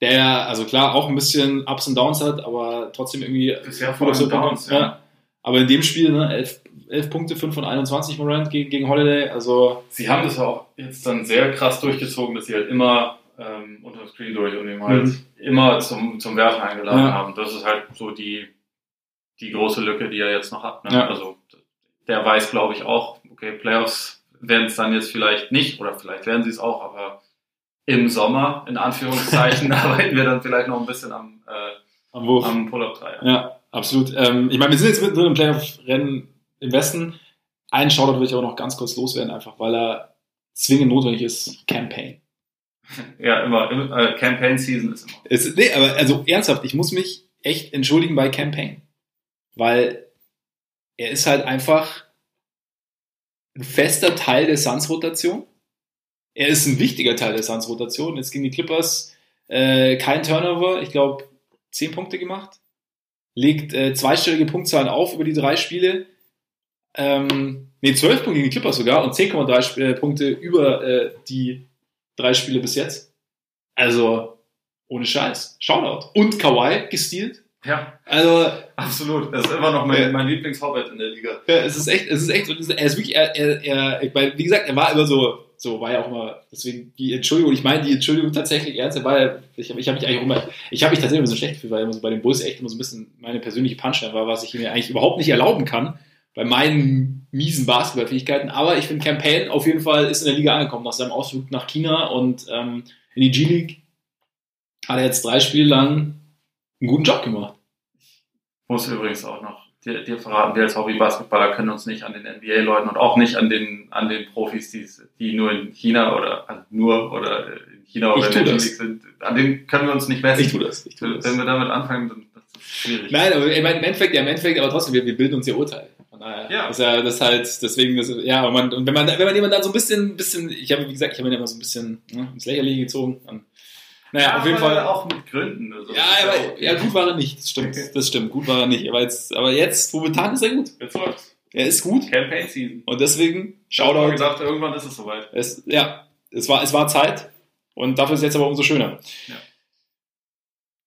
der, also klar, auch ein bisschen Ups und Downs hat, aber trotzdem irgendwie. Bisher voll so Downs, ja. ja. Aber in dem Spiel, ne, elf 11 Punkte, 5 von 21 Morant gegen, gegen Holiday. Also sie haben das auch jetzt dann sehr krass durchgezogen, dass sie halt immer ähm, unter dem Screen durch und ihn halt mhm. immer zum, zum Werfen eingeladen ja. haben. Das ist halt so die, die große Lücke, die er jetzt noch hat. Ne? Ja. Also der weiß, glaube ich, auch, okay, Playoffs werden es dann jetzt vielleicht nicht, oder vielleicht werden sie es auch, aber im Sommer, in Anführungszeichen, arbeiten wir dann vielleicht noch ein bisschen am, äh, am, am Pull-Up 3. Ja, absolut. Ähm, ich meine, wir sind jetzt mit im Playoff-Rennen im Westen. Einen Shoutout will ich aber noch ganz kurz loswerden, einfach weil er zwingend notwendig ist. Campaign. Ja, immer. Äh, Campaign Season ist immer. Es, nee, aber also ernsthaft, ich muss mich echt entschuldigen bei Campaign. Weil er ist halt einfach ein fester Teil der Suns-Rotation. Er ist ein wichtiger Teil der Suns-Rotation. Jetzt gegen die Clippers äh, kein Turnover, ich glaube, zehn Punkte gemacht. Legt äh, zweistellige Punktzahlen auf über die drei Spiele ähm, nee, 12 Punkte gegen die Clippers sogar und 10,3 äh, Punkte über äh, die drei Spiele bis jetzt. Also, ohne Scheiß. Shoutout. Und Kawhi gestealt. Ja. Also. Absolut. Das ist immer noch mein, mein Lieblingshobbit in der Liga. Ja, es ist echt, es ist echt, er ist wirklich, er, er, er, wie gesagt, er war immer so, so war ja auch immer, deswegen die Entschuldigung, ich meine die Entschuldigung tatsächlich ernst, er war ja, ich habe ich hab mich eigentlich auch immer, ich habe mich tatsächlich immer so schlecht gefühlt, weil immer so bei den Bulls echt immer so ein bisschen meine persönliche Punchline war, was ich mir eigentlich überhaupt nicht erlauben kann bei meinen miesen Basketballfähigkeiten. Aber ich finde, Campaign auf jeden Fall ist in der Liga angekommen nach seinem Ausflug nach China und ähm, in die G-League hat er jetzt drei Spiele lang einen guten Job gemacht. Muss übrigens auch noch dir, dir verraten, wir als Hobby-Basketballer können uns nicht an den NBA-Leuten und auch nicht an den, an den Profis, die, die nur in China oder also nur oder in China oder in der G-League sind, an denen können wir uns nicht messen. Ich tue das. Ich tue das. Wenn wir damit anfangen, dann das ist schwierig. Nein, aber ich meine, im Endeffekt, ja, im Endeffekt, aber trotzdem, wir, wir bilden uns ja Urteile. Naja, ja. Ist ja das halt, deswegen, das, ja, und, man, und wenn man, wenn man jemand dann so ein bisschen, bisschen ich habe, wie gesagt, ich habe ihn immer so ein bisschen ne, ins Lächerliche gezogen. Dann, naja, ja, auf jeden Fall. Auch mit Gründen. Also ja, aber, ja, gut war er nicht, das stimmt, okay. das stimmt, gut war er nicht. Aber jetzt, aber jetzt, momentan ist er gut. Jetzt läuft's. Er ist gut. Campaign Season. Und deswegen, Shoutout. Ich gesagt, irgendwann ist es soweit. Es, ja, es war, es war Zeit. Und dafür ist es jetzt aber umso schöner. Ja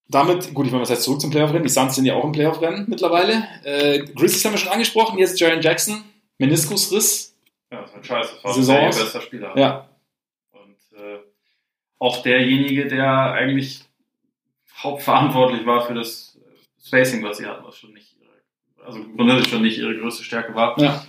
damit, gut, ich meine, was heißt zurück zum Playoff-Rennen? Die Suns sind ja auch im Playoff-Rennen mittlerweile. Äh, Grizzlies haben wir schon angesprochen, jetzt Jaren Jackson, Meniskusriss. Ja, das war scheiße. Das war Saison der bester Spieler. Ja. Auch derjenige, der eigentlich hauptverantwortlich war für das Spacing, was sie hatten, was schon nicht ihre, also grundsätzlich schon nicht ihre größte Stärke war. Ja.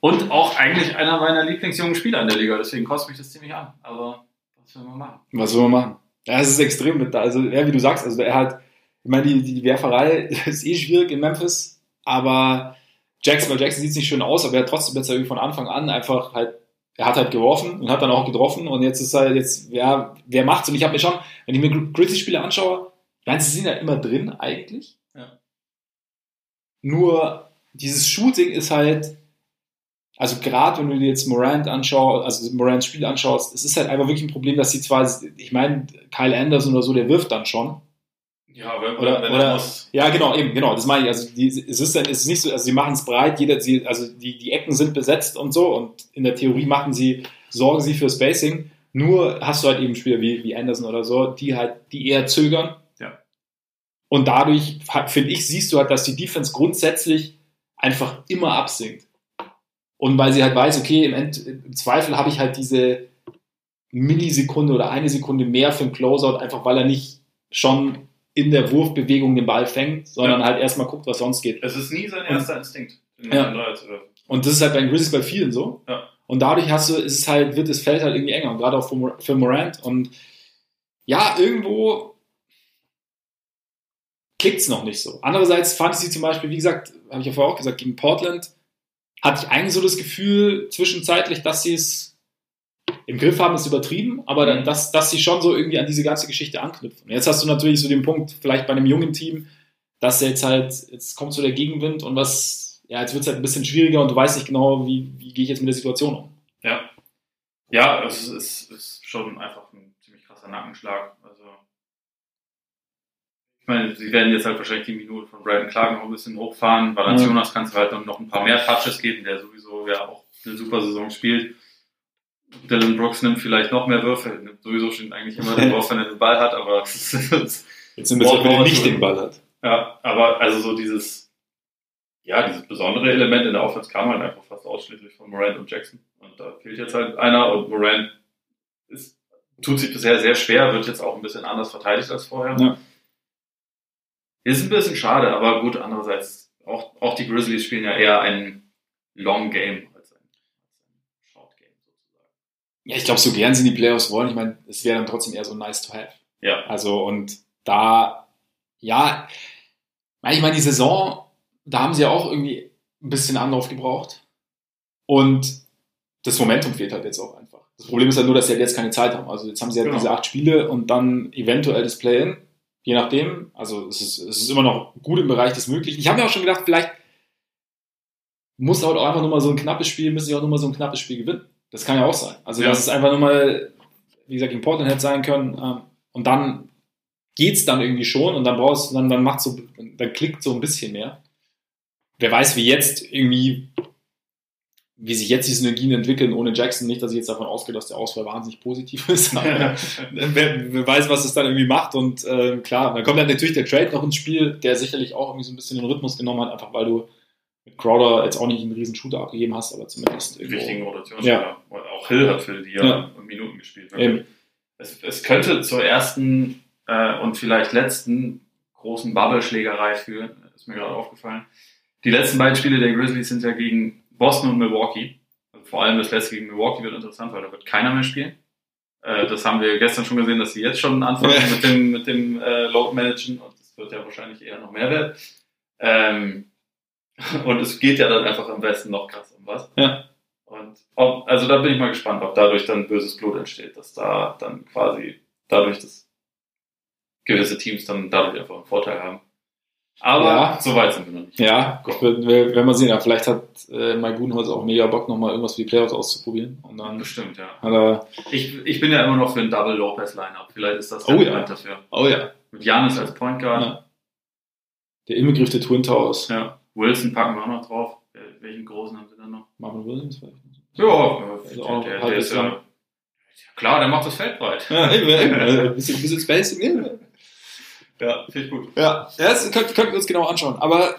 Und auch eigentlich einer meiner Lieblingsjungen Spieler in der Liga, deswegen kostet mich das ziemlich an. Aber was will man machen? Was will man machen? Ja, es ist extrem mit da. Also, ja, wie du sagst, also er hat, ich meine, die, die Werferei ist eh schwierig in Memphis, aber Jackson, weil Jackson sieht nicht schön aus, aber er hat trotzdem jetzt irgendwie von Anfang an einfach halt er hat halt geworfen und hat dann auch getroffen und jetzt ist halt jetzt, ja, wer macht's? Und ich habe mir schon, wenn ich mir Grizzlies-Spiele anschaue, meine, sie sind ja immer drin eigentlich. Ja. Nur dieses Shooting ist halt, also gerade wenn du dir jetzt Morant anschaust, also Morants Spiel anschaust, es ist halt einfach wirklich ein Problem, dass sie zwar, ich meine, Kyle Anderson oder so, der wirft dann schon. Ja, wenn, Oder, wenn oder, er muss. ja, genau, eben, genau, das meine ich. Also die, es ist dann, es ist nicht so, also sie machen es breit, jeder, sie, also die, die Ecken sind besetzt und so und in der Theorie machen sie, sorgen sie für Spacing. Nur hast du halt eben Spieler wie, wie Anderson oder so, die halt, die eher zögern. Ja. Und dadurch, finde ich, siehst du halt, dass die Defense grundsätzlich einfach immer absinkt. Und weil sie halt weiß, okay, im, End, im Zweifel habe ich halt diese Millisekunde oder eine Sekunde mehr für einen Closeout, einfach weil er nicht schon in der Wurfbewegung den Ball fängt, sondern Ja. halt erstmal guckt, was sonst geht. Es ist nie sein erster Instinkt. Den Ja. da jetzt, oder? Und das ist halt bei den Grizzlies bei vielen so. Ja. Und dadurch hast du, ist es halt, wird das Feld halt irgendwie enger, und gerade auch für, für Morant. Und ja, irgendwo klickt es noch nicht so. Andererseits fand ich sie zum Beispiel, wie gesagt, habe ich ja vorher auch gesagt, gegen Portland hatte ich eigentlich so das Gefühl zwischenzeitlich, dass sie es im Griff haben, ist übertrieben, aber dann, Mhm. dass, dass sie schon so irgendwie an diese ganze Geschichte anknüpfen. Und jetzt hast du natürlich so den Punkt, vielleicht bei einem jungen Team, dass jetzt halt, jetzt kommt so der Gegenwind und was, ja, jetzt wird es halt ein bisschen schwieriger und du weißt nicht genau, wie, wie gehe ich jetzt mit der Situation um. Ja. Ja, es ist, ist schon einfach ein ziemlich krasser Nackenschlag. Also, ich meine, sie werden jetzt halt wahrscheinlich die Minute von Brandon Clark noch ein bisschen hochfahren. Valanciunas kannst du halt dann noch ein paar mehr Touches geben, der sowieso ja auch eine super Saison spielt. Dylan Brooks nimmt vielleicht noch mehr Würfe, nimmt sowieso schon eigentlich immer den Wurf, wenn er den Ball hat, aber es ist, Jetzt sind wir so, wenn er nicht den Ball hat. Ja, aber also so dieses, ja, dieses besondere Element in der Offense kam halt einfach fast ausschließlich von Morant und Jackson. Und da fehlt jetzt halt einer und Morant ist, tut sich bisher sehr schwer, wird jetzt auch ein bisschen anders verteidigt als vorher. Ja. Ist ein bisschen schade, aber gut, andererseits, auch, auch die Grizzlies spielen ja eher ein Long Game als ein, als ein Short Game sozusagen. Ja, ich glaube, so gern sie in die Playoffs wollen, ich meine, es wäre dann trotzdem eher so nice to have. Ja, Also, und da, ja, ich meine, die Saison, da haben sie ja auch irgendwie ein bisschen Anlauf gebraucht. Und das Momentum fehlt halt jetzt auch einfach. Das Problem ist halt nur, dass sie halt jetzt keine Zeit haben. Also jetzt haben sie halt Genau. diese acht Spiele und dann eventuell das Play-In. Je nachdem. Also es ist, es ist immer noch gut im Bereich des Möglichen. Ich habe mir auch schon gedacht, vielleicht muss halt auch einfach nur mal so ein knappes Spiel, müssen sie auch nur mal so ein knappes Spiel gewinnen. Das kann ja auch sein. Also Ja. dass es einfach nur mal, wie gesagt, in Portland hätte sein können. Ähm, und dann geht's dann irgendwie schon und dann brauchst dann, dann macht so, dann klickt so ein bisschen mehr. Wer weiß, wie jetzt irgendwie, wie sich jetzt die Synergien entwickeln ohne Jackson. Nicht, dass ich jetzt davon ausgehe, dass der Ausfall wahnsinnig positiv ist. Wer, wer weiß, was es dann irgendwie macht. Und äh, klar, dann kommt dann natürlich der Trade noch ins Spiel, der sicherlich auch irgendwie so ein bisschen den Rhythmus genommen hat, einfach weil du mit Crowder jetzt auch nicht einen riesen Shooter abgegeben hast, aber zumindest wichtigen irgendwo. Rotationsspieler. Auch Hill hat für die ja, Ja. Minuten gespielt. Eben. Es, es könnte zur ersten äh, und vielleicht letzten großen Bubble-Schlägerei führen, ist mir gerade aufgefallen. Die letzten beiden Spiele der Grizzlies sind ja gegen Boston und Milwaukee. Also vor allem das letzte gegen Milwaukee wird interessant, weil da wird keiner mehr spielen. Äh, das haben wir gestern schon gesehen, dass sie jetzt schon anfangen Ja. mit dem, mit dem äh, Load Managen und das wird ja wahrscheinlich eher noch mehr werden. Ähm, und es geht ja dann einfach am besten noch krass um was. Ja. Und ob, also da bin ich mal gespannt, ob dadurch dann böses Blut entsteht, dass da dann quasi dadurch, dass gewisse Teams dann dadurch einfach einen Vorteil haben. Aber Ja. so weit sind wir noch nicht. Ja, ich will, werden wir sehen. Ja, vielleicht hat äh, Mike Budenholzer auch mega Bock, nochmal irgendwas die Playoffs auszuprobieren. Und dann Bestimmt, ja. er, Ich, ich bin ja immer noch für ein Double Lopez Lineup. Vielleicht ist das Oh der ja. Moment dafür. oh ja, Mit Janis als Point Guard. Ja. der Inbegriff der Twin Towers. Ja. Wilson packen wir auch noch drauf. Wel- Welchen großen haben sie dann noch? Marvin Williams vielleicht. Ja, Also auch der, der ist ja. Klar, der macht das Feld breit. Ja, eben, eben. Also ein bisschen, bisschen Spacing. Ja, Ja, finde ich gut. ja das könnten, wir uns genau anschauen. Aber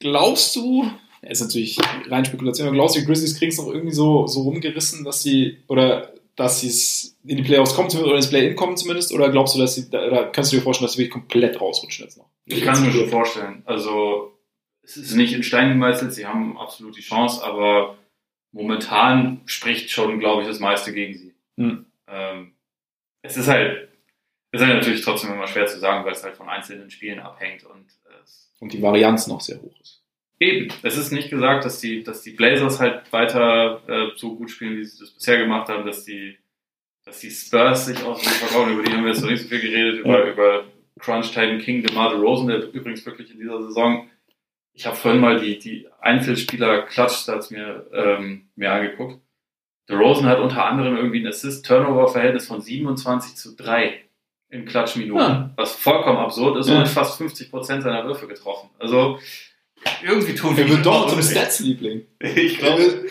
glaubst du, ja, ist natürlich rein Spekulation, aber glaubst du, die Grizzlies kriegen es noch irgendwie so, so rumgerissen, dass sie, oder dass sie es in die Playoffs kommen zumindest, oder ins Play-In kommen zumindest, oder glaubst du, dass sie, oder kannst du dir vorstellen, dass sie wirklich komplett rausrutschen jetzt noch? Ich kann es mir schon vorstellen. Also, es ist nicht in Stein gemeißelt, sie haben absolut die Chance, aber momentan spricht schon, glaube ich, das meiste gegen sie. Hm. Ähm, es ist halt, es ist halt natürlich trotzdem immer schwer zu sagen, weil es halt von einzelnen Spielen abhängt und äh, Und die Varianz noch sehr hoch ist. Eben. Es ist nicht gesagt, dass die, dass die Blazers halt weiter äh, so gut spielen, wie sie das bisher gemacht haben, dass die, dass die Spurs sich auch so verkaufen. Über die haben wir jetzt noch nicht so viel geredet, über, über Crunch Time King, DeMar DeRozan, der übrigens wirklich in dieser Saison, ich habe vorhin mal die, die Einzelspieler Klatschstats mir, ähm, mir angeguckt. DeRozan hat unter anderem irgendwie ein Assist-Turnover-Verhältnis von 27 zu 3 in Klatschminuten, Ja. was vollkommen absurd ist Ja. und fast 50 Prozent seiner Würfe getroffen. Also irgendwie tun Er wird doch zum. Stats-Liebling. Ich glaube,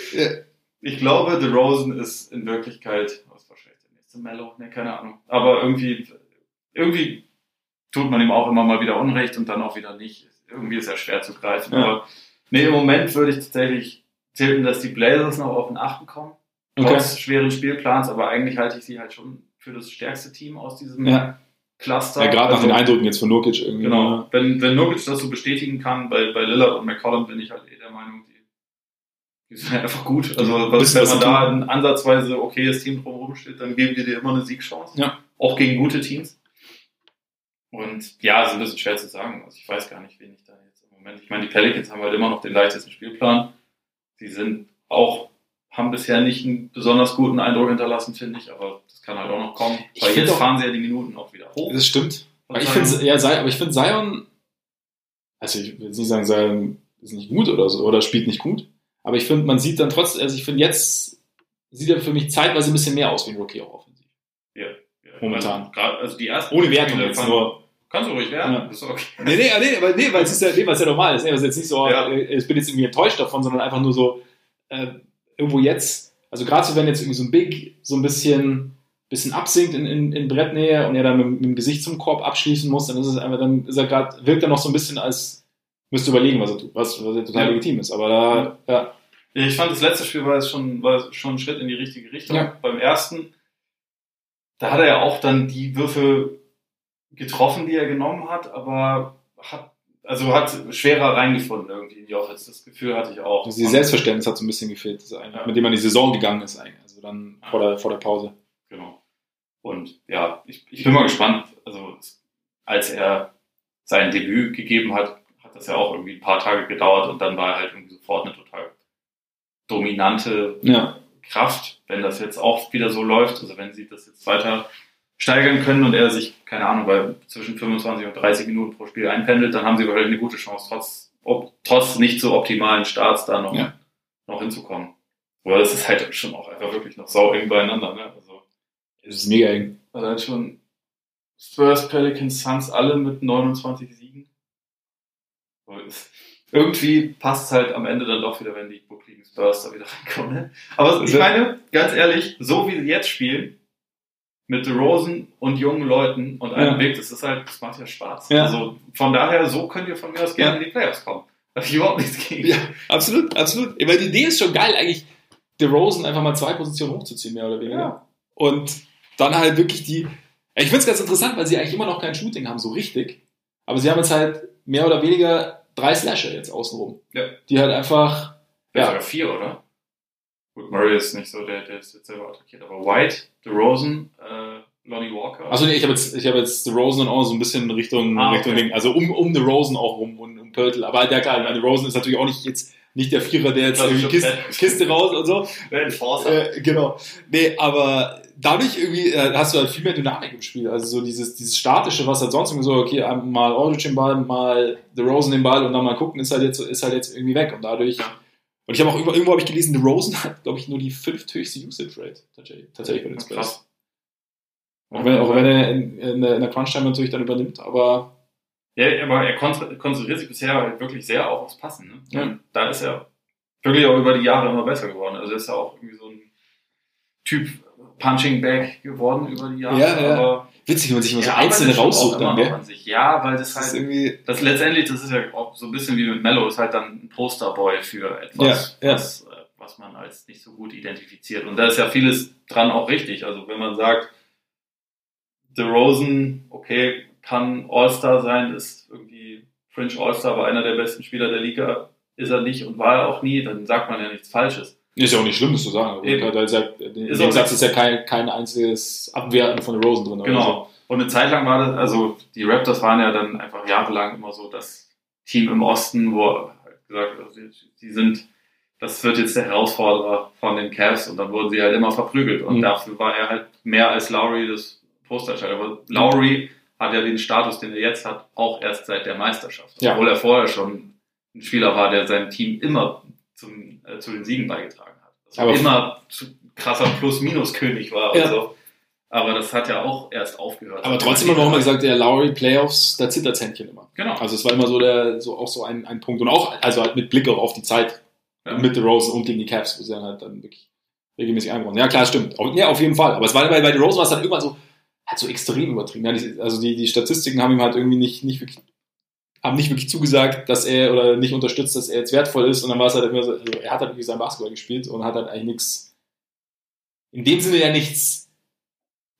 ich glaube, DeRozan ist in Wirklichkeit, was war schlecht, der nächste Mellow? Ne, keine Ahnung. Aber irgendwie, irgendwie tut man ihm auch immer mal wieder Unrecht und dann auch wieder nicht. Irgendwie ist er schwer zu greifen. Ja. Aber nee, im Moment würde ich tatsächlich tippen, dass die Blazers noch auf den Achten kommen. Okay. Trotz schweren Spielplans, aber eigentlich halte ich sie halt schon für das stärkste Team aus diesem Ja. Cluster. Ja, gerade nach Also- den Eindrücken jetzt von Nurkic irgendwie. Genau. Wenn, wenn Nurkic das so bestätigen kann, bei, bei Lillard und McCollum bin ich halt eh der Meinung, die, die sind einfach gut. Also was, wenn man da ein ansatzweise okayes Team drumherum steht, dann geben die dir immer eine Siegchance. Ja. Auch gegen gute Teams. Und ja, ist ein bisschen schwer zu sagen. Also ich weiß gar nicht, wen ich da jetzt im Moment. Ich meine, die Pelicans haben halt immer noch den leichtesten Spielplan. Sie sind auch, haben bisher nicht einen besonders guten Eindruck hinterlassen, finde ich, aber das kann halt auch noch kommen. Ich Weil jetzt auch- fahren sie ja die Minuten auch wieder hoch. Das stimmt. Aber ich finde, ja, aber ich finde Zion, also ich will jetzt nicht sagen, Zion ist nicht gut oder so, oder spielt nicht gut. Aber ich finde, man sieht dann trotzdem, also ich finde jetzt sieht er für mich zeitweise ein bisschen mehr aus wie ein Rookie auch offensiv. Ja, Momentan. Also, grad- also die ersten Ohne Wertung jetzt fand- nur. Kannst du ruhig werden. Ja. Ist okay. Nee, nee, nee, aber nee, weil es ist ja, nee, weil es ja normal ist. Nee, weil es jetzt nicht so, Ja. äh, ich bin jetzt irgendwie enttäuscht davon, sondern einfach nur so, äh, irgendwo jetzt, also gerade so, wenn jetzt irgendwie so ein Big so ein bisschen, bisschen absinkt in, in, in Brettnähe und er dann mit, mit dem Gesicht zum Korb abschließen muss, dann ist es einfach, dann ist er gerade, wirkt er noch so ein bisschen als, müsste überlegen, was er tut, was, was er total Ja. legitim ist. Aber da, ja, Ja, Ich fand das letzte Spiel war jetzt schon, war schon ein Schritt in die richtige Richtung. Ja. Beim ersten, da hat er ja auch dann die Würfe getroffen, die er genommen hat, aber hat, also hat schwerer reingefunden irgendwie in die Offense. Das Gefühl hatte ich auch. also die Selbstverständnis hat so ein bisschen gefehlt, Ja. mit dem man die Saison gegangen ist eigentlich, also dann vor der, vor der Pause. Genau. Und ja, ich, ich bin mal gespannt. Also als er sein Debüt gegeben hat, hat das ja auch irgendwie ein paar Tage gedauert und dann war er halt irgendwie sofort eine total dominante Ja, Kraft, wenn das jetzt auch wieder so läuft, also wenn sie das jetzt weiter steigern können und er sich, keine Ahnung, bei zwischen 25 und 30 Minuten pro Spiel einpendelt, dann haben sie wahrscheinlich eine gute Chance, trotz, ob, trotz nicht so optimalen Starts da noch, Ja. noch hinzukommen. Aber das ist halt schon auch einfach wirklich noch sau eng beieinander, ne? Also, es ist mega eng. also halt schon Spurs, Pelicans, Suns alle mit 29 Siegen. So, ist- Irgendwie passt es halt am Ende dann doch wieder, wenn die buckligen Spurs da wieder reinkommen. Ne? Aber ich Also- meine, ganz ehrlich, so wie sie jetzt spielen, mit DeRozan und jungen Leuten und einem Ja. Big, das ist halt, das macht ja Spaß. Ja. Also von daher, so könnt ihr von mir aus gerne in die Playoffs kommen. Da hab ich überhaupt nichts gegen. Ja, absolut, absolut. Weil die Idee ist schon geil, eigentlich DeRozan einfach mal zwei Positionen hochzuziehen, mehr oder weniger. Ja. Und dann halt wirklich die. Ich finde es ganz interessant, weil sie eigentlich immer noch kein Shooting haben, so richtig. Aber sie haben jetzt halt mehr oder weniger drei Slasher jetzt außenrum. Ja. Die halt einfach. Ja, Ja. vier, oder? Gut, Murray ist nicht so, der, der ist jetzt selber attackiert, aber White, DeRozan, äh, Lonnie Walker. Achso, nee, ich habe jetzt, ich hab jetzt DeRozan und auch so ein bisschen Richtung, Ah, okay. Richtung Ding. Also um, um DeRozan auch rum und um Pörtl. Aber der klar, DeRozan ist natürlich auch nicht jetzt nicht der Vierer, der jetzt irgendwie Kiste. Kiste raus und so. Enforcer. Äh, genau. Nee, aber dadurch irgendwie äh, hast du halt viel mehr Dynamik im Spiel. Also so dieses, dieses Statische, was halt sonst irgendwie so, okay, mal Aldridge den Ball, mal The Rosen den Ball und dann mal gucken, ist halt jetzt, ist halt jetzt irgendwie weg. Und dadurch. Ja. Und ich habe auch irgendwo, irgendwo habe ich gelesen, The Rosen hat, glaube ich, nur die fünfthöchste Usage Rate tatsächlich, tatsächlich bei den Spurs. Auch wenn, auch wenn er in, in, der- in der Crunch-Time natürlich dann übernimmt, aber Ja, aber er kon- konzentriert sich bisher halt wirklich sehr auch aufs Passen. Ne? Ja. Da ist er wirklich auch über die Jahre immer besser geworden. Also er ist ja auch irgendwie so ein Typ Punching Bag geworden über die Jahre. Ja, ja. Aber witzig, wenn man sich immer so er arbeitet einzelne raussucht dann, gell? sich. Ja, weil das Das halt, irgendwie, das letztendlich, das ist ja auch so ein bisschen wie mit Mello, ist halt dann ein Posterboy für etwas, Ja, ja. Was, äh, was man als nicht so gut identifiziert. Und da ist ja vieles dran auch richtig. Also wenn man sagt, DeRozan, okay, kann All-Star sein, ist irgendwie Fringe All-Star, aber einer der besten Spieler der Liga ist er nicht und war er auch nie, dann sagt man ja nichts Falsches. Ist ja auch nicht schlimm, das zu sagen. Sagt, in Ist dem auch Satz nicht- ist ja kein, kein einziges Abwerten von Rosen drin. Genau. Und eine Zeit lang war das, also die Raptors waren ja dann einfach jahrelang immer so das Team im Osten, wo halt gesagt, also sie, sie sind, das wird jetzt der Herausforderer von den Cavs und dann wurden sie halt immer verprügelt und Mhm. dafür war er halt mehr als Lowry das Posterchild. Aber Lowry hat ja den Status, den er jetzt hat, auch erst seit der Meisterschaft. Ja. Obwohl er vorher schon ein Spieler war, der seinem Team immer zum, äh, zu den Siegen beigetragen hat. Also Aber- immer zu, krasser Plus-Minus-König war Ja. so. Aber das hat ja auch erst aufgehört. Aber trotzdem haben wir auch immer gesagt, der Lowry Playoffs, da zittert Händchen immer. Genau. Also es war immer so der, so auch so ein, ein Punkt. Und auch, also halt mit Blick auch auf die Zeit Ja. mit The Rosen und gegen die Cavs, wo sie dann halt dann wirklich regelmäßig eingebaut Ja, klar, stimmt. Ja, auf jeden Fall. Aber es war bei, bei The Rosen war es dann irgendwann so, halt so extrem übertrieben. Ja, die, also die, die Statistiken haben ihm halt irgendwie nicht, nicht wirklich, haben nicht wirklich zugesagt, dass er oder nicht unterstützt, dass er jetzt wertvoll ist. Und dann war es halt immer so, also er hat halt wirklich sein Basketball gespielt und hat halt eigentlich nichts, in dem Sinne ja nichts,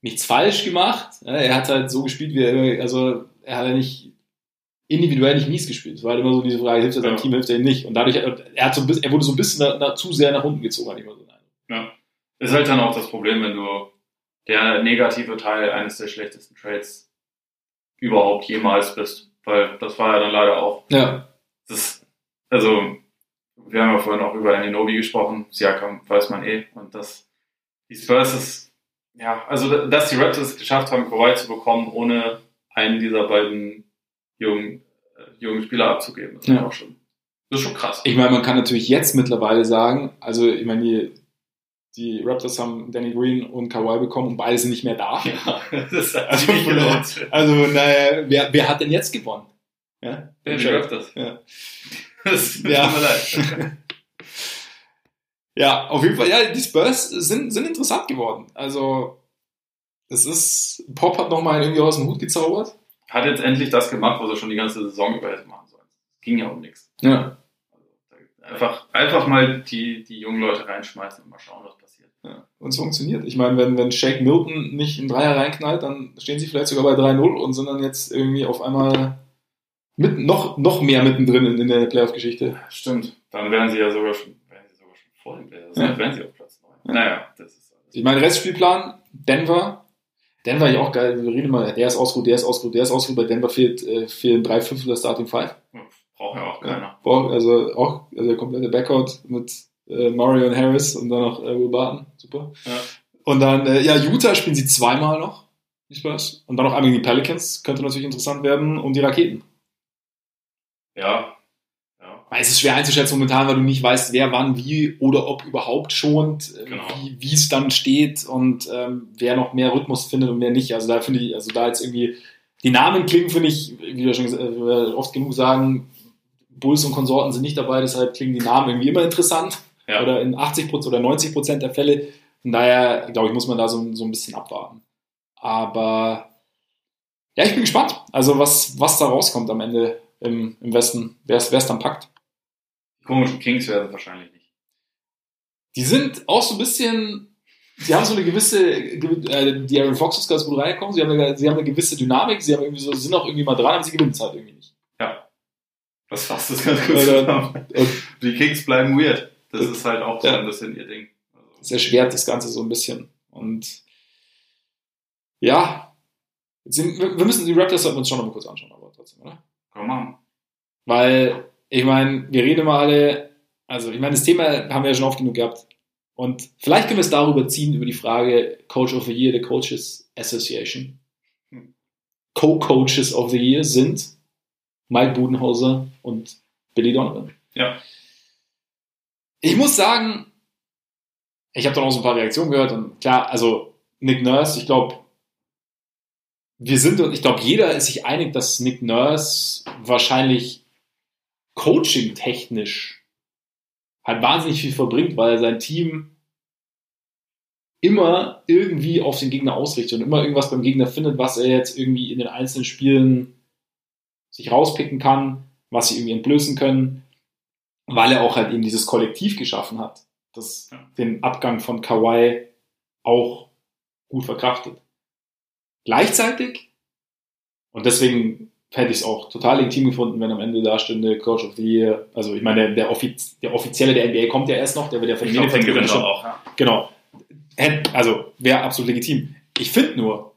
nichts falsch gemacht. Er hat halt so gespielt, wie er, also er hat ja nicht individuell nicht mies gespielt. Es war halt immer so diese Frage, hilft er seinem Ja. Team, hilft er ihm nicht. Und dadurch, er, hat so ein bisschen, er wurde so ein bisschen nach, nach, zu sehr nach unten gezogen, hatte ich mal so. Ja. Ist halt dann auch das Problem, wenn du der negative Teil eines der schlechtesten Trades überhaupt jemals bist. Weil das war ja dann leider auch. Ja. Das, also, wir haben ja vorhin auch über Aninobi gesprochen. Siakam weiß man eh. Und das, die Spurs ist, ja, also, dass die Raptors es geschafft haben, Kawhi zu bekommen, ohne einen dieser beiden jungen, äh, jungen Spieler abzugeben, ist Ja. auch schon, das ist schon krass. Ich meine, man kann natürlich jetzt mittlerweile sagen, also ich meine, die, die Raptors haben Danny Green und Kawhi bekommen und beide sind nicht mehr da. Ja, das hat Also, nicht gelohnt. Also, naja, wer, wer hat denn jetzt gewonnen? Ja, Ja, die Raptors. Ja. Das tut Ja. mir leid. Ja, auf jeden Fall, ja, die Spurs sind, sind interessant geworden. Also, es ist, Pop hat nochmal irgendwie aus dem Hut gezaubert. Hat jetzt endlich das gemacht, was er schon die ganze Saison über hätte machen sollen. Ging ja um nichts. Ja. Einfach, einfach mal die, die jungen Leute reinschmeißen und mal schauen, was passiert. ja. Und es funktioniert. Ich meine, wenn, wenn Shake Milton nicht einen Dreier reinknallt, dann stehen sie vielleicht sogar bei 3-0 und sind dann jetzt irgendwie auf einmal mit, noch, noch mehr mittendrin in, in der Playoff-Geschichte. Stimmt. Dann wären sie ja sogar schon, wären sie sogar schon vor dem Blazers. Ja. Dann wären sie auf Platz 9. Naja, das ist alles. Ich meine, Restspielplan, Denver. Denver ja auch geil. Wir reden immer, der ist ausgeruht, der ist ausgeruht, der ist ausgeruht. Bei Denver fehlt, äh, fehlen drei Fünftel der Starting Five. Braucht ja auch keiner. Boah, also auch also der komplette Backcourt mit äh, Murray und Harris und dann noch äh, Will Barton. Super. Ja. Und dann, äh, ja, Utah spielen sie zweimal noch. Die Spurs. Und dann noch einmal gegen die Pelicans. Könnte natürlich interessant werden. Und die Raketen. Ja. Ja. Weil es ist schwer einzuschätzen momentan, weil du nicht weißt, wer wann wie oder ob überhaupt schont, äh, Genau. wie es dann steht und ähm, wer noch mehr Rhythmus findet und wer nicht. Also da finde ich, also da jetzt irgendwie, die Namen klingen, finde ich, wie wir schon gesagt- wie wir oft genug sagen, Bulls und Konsorten sind nicht dabei, deshalb klingen die Namen irgendwie immer interessant. Ja. Oder in 80% oder 90 Prozent der Fälle. Von daher, glaube ich, muss man da so, so ein bisschen abwarten. Aber ja, ich bin gespannt. Also was, was da rauskommt am Ende im, im Westen, wer es dann packt. Die komischen Kings werden wahrscheinlich nicht. Die sind auch so ein bisschen, sie haben so eine gewisse, gew- äh, die Aaron Fox ist ganz gut reingekommen, sie haben, eine, sie haben eine gewisse Dynamik, sie haben irgendwie so, sind auch irgendwie mal dran, aber sie gewinnen es halt irgendwie nicht. Das fasst das ganz gut zusammen. Die Kings bleiben weird. Das ist halt auch so Ja. ein bisschen ihr Ding. Also, es erschwert das Ganze so ein bisschen. Und ja, sind, wir müssen die Raptors sollten wir uns schon noch mal kurz anschauen, aber trotzdem, oder? Wir machen. Weil, ich meine, wir reden immer alle, also ich meine, das Thema haben wir ja schon oft genug gehabt. Und vielleicht können wir es darüber ziehen, über die Frage Coach of the Year, der Coaches Association. Hm. Co-Coaches of the Year sind Mike Budenhauser und Billy Donovan. Ja. Ich muss sagen, ich habe dann auch so ein paar Reaktionen gehört und klar, also Nick Nurse, ich glaube, wir sind, und ich glaube, jeder ist sich einig, dass Nick Nurse wahrscheinlich coaching-technisch halt wahnsinnig viel verbringt, weil er sein Team immer irgendwie auf den Gegner ausrichtet und immer irgendwas beim Gegner findet, was er jetzt irgendwie in den einzelnen Spielen sich rauspicken kann, was sie irgendwie entblößen können, weil er auch halt eben dieses Kollektiv geschaffen hat, das den Abgang von Kawhi auch gut verkraftet. Gleichzeitig, und deswegen hätte ich es auch total legitim gefunden, wenn am Ende da stünde Coach of the Year, also ich meine, der, der, Offiz der Offizielle der NBA kommt ja erst noch, der wird ja von gewinnt schon auch. Ja. Genau. Also wäre absolut legitim. Ich finde nur,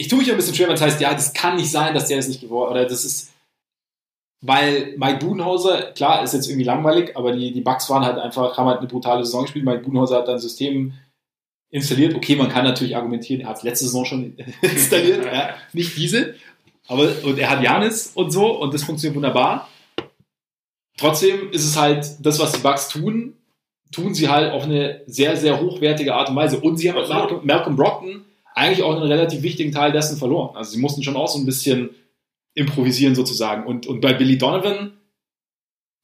ich tue mich ein bisschen schwer, wenn es heißt, ja, das kann nicht sein, dass der das nicht geworden oder das ist. weil Mike Budenhauser, klar, ist jetzt irgendwie langweilig, aber die, die Bucks waren halt einfach, haben halt eine brutale Saison gespielt. Mike Budenhauser hat dann ein System installiert. Okay, man kann natürlich argumentieren, er hat es letzte Saison schon installiert, ja, nicht diese. Aber, und er hat Janis und so und das funktioniert wunderbar. Trotzdem ist es halt, das, was die Bucks tun, tun sie halt auf eine sehr, sehr hochwertige Art und Weise. Und sie haben mit Malcolm, Malcolm Brockton eigentlich auch einen relativ wichtigen Teil dessen verloren. Also sie mussten schon auch so ein bisschen improvisieren sozusagen. Und, und bei Billy Donovan,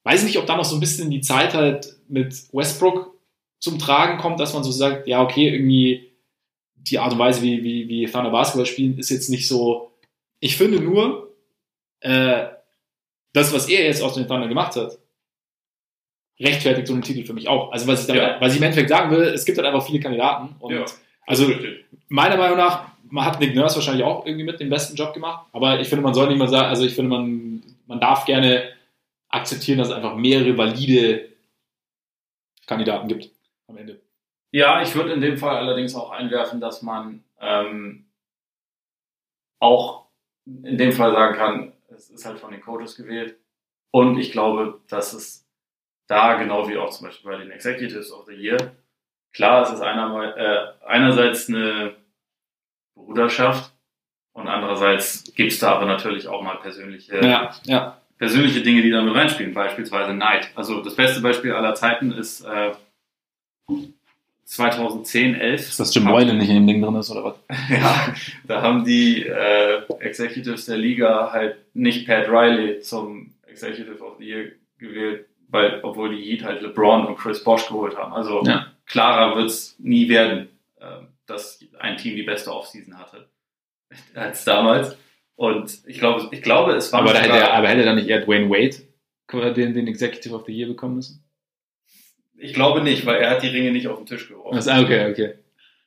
weiß ich nicht, ob da noch so ein bisschen die Zeit halt mit Westbrook zum Tragen kommt, dass man so sagt, ja, okay, irgendwie die Art und Weise, wie, wie, wie Thunder Basketball spielen, ist jetzt nicht so. Ich finde nur, äh, das, was er jetzt aus den Thunder gemacht hat, rechtfertigt so einen Titel für mich auch. Also was ich, damit, ja. was ich im Endeffekt sagen will, es gibt halt einfach viele Kandidaten. Und ja, also meiner Meinung nach hat Nick Nurse wahrscheinlich auch irgendwie mit den besten Job gemacht, aber ich finde, man soll nicht mal sagen, also ich finde, man, man darf gerne akzeptieren, dass es einfach mehrere valide Kandidaten gibt am Ende. Ja, ich würde in dem Fall allerdings auch einwerfen, dass man ähm, auch in dem Fall sagen kann, es ist halt von den Coaches gewählt. Und ich glaube, dass es da, genau wie auch zum Beispiel bei den Executives of the Year, klar, es ist einer, äh, einerseits eine Bruderschaft. Und andererseits gibt es da aber natürlich auch mal persönliche, ja, ja. persönliche Dinge, die da mit reinspielen, beispielsweise Neid. Also das beste Beispiel aller Zeiten ist äh, 2010, 11. Ist das Jim Moylan nicht in dem Ding drin ist, oder was? ja, da haben die äh, Executives der Liga halt nicht Pat Riley zum Executive of the Year gewählt, weil, obwohl die Heat halt LeBron und Chris Bosch geholt haben. Also ja. klarer wird es nie werden. Ähm, dass ein Team die beste Offseason hatte als damals. Und ich glaube, ich glaube, es war. Aber, da hätte, aber hätte dann nicht eher Dwayne Wade den, den Executive of the Year bekommen müssen? Ich glaube nicht, weil er hat die Ringe nicht auf den Tisch geworfen. Also, okay, okay.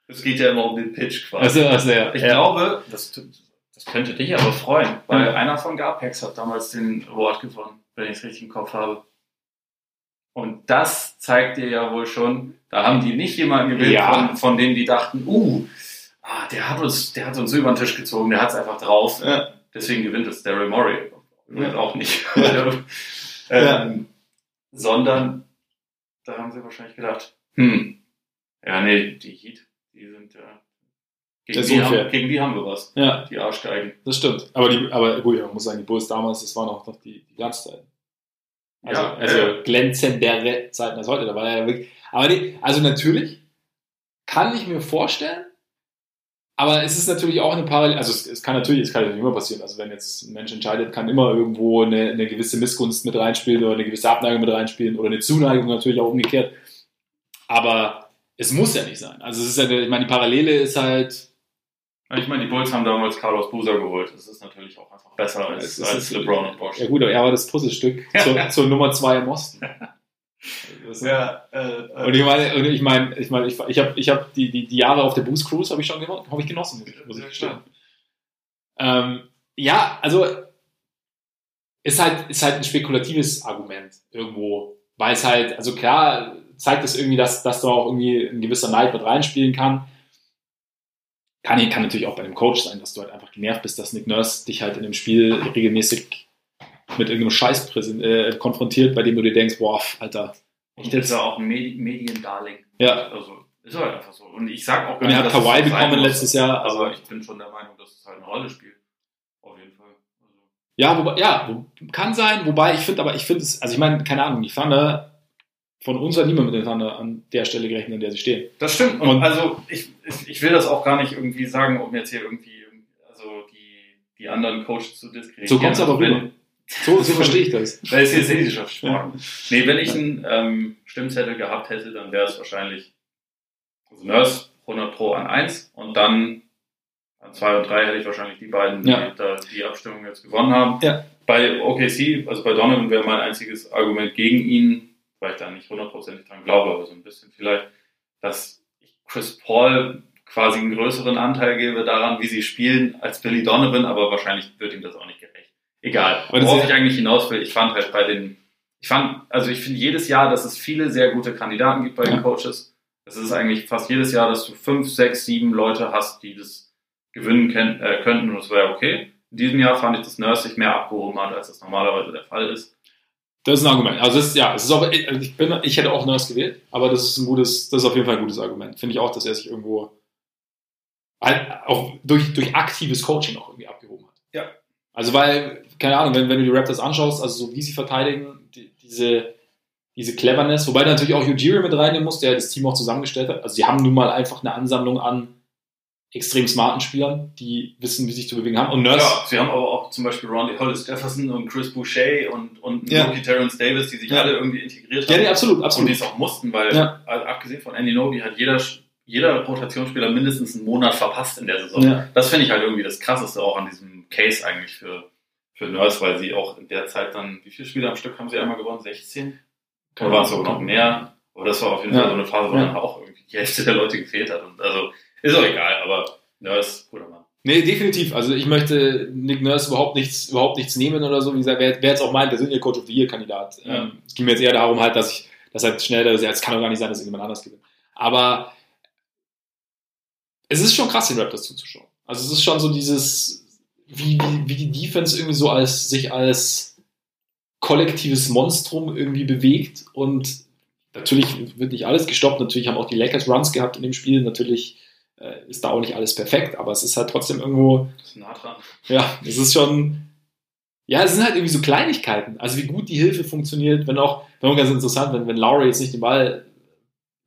Es geht ja immer um den Pitch quasi. Also, also, ja. Ich ja. glaube, das, das könnte dich aber freuen, weil ja. einer von Garpex hat damals den Award gewonnen, wenn ich es richtig im Kopf habe. Und das zeigt dir ja wohl schon, da haben die nicht jemanden gewählt, ja. von, von denen die dachten, uh, ah, der hat uns, der hat uns über den Tisch gezogen, der hat es einfach drauf. Ja. Deswegen gewinnt es Daryl Morey. Ja. Auch nicht. ähm, sondern da haben sie wahrscheinlich gedacht, hm, ja, nee, die Heat, die sind ja. Gegen die, haben, gegen die haben wir was. Ja. Die Arschgeigen. Das stimmt. Aber, die, aber gut, man muss sagen, die Bulls damals, das waren auch noch die, die Glanzzeiten. Also, ja, also äh, glänzendere Zeiten als heute. Da war ja wirklich. Aber die, also natürlich kann ich mir vorstellen, aber es ist natürlich auch eine Parallele, also es, es, kann natürlich, es kann natürlich immer passieren. Also wenn jetzt ein Mensch entscheidet, kann immer irgendwo eine, eine gewisse Missgunst mit reinspielen oder eine gewisse Abneigung mit reinspielen oder eine Zuneigung natürlich auch umgekehrt. Aber es muss ja nicht sein. Also es ist ja, ich meine, die Parallele ist halt. Ich meine, die Bulls haben damals Carlos Boozer geholt. Das ist natürlich auch einfach besser als, als LeBron und Bosch. Ja gut, aber er war das Puzzlestück zur, zur Nummer zwei im Osten. ja, äh, und ich meine, und ich meine, ich meine, ich, ich habe ich hab die, die, die Jahre auf der Boost Cruise habe ich schon hab ich genossen, muss ich gestehen. Ähm, ja, also ist halt, ist halt ein spekulatives Argument irgendwo, weil es halt, also klar zeigt es irgendwie, dass, dass da auch irgendwie ein gewisser Neid mit reinspielen kann. Kann, kann natürlich auch bei dem Coach sein, dass du halt einfach genervt bist, dass Nick Nurse dich halt in dem Spiel regelmäßig mit irgendeinem Scheiß äh, konfrontiert, bei dem du dir denkst, boah, Alter. Ich ist ja auch ein Medi Mediendarling. Ja. Also, ist halt einfach so. Und ich sag auch gar Und er hat Kawaii bekommen letztes Jahr. Also, aber ich bin schon der Meinung, dass es halt eine Rolle spielt. Auf jeden Fall. Also. Ja, wobei, ja, kann sein, wobei ich finde, aber ich finde es, also ich meine, keine Ahnung, ich fand von uns hat niemand mit den Thunder an der Stelle gerechnet, an der sie stehen. Das stimmt. Und, und also ich, ich will das auch gar nicht irgendwie sagen, um jetzt hier irgendwie also die, die anderen Coaches zu diskreditieren. So kommt es aber rüber. So, so verstehe ich das. Weil es jetzt Wissenschaftssport. Ja. Nee, wenn ich einen ähm, Stimmzettel gehabt hätte, dann wäre es wahrscheinlich also Nurse 100 Pro an 1 und dann an 2 und 3 hätte ich wahrscheinlich die beiden, die ja. da die Abstimmung jetzt gewonnen haben. Ja. Bei OKC, also bei Donovan wäre mein einziges Argument gegen ihn, weil ich da nicht hundertprozentig dran glaube, aber so ein bisschen vielleicht, dass ich Chris Paul quasi einen größeren Anteil gebe daran, wie sie spielen, als Billy Donovan, aber wahrscheinlich wird ihm das auch nicht gerecht. Egal. Worauf ich eigentlich hinaus will, ich fand halt bei den, ich fand, also ich finde jedes Jahr, dass es viele sehr gute Kandidaten gibt bei den Coaches. Es ist eigentlich fast jedes Jahr, dass du fünf, sechs, sieben Leute hast, die das gewinnen können, äh, könnten und das wäre okay. In diesem Jahr fand ich, dass Nurse sich mehr abgehoben hat, als das normalerweise der Fall ist. Das ist ein Argument. Also das ist, ja, es ist auch, ich, bin, ich hätte auch Nurse gewählt, aber das ist ein gutes, das ist auf jeden Fall ein gutes Argument. Finde ich auch, dass er sich irgendwo halt auch durch, durch aktives Coaching auch irgendwie abgehoben hat. Ja. Also weil, keine Ahnung, wenn, wenn du die Raptors anschaust, also so wie sie verteidigen, die, diese, diese Cleverness, wobei du natürlich auch Ujiri mit reinnehmen musst, der das Team auch zusammengestellt hat. Also sie haben nun mal einfach eine Ansammlung an extrem smarten Spielern, die wissen, wie sich zu bewegen haben. Und Nurse. Ja, sie haben aber auch zum Beispiel Ronnie Hollis Jefferson und Chris Boucher und, und Ja. Rookie Terrence Davis, die sich Ja. alle irgendwie integriert Ja, haben. nee, absolut, Und absolut. die es auch mussten, weil Ja. also abgesehen von Andy Nobi hat jeder, jeder Rotationsspieler mindestens einen Monat verpasst in der Saison. Ja. Das finde ich halt irgendwie das Krasseste auch an diesem Case eigentlich für, für Nurse, weil sie auch in der Zeit dann, wie viele Spiele am Stück haben sie einmal gewonnen? 16? Oder waren es sogar noch mehr? Aber das war auf jeden Ja. Fall so eine Phase, wo Ja. dann auch irgendwie die Hälfte der Leute gefehlt hat. Und also ist auch egal, aber Nurse, guter Mann. Nee, definitiv. Also ich möchte Nick Nurse überhaupt nichts, überhaupt nichts nehmen oder so. Wie gesagt, wäre wär jetzt auch mein persönlicher Coach of the Year Kandidat. Ja. Ähm, es ging mir jetzt eher darum halt, dass ich, dass halt schnell, es kann doch gar nicht sein, dass irgendjemand anders gewinnt. Aber es ist schon krass, den Raptors zuzuschauen. Also es ist schon so dieses, wie, wie, wie die Defense irgendwie so als, sich als kollektives Monstrum irgendwie bewegt und natürlich wird nicht alles gestoppt. Natürlich haben auch die Lakers Runs gehabt in dem Spiel. Natürlich äh, ist da auch nicht alles perfekt, aber es ist halt trotzdem irgendwo, Ist nah dran. ja, es ist schon, ja, es sind halt irgendwie so Kleinigkeiten. Also wie gut die Hilfe funktioniert, wenn auch, wenn auch ganz interessant, wenn, wenn Lowry jetzt nicht den Ball,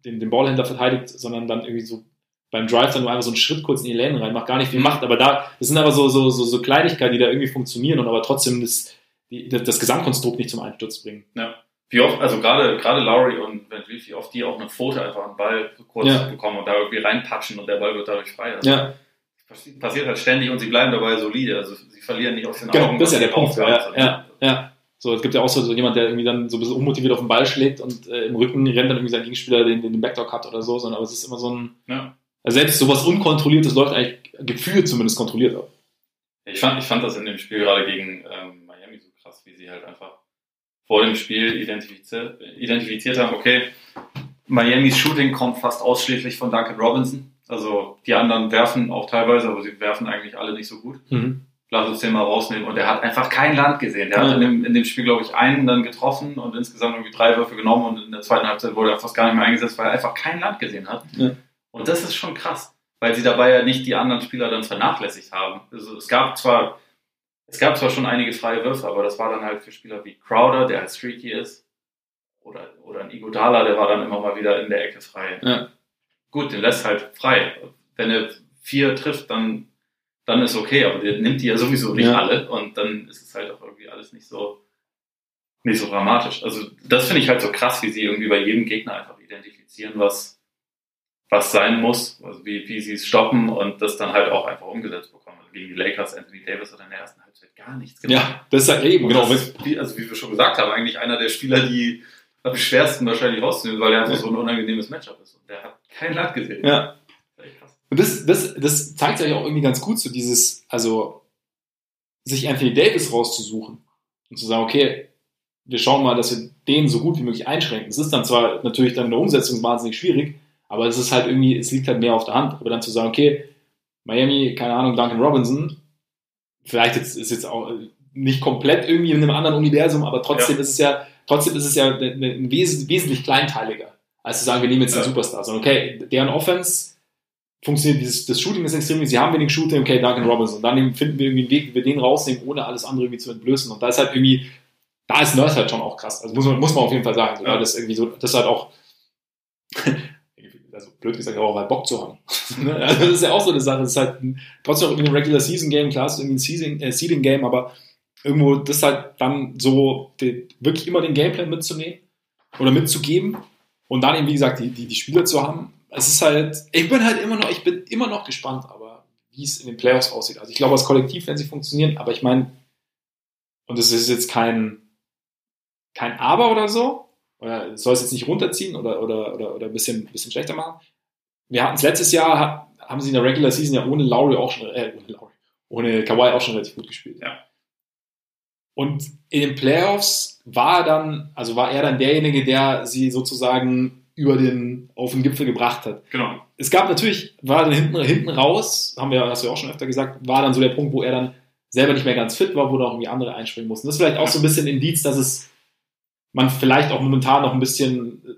den, den Ballhändler verteidigt, sondern dann irgendwie so beim Drive dann nur einfach so einen Schritt kurz in die Lane reinmacht, gar nicht viel macht, aber da, das sind aber so, so, so, so Kleinigkeiten, die da irgendwie funktionieren und aber trotzdem das, die, das Gesamtkonstrukt nicht zum Einsturz bringen. Wie oft, also gerade, gerade Lowry und Van Vliet, wie oft die auch eine Pfote einfach einen Ball kurz Ja. bekommen und da irgendwie reinpatschen und der Ball wird dadurch frei. Also Ja, Passiert- halt ständig und sie bleiben dabei solide. Also sie verlieren nicht aus den Genau, Augen. das ist ja der Punkt. Ja, ja, ja. So, es gibt ja auch so, so jemand, der irgendwie dann so ein bisschen unmotiviert auf den Ball schlägt und äh, im Rücken rennt dann irgendwie sein Gegenspieler den, den Backdoor hat oder so, sondern aber es ist immer so ein, Ja. also selbst sowas Unkontrolliertes läuft eigentlich gefühlt zumindest kontrolliert ab. Ich fand, ich fand das in dem Spiel gerade gegen ähm, Miami so krass, wie sie halt einfach vor dem Spiel identifiziert, identifiziert haben, okay, Miamis Shooting kommt fast ausschließlich von Duncan Robinson. Also die anderen werfen auch teilweise, aber sie werfen eigentlich alle nicht so gut. Lass uns den mal rausnehmen. Und er hat einfach kein Land gesehen. Der Ja. hat in dem, in dem Spiel, glaube ich, einen dann getroffen und insgesamt irgendwie drei Würfe genommen und in der zweiten Halbzeit wurde er fast gar nicht mehr eingesetzt, weil er einfach kein Land gesehen hat. Ja. Und das ist schon krass, weil sie dabei ja nicht die anderen Spieler dann vernachlässigt haben. Also es gab zwar, es gab zwar schon einige freie Würfe, aber das war dann halt für Spieler wie Crowder, der halt streaky ist, oder, oder ein Iguodala, der war dann immer mal wieder in der Ecke frei. Ja. Gut, den lässt halt frei. Wenn er vier trifft, dann, dann ist okay, aber der nimmt die ja sowieso nicht Ja. alle und dann ist es halt auch irgendwie alles nicht so, nicht so dramatisch. Also das finde ich halt so krass, wie sie irgendwie bei jedem Gegner einfach identifizieren, was, was sein muss, also wie, wie sie es stoppen und das dann halt auch einfach umgesetzt bekommen. Also gegen die Lakers, Anthony Davis hat in der ersten gar nichts gemacht. Ja, das ist halt eben, genau. ist, wie, also wie wir schon gesagt haben, eigentlich einer der Spieler, die am schwersten wahrscheinlich rauszunehmen, weil er einfach Ja. so ein unangenehmes Matchup ist. Und der hat kein Land gesehen. Ja. Und das, das, das zeigt sich auch irgendwie ganz gut, so dieses, also sich Anthony Davis rauszusuchen und zu sagen, okay, wir schauen mal, dass wir den so gut wie möglich einschränken. Es ist dann zwar natürlich dann in der Umsetzung wahnsinnig schwierig, aber es ist halt irgendwie, es liegt halt mehr auf der Hand. Aber dann zu sagen, okay, Miami, keine Ahnung, Duncan Robinson, vielleicht jetzt, ist jetzt auch nicht komplett irgendwie in einem anderen Universum, aber trotzdem Ja. ist es ja, trotzdem ist es ja wes wesentlich kleinteiliger, als zu sagen, wir nehmen jetzt den Ja. Superstar. Sondern okay, deren Offense funktioniert, dieses, das Shooting ist extrem, sie haben wenig Shooting, okay, Duncan Robinson. Dann finden wir irgendwie einen Weg, wie wir den rausnehmen, ohne alles andere irgendwie zu entblößen. Und da ist halt irgendwie, da ist Nurse halt schon auch krass. Also muss man, muss man auf jeden Fall sagen, so, Ja. das irgendwie so, das halt auch, also blöd gesagt, auch mal Bock zu haben. Ne? also das ist ja auch so eine Sache, das ist halt trotzdem irgendwie ein Regular Season Game, klar, es ist irgendwie ein äh, Seeding Game, aber irgendwo das halt dann so wirklich immer den Gameplan mitzunehmen oder mitzugeben und dann eben, wie gesagt, die, die, die Spieler zu haben. Es ist halt, ich bin halt immer noch, ich bin immer noch gespannt, aber wie es in den Playoffs aussieht. Also ich glaube, als Kollektiv werden sie funktionieren, aber ich meine, und das ist jetzt kein, kein Aber oder so, oder soll es jetzt nicht runterziehen oder, oder, oder, oder ein bisschen, bisschen schlechter machen. Wir hatten es letztes Jahr, hat, haben sie in der Regular Season ja ohne Lowry auch schon, äh, ohne Lowry, ohne Kawhi auch schon relativ gut gespielt. Ja. Und in den Playoffs war er dann, also war er dann derjenige, der sie sozusagen über den, auf den Gipfel gebracht hat. Genau. Es gab natürlich, war dann hinten, hinten raus, haben wir, hast du ja auch schon öfter gesagt, war dann so der Punkt, wo er dann selber nicht mehr ganz fit war, wo da auch irgendwie andere einspringen mussten. Das ist vielleicht auch so ein bisschen Indiz, dass es man vielleicht auch momentan noch ein bisschen äh,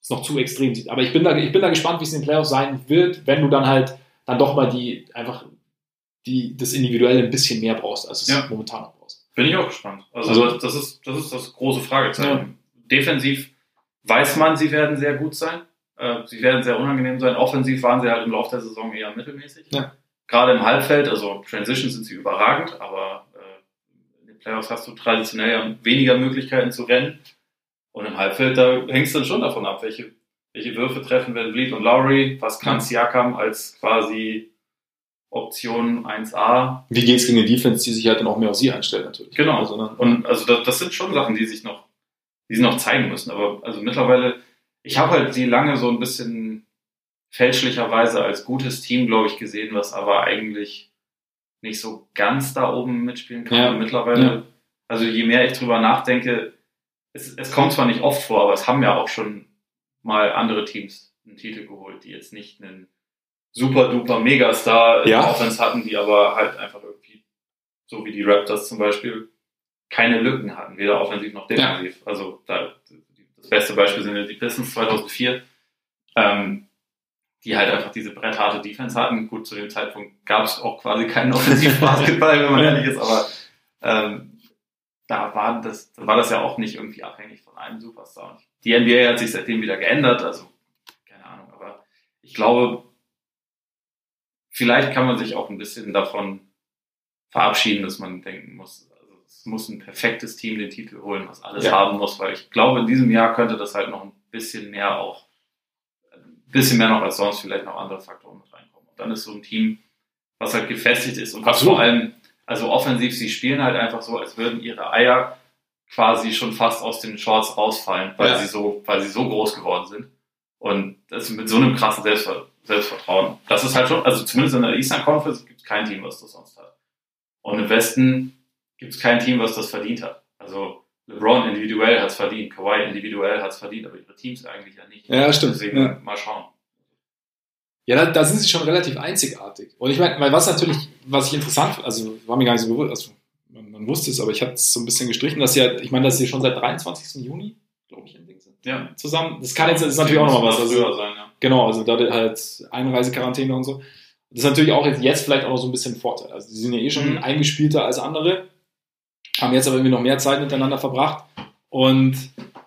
es noch zu extrem sieht. Aber ich bin da, ich bin da gespannt, wie es in den Playoffs sein wird, wenn du dann halt dann doch mal die einfach die das individuell ein bisschen mehr brauchst, als es Ja. momentan noch brauchst. Bin ich auch gespannt. Also, Also- das, das, ist, das ist das große Fragezeichen. Defensiv weiß man, sie werden sehr gut sein. Äh, sie werden sehr unangenehm sein. Offensiv waren sie halt im Laufe der Saison eher mittelmäßig. Ja. Gerade im Halbfeld, also Transition sind sie überragend, aber äh, den Playoffs hast du traditionell ja weniger Möglichkeiten zu rennen. Und im Halbfeld, da hängst du dann schon davon ab, welche, welche Würfe treffen Van Vliet und Lowry, was kann Ja. Siakam als quasi Option 1a Wie geht's gegen die Defense, die sich halt dann auch mehr auf sie einstellt natürlich. Genau. Also, ne? Und also das, das sind schon Sachen, die sich noch, die sie noch zeigen müssen. Aber also mittlerweile, ich habe halt sie lange so ein bisschen fälschlicherweise als gutes Team, glaube ich, gesehen, was aber eigentlich nicht so ganz da oben mitspielen kann. Ja. Mittlerweile, Ja. also je mehr ich drüber nachdenke, es, es kommt zwar nicht oft vor, aber es haben ja auch schon mal andere Teams einen Titel geholt, die jetzt nicht einen super duper Megastar in Ja. Offense hatten, die aber halt einfach irgendwie, so wie die Raptors zum Beispiel, keine Lücken hatten, weder offensiv noch defensiv. Also da, das beste Beispiel sind ja die Pistons 2004, ähm, die halt einfach diese brettharte Defense hatten. Gut, zu dem Zeitpunkt gab es auch quasi keinen Offensivbasketball, wenn man ehrlich ist, aber ähm, da war das, da war das ja auch nicht irgendwie abhängig von einem Superstar. Die NBA hat sich seitdem wieder geändert, also keine Ahnung, aber ich glaube, vielleicht kann man sich auch ein bisschen davon verabschieden, dass man denken muss, also es muss ein perfektes Team den Titel holen, was alles Ja. haben muss, weil ich glaube, in diesem Jahr könnte das halt noch ein bisschen mehr auch, bisschen mehr noch als sonst vielleicht noch andere Faktoren mit reinkommen. Und dann ist so ein Team, was halt gefestigt ist und was Absolut. vor allem, also offensiv, sie spielen halt einfach so, als würden ihre Eier quasi schon fast aus den Shorts rausfallen, weil Ja. sie so, weil sie so groß geworden sind. Und das mit so einem krassen Selbstver Selbstvertrauen. Das ist halt schon, also zumindest in der Eastern Conference gibt es kein Team, was das sonst hat. Und im Westen gibt es kein Team, was das verdient hat. Also LeBron individuell hat es verdient, Kawhi individuell hat es verdient, aber ihre Teams eigentlich ja nicht. Ja, stimmt. Deswegen Ja. mal schauen. Ja, da, da sind sie schon relativ einzigartig. Und ich meine, was natürlich, was ich interessant also war mir gar nicht so bewusst, also man, man wusste es, aber ich hatte es so ein bisschen gestrichen, dass sie halt, ich meine, dass sie schon seit 23. Juni, glaube ich, im Ding sind. Ja. Zusammen. Das kann jetzt, das ist natürlich auch noch mal was. Also, sein, ja. Genau, also da halt Einreisequarantäne und so. Das ist natürlich auch jetzt, jetzt vielleicht auch noch so ein bisschen ein Vorteil. Also die sind ja eh schon Mhm. eingespielter als andere, haben jetzt aber irgendwie noch mehr Zeit miteinander verbracht. Und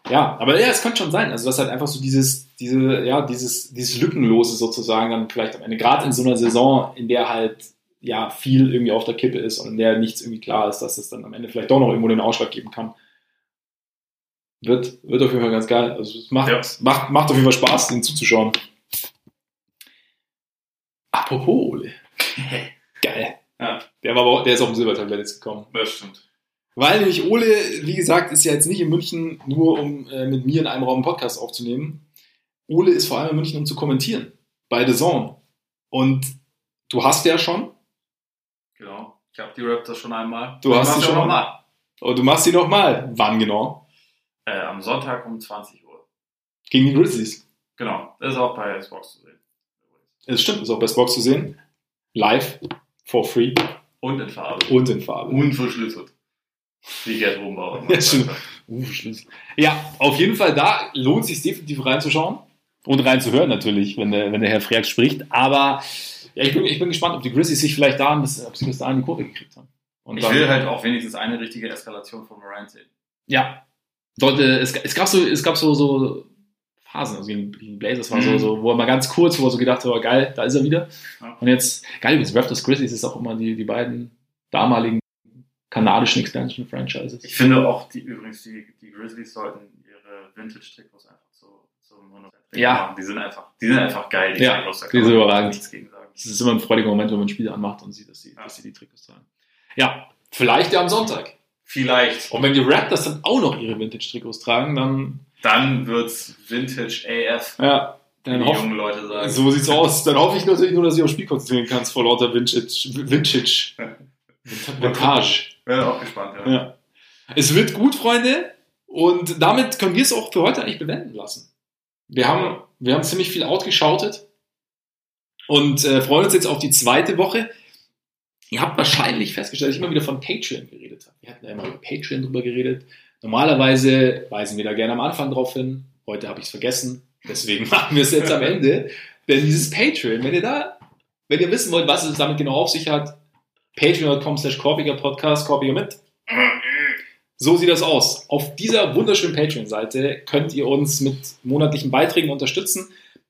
ja, aber ja, es könnte schon sein. Also das halt einfach so dieses, diese, ja, dieses, dieses Lückenlose sozusagen dann vielleicht am Ende, gerade in so einer Saison, in der halt ja viel irgendwie auf der Kippe ist und in der nichts irgendwie klar ist, dass es dann am Ende vielleicht doch noch irgendwo den Ausschlag geben kann. Wird, wird auf jeden Fall ganz geil. Also es macht, Ja. macht, macht auf jeden Fall Spaß, den zuzuschauen. Apropos Ole. Geil. Ja. Der, war der ist auf dem Silbertablett jetzt gekommen. Das stimmt. Weil nämlich Ole, wie gesagt, ist ja jetzt nicht in München nur, um äh, mit mir in einem Raum einen Podcast aufzunehmen. Ole ist vor allem in München, um zu kommentieren. Bei The Zone. Und du hast ja schon, Genau. Ich habe die Raptors schon einmal. Du hast Ich sie mach's schon auch mal? und du machst sie nochmal. Wann genau? Äh, am Sonntag um 20 Uhr. Gegen die Grizzlies. Genau. Das ist auch bei Xbox zu sehen. Es stimmt, ist auch bei Spox zu sehen. Live, for free Und in Farbe. und in Farbe. Unverschlüsselt. Wie Gerd Rumbauer. Ja. Uh. Ja, auf jeden Fall da lohnt sich definitiv reinzuschauen. Und reinzuhören natürlich, wenn der, wenn der Herr Freak spricht. Aber ja, ich, bin, ich bin gespannt, ob die Grizzlies sich vielleicht da, ein bisschen- ob sie bis dahin die Kurve gekriegt haben. Und Ich dann- will halt auch wenigstens eine richtige Eskalation von Morant sehen. Ja. Dort, äh, es, es gab so, es gab so, so Phasen, also gegen, gegen Blazers war so, Mhm. so, wo er mal ganz kurz, wo er so gedacht hat, oh, geil, da ist er wieder. Ja. Und jetzt, geil, übrigens, Raptors Grizzlies ist auch immer die, die beiden damaligen kanadischen Expansion Franchises. Ich finde auch, die übrigens, die, die Grizzlies sollten ihre Vintage-Trikots einfach zu, zum Monotyp Ja. machen. Die sind einfach, die sind einfach geil, die Ja, Trikots. Da die sind überragend. Es ist immer ein freudiger Moment, wenn man ein Spiel anmacht und sieht, dass sie, Ja. dass sie die Trikots tragen. Ja, vielleicht ja am Sonntag. Vielleicht. Und wenn die Raptors dann auch noch ihre Vintage-Trikots tragen, dann, Dann wird's Vintage AF, ja, dann die jungen Leute sagen. So sieht's aus. Dann hoffe ich natürlich nur, dass du aufs Spiel konzentrieren kannst vor lauter Vintage. Vintage. Vintage. Wäre auch gespannt, ja. Ja. Es wird gut, Freunde. Und damit können wir es auch für heute eigentlich bewenden lassen. Wir haben, wir haben ziemlich viel outgeschautet und äh, freuen uns jetzt auf die zweite Woche. Ihr habt wahrscheinlich festgestellt, dass ich immer wieder von Patreon geredet habe. Wir hatten ja immer über Patreon drüber geredet. Normalerweise weisen wir da gerne am Anfang drauf hin. Heute habe ich es vergessen. Deswegen machen wir es jetzt am Ende. Denn dieses Patreon, wenn ihr da, wenn ihr wissen wollt, was es damit genau auf sich hat, patreon.com slash Korbiger Podcast, mit. So sieht das aus. Auf dieser wunderschönen Patreon-Seite könnt ihr uns mit monatlichen Beiträgen unterstützen.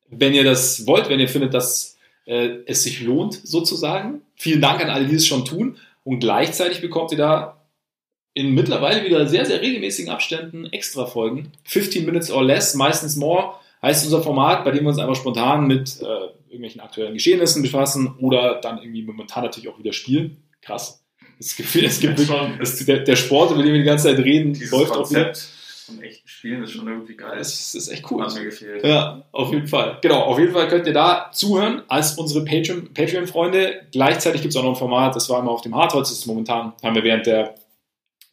Wenn ihr das wollt, wenn ihr findet, dass äh, es sich lohnt, sozusagen. Vielen Dank an alle, die es schon tun. Und gleichzeitig bekommt ihr da in mittlerweile wieder sehr, sehr regelmäßigen Abständen extra Folgen. 15 Minutes or less, meistens more, heißt unser Format, bei dem wir uns einfach spontan mit äh, irgendwelchen aktuellen Geschehnissen befassen oder dann irgendwie momentan natürlich auch wieder spielen. Krass. Es gibt, es gibt es, der, der Sport, über den wir die ganze Zeit reden, Dieses läuft auch wieder. Konzept von echten Spielen ist schon irgendwie geil. Es ist echt cool. Hat mir gefehlt. Ja, auf jeden Fall. Genau, auf jeden Fall könnt ihr da zuhören als unsere Patreon- Patreon-Freunde. Gleichzeitig gibt es auch noch ein Format, das war immer auf dem Hardholz, das ist momentan, haben wir während der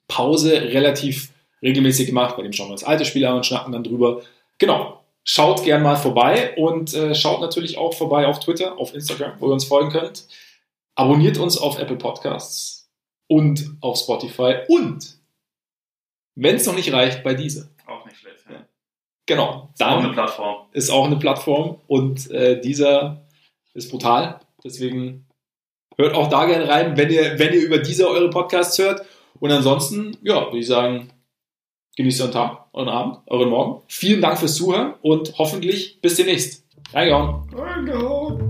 Pause relativ regelmäßig gemacht, bei dem schauen wir uns alte Spiele an und schnacken dann drüber. Genau, schaut gern mal vorbei und äh, schaut natürlich auch vorbei auf Twitter, auf Instagram, wo ihr uns folgen könnt. Abonniert uns auf Apple Podcasts und auf Spotify und wenn es noch nicht reicht, bei dieser. Auch nicht schlecht. Ja. Genau, Ist auch eine Plattform. ist auch eine Plattform und äh, dieser ist brutal. Deswegen hört auch da gerne rein, wenn ihr, wenn ihr über diese eure Podcasts hört. Und ansonsten, ja, würde ich sagen, genießt euren Tag, euren Abend, euren Morgen. Vielen Dank fürs Zuhören und hoffentlich bis demnächst. Reingehauen. Reingehauen.